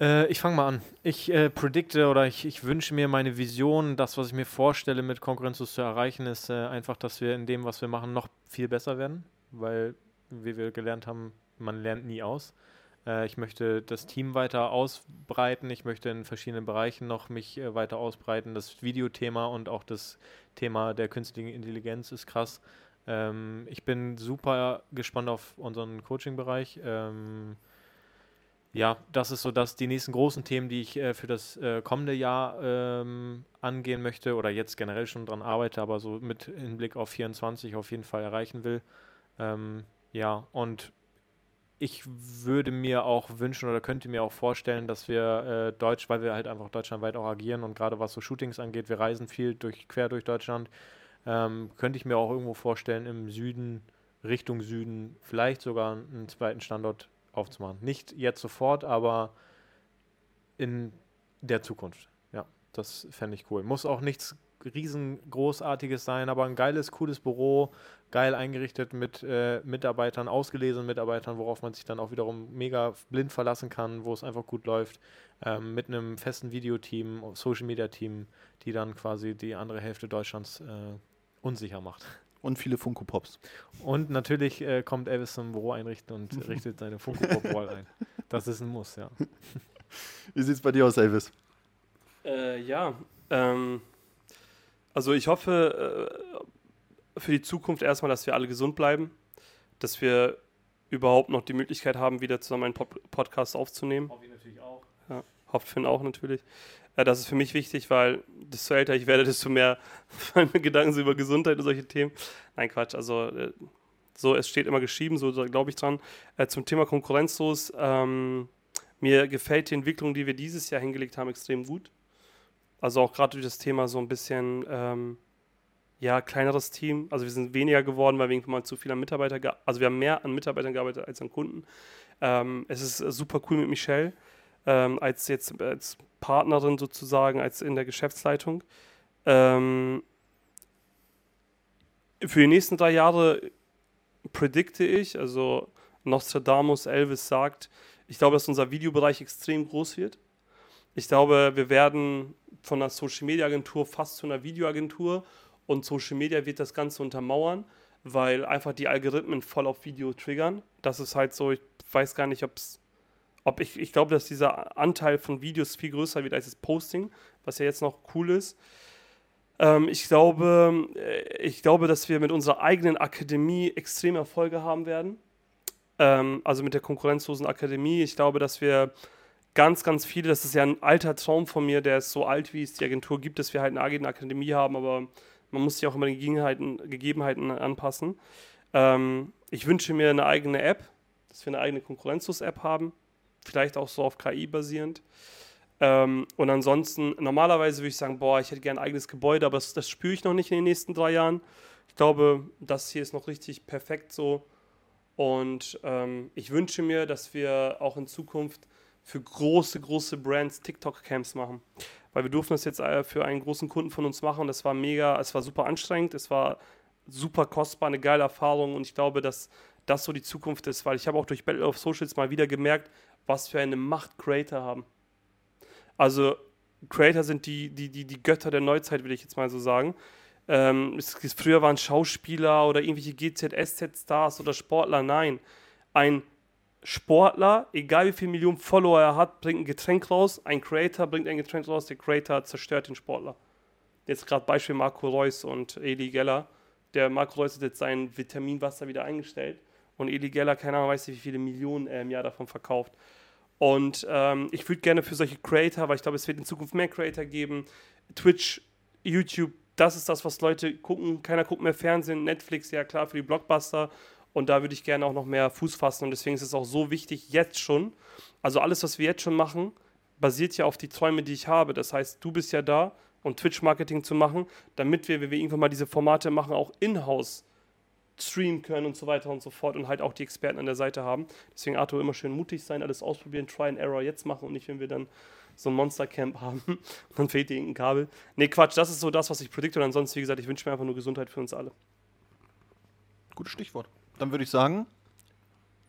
Äh, ich fange mal an. Ich äh, predikte oder ich, ich wünsche mir meine Vision, das, was ich mir vorstelle, mit konkurrenzlos zu erreichen, ist äh, einfach, dass wir in dem, was wir machen, noch viel besser werden, weil, wie wir gelernt haben, man lernt nie aus. Äh, ich möchte das Team weiter ausbreiten. Ich möchte in verschiedenen Bereichen noch mich äh, weiter ausbreiten. Das Videothema und auch das Thema der künstlichen Intelligenz ist krass. Ähm, ich bin super gespannt auf unseren Coaching-Bereich. Ähm, ja, das ist so, dass die nächsten großen Themen, die ich äh, für das äh, kommende Jahr ähm, angehen möchte oder jetzt generell schon dran arbeite, aber so mit Hinblick auf 24 auf jeden Fall erreichen will. Ähm, ja, und ich würde mir auch wünschen oder könnte mir auch vorstellen, dass wir äh, Deutsch, weil wir halt einfach deutschlandweit auch agieren und gerade was so Shootings angeht, wir reisen viel durch, quer durch Deutschland, ähm, könnte ich mir auch irgendwo vorstellen, im Süden, Richtung Süden, vielleicht sogar einen zweiten Standort aufzumachen. Nicht jetzt sofort, aber in der Zukunft. Ja, das fände ich cool. Muss auch nichts riesengroßartiges sein, aber ein geiles, cooles Büro, geil eingerichtet mit äh, Mitarbeitern, ausgelesenen Mitarbeitern, worauf man sich dann auch wiederum mega blind verlassen kann, wo es einfach gut läuft, ähm, mit einem festen Videoteam, Social Media Team, die dann quasi die andere Hälfte Deutschlands äh, unsicher macht. Und viele Funko Pops. Und natürlich äh, kommt Elvis zum Büro einrichten und richtet seine Funko Pop Wall ein. Das ist ein Muss, ja. Wie sieht es bei dir aus, Elvis? Äh, ja, ähm, also ich hoffe äh, für die Zukunft erstmal, dass wir alle gesund bleiben, dass wir überhaupt noch die Möglichkeit haben, wieder zusammen einen Pod Podcast aufzunehmen. Hoffe ich natürlich auch. Ja, hofft Finn auch natürlich. Äh, das ist für mich wichtig, weil desto älter ich werde, desto mehr fallen mir Gedanken so über Gesundheit und solche Themen. Nein, Quatsch. Also äh, so, es steht immer geschrieben, so glaube ich dran. Äh, zum Thema konkurrenzlos. Ähm, mir gefällt die Entwicklung, die wir dieses Jahr hingelegt haben, extrem gut. Also auch gerade durch das Thema so ein bisschen, ähm, ja, kleineres Team. Also wir sind weniger geworden, weil wir irgendwann mal zu viel an Mitarbeiter, also wir haben mehr an Mitarbeitern gearbeitet als an Kunden. Ähm, es ist super cool mit Michelle, ähm, als jetzt als Partnerin sozusagen, als in der Geschäftsleitung. Ähm, für die nächsten drei Jahre predikte ich, also Nostradamus Elvis sagt, ich glaube, dass unser Videobereich extrem groß wird. Ich glaube, wir werden von einer Social Media Agentur fast zu einer Videoagentur und Social Media wird das Ganze untermauern, weil einfach die Algorithmen voll auf Video triggern. Das ist halt so, ich weiß gar nicht, ob es ob ich, ich glaube, dass dieser Anteil von Videos viel größer wird als das Posting, was ja jetzt noch cool ist. Ähm, ich, glaube, äh, ich glaube, dass wir mit unserer eigenen Akademie extreme Erfolge haben werden. Ähm, also mit der konkurrenzlosen Akademie. Ich glaube, dass wir ganz, ganz viele, das ist ja ein alter Traum von mir, der ist so alt, wie es die Agentur gibt, dass wir halt eine eigene Akademie haben, aber man muss sich auch immer den Gegebenheiten, Gegebenheiten anpassen. Ähm, ich wünsche mir eine eigene App, dass wir eine eigene Konkurrenzlos-App haben, vielleicht auch so auf KI basierend. Ähm, und ansonsten, normalerweise würde ich sagen, boah, ich hätte gerne ein eigenes Gebäude, aber das, das spüre ich noch nicht in den nächsten drei Jahren. Ich glaube, das hier ist noch richtig perfekt so. Und ähm, ich wünsche mir, dass wir auch in Zukunft für große, große Brands TikTok-Camps machen. Weil wir durften das jetzt äh, für einen großen Kunden von uns machen das war mega, es war super anstrengend, es war super kostbar, eine geile Erfahrung und ich glaube, dass das so die Zukunft ist, weil ich habe auch durch Battle of Socials mal wieder gemerkt, was für eine Macht Creator haben. Also Creator sind die, die, die, die Götter der Neuzeit, will ich jetzt mal so sagen. Ähm, es, früher waren Schauspieler oder irgendwelche GZSZ-Stars oder Sportler. Nein, ein Sportler, egal wie viele Millionen Follower er hat, bringt ein Getränk raus. Ein Creator bringt ein Getränk raus. Der Creator zerstört den Sportler. Jetzt gerade Beispiel Marco Reus und Eli Geller. Der Marco Reus hat jetzt sein Vitaminwasser wieder eingestellt. Und Eli Geller, keine Ahnung, weiß nicht, wie viele Millionen er im Jahr davon verkauft. Und ähm, ich würde gerne für solche Creator, weil ich glaube, es wird in Zukunft mehr Creator geben. Twitch, YouTube, das ist das, was Leute gucken. Keiner guckt mehr Fernsehen, Netflix, ja klar, für die Blockbuster. Und da würde ich gerne auch noch mehr Fuß fassen. Und deswegen ist es auch so wichtig, jetzt schon. Also alles, was wir jetzt schon machen, basiert ja auf die Träume, die ich habe. Das heißt, du bist ja da, um Twitch-Marketing zu machen, damit wir, wenn wir irgendwann mal diese Formate machen, auch in-house streamen können und so weiter und so fort und halt auch die Experten an der Seite haben. Deswegen Arthur immer schön mutig sein, alles ausprobieren, Try and Error jetzt machen und nicht, wenn wir dann so ein Monster-Camp haben dann fehlt dir irgendein Kabel. Nee, Quatsch, das ist so das, was ich predikte und ansonsten, wie gesagt, ich wünsche mir einfach nur Gesundheit für uns alle. Gutes Stichwort. Dann würde ich sagen,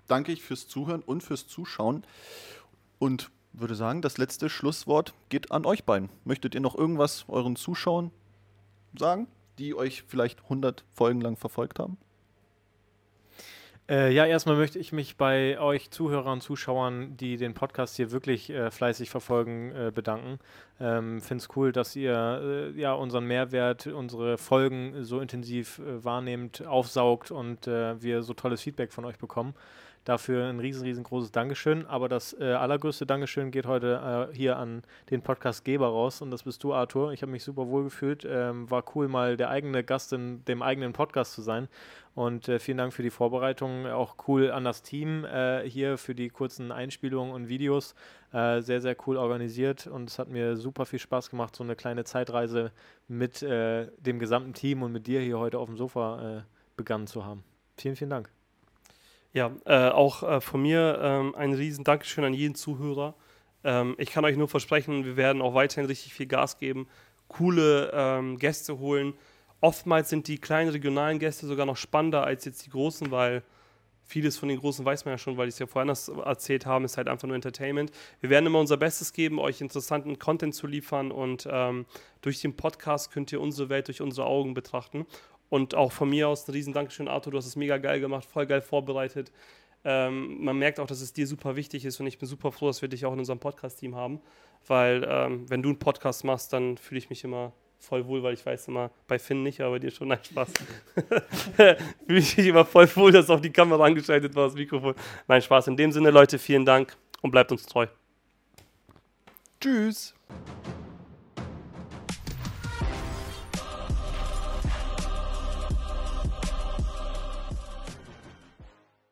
danke ich fürs Zuhören und fürs Zuschauen und würde sagen, das letzte Schlusswort geht an euch beiden. Möchtet ihr noch irgendwas euren Zuschauern sagen, die euch vielleicht 100 Folgen lang verfolgt haben? Äh, ja, erstmal möchte ich mich bei euch Zuhörern und Zuschauern, die den Podcast hier wirklich äh, fleißig verfolgen, äh, bedanken. Ähm, Finde es cool, dass ihr äh, ja unseren Mehrwert, unsere Folgen so intensiv äh, wahrnehmt, aufsaugt und äh, wir so tolles Feedback von euch bekommen. Dafür ein riesen, riesengroßes Dankeschön. Aber das äh, allergrößte Dankeschön geht heute äh, hier an den Podcastgeber raus. Und das bist du, Arthur. Ich habe mich super wohl gefühlt. Ähm, war cool, mal der eigene Gast in dem eigenen Podcast zu sein. Und äh, vielen Dank für die Vorbereitung. Auch cool an das Team äh, hier für die kurzen Einspielungen und Videos. Äh, sehr, sehr cool organisiert. Und es hat mir super viel Spaß gemacht, so eine kleine Zeitreise mit äh, dem gesamten Team und mit dir hier heute auf dem Sofa begonnen zu haben. Vielen, vielen Dank. Ja, äh, auch äh, von mir ähm, ein riesen Dankeschön an jeden Zuhörer. Ähm, ich kann euch nur versprechen, wir werden auch weiterhin richtig viel Gas geben, coole ähm, Gäste holen. Oftmals sind die kleinen regionalen Gäste sogar noch spannender als jetzt die großen, weil vieles von den großen weiß man ja schon, weil die es ja vorher anders erzählt haben, ist halt einfach nur Entertainment. Wir werden immer unser Bestes geben, euch interessanten Content zu liefern und ähm, durch den Podcast könnt ihr unsere Welt durch unsere Augen betrachten. Und auch von mir aus ein riesen Dankeschön, Arthur, du hast es mega geil gemacht, voll geil vorbereitet. Ähm, man merkt auch, dass es dir super wichtig ist und ich bin super froh, dass wir dich auch in unserem Podcast-Team haben, weil ähm, wenn du einen Podcast machst, dann fühle ich mich immer voll wohl, weil ich weiß immer, bei Finn nicht, aber bei dir schon, nein, Spaß. fühle ich mich immer voll wohl, dass auch die Kamera angeschaltet war, das Mikrofon. Nein, Spaß. In dem Sinne, Leute, vielen Dank und bleibt uns treu. Tschüss.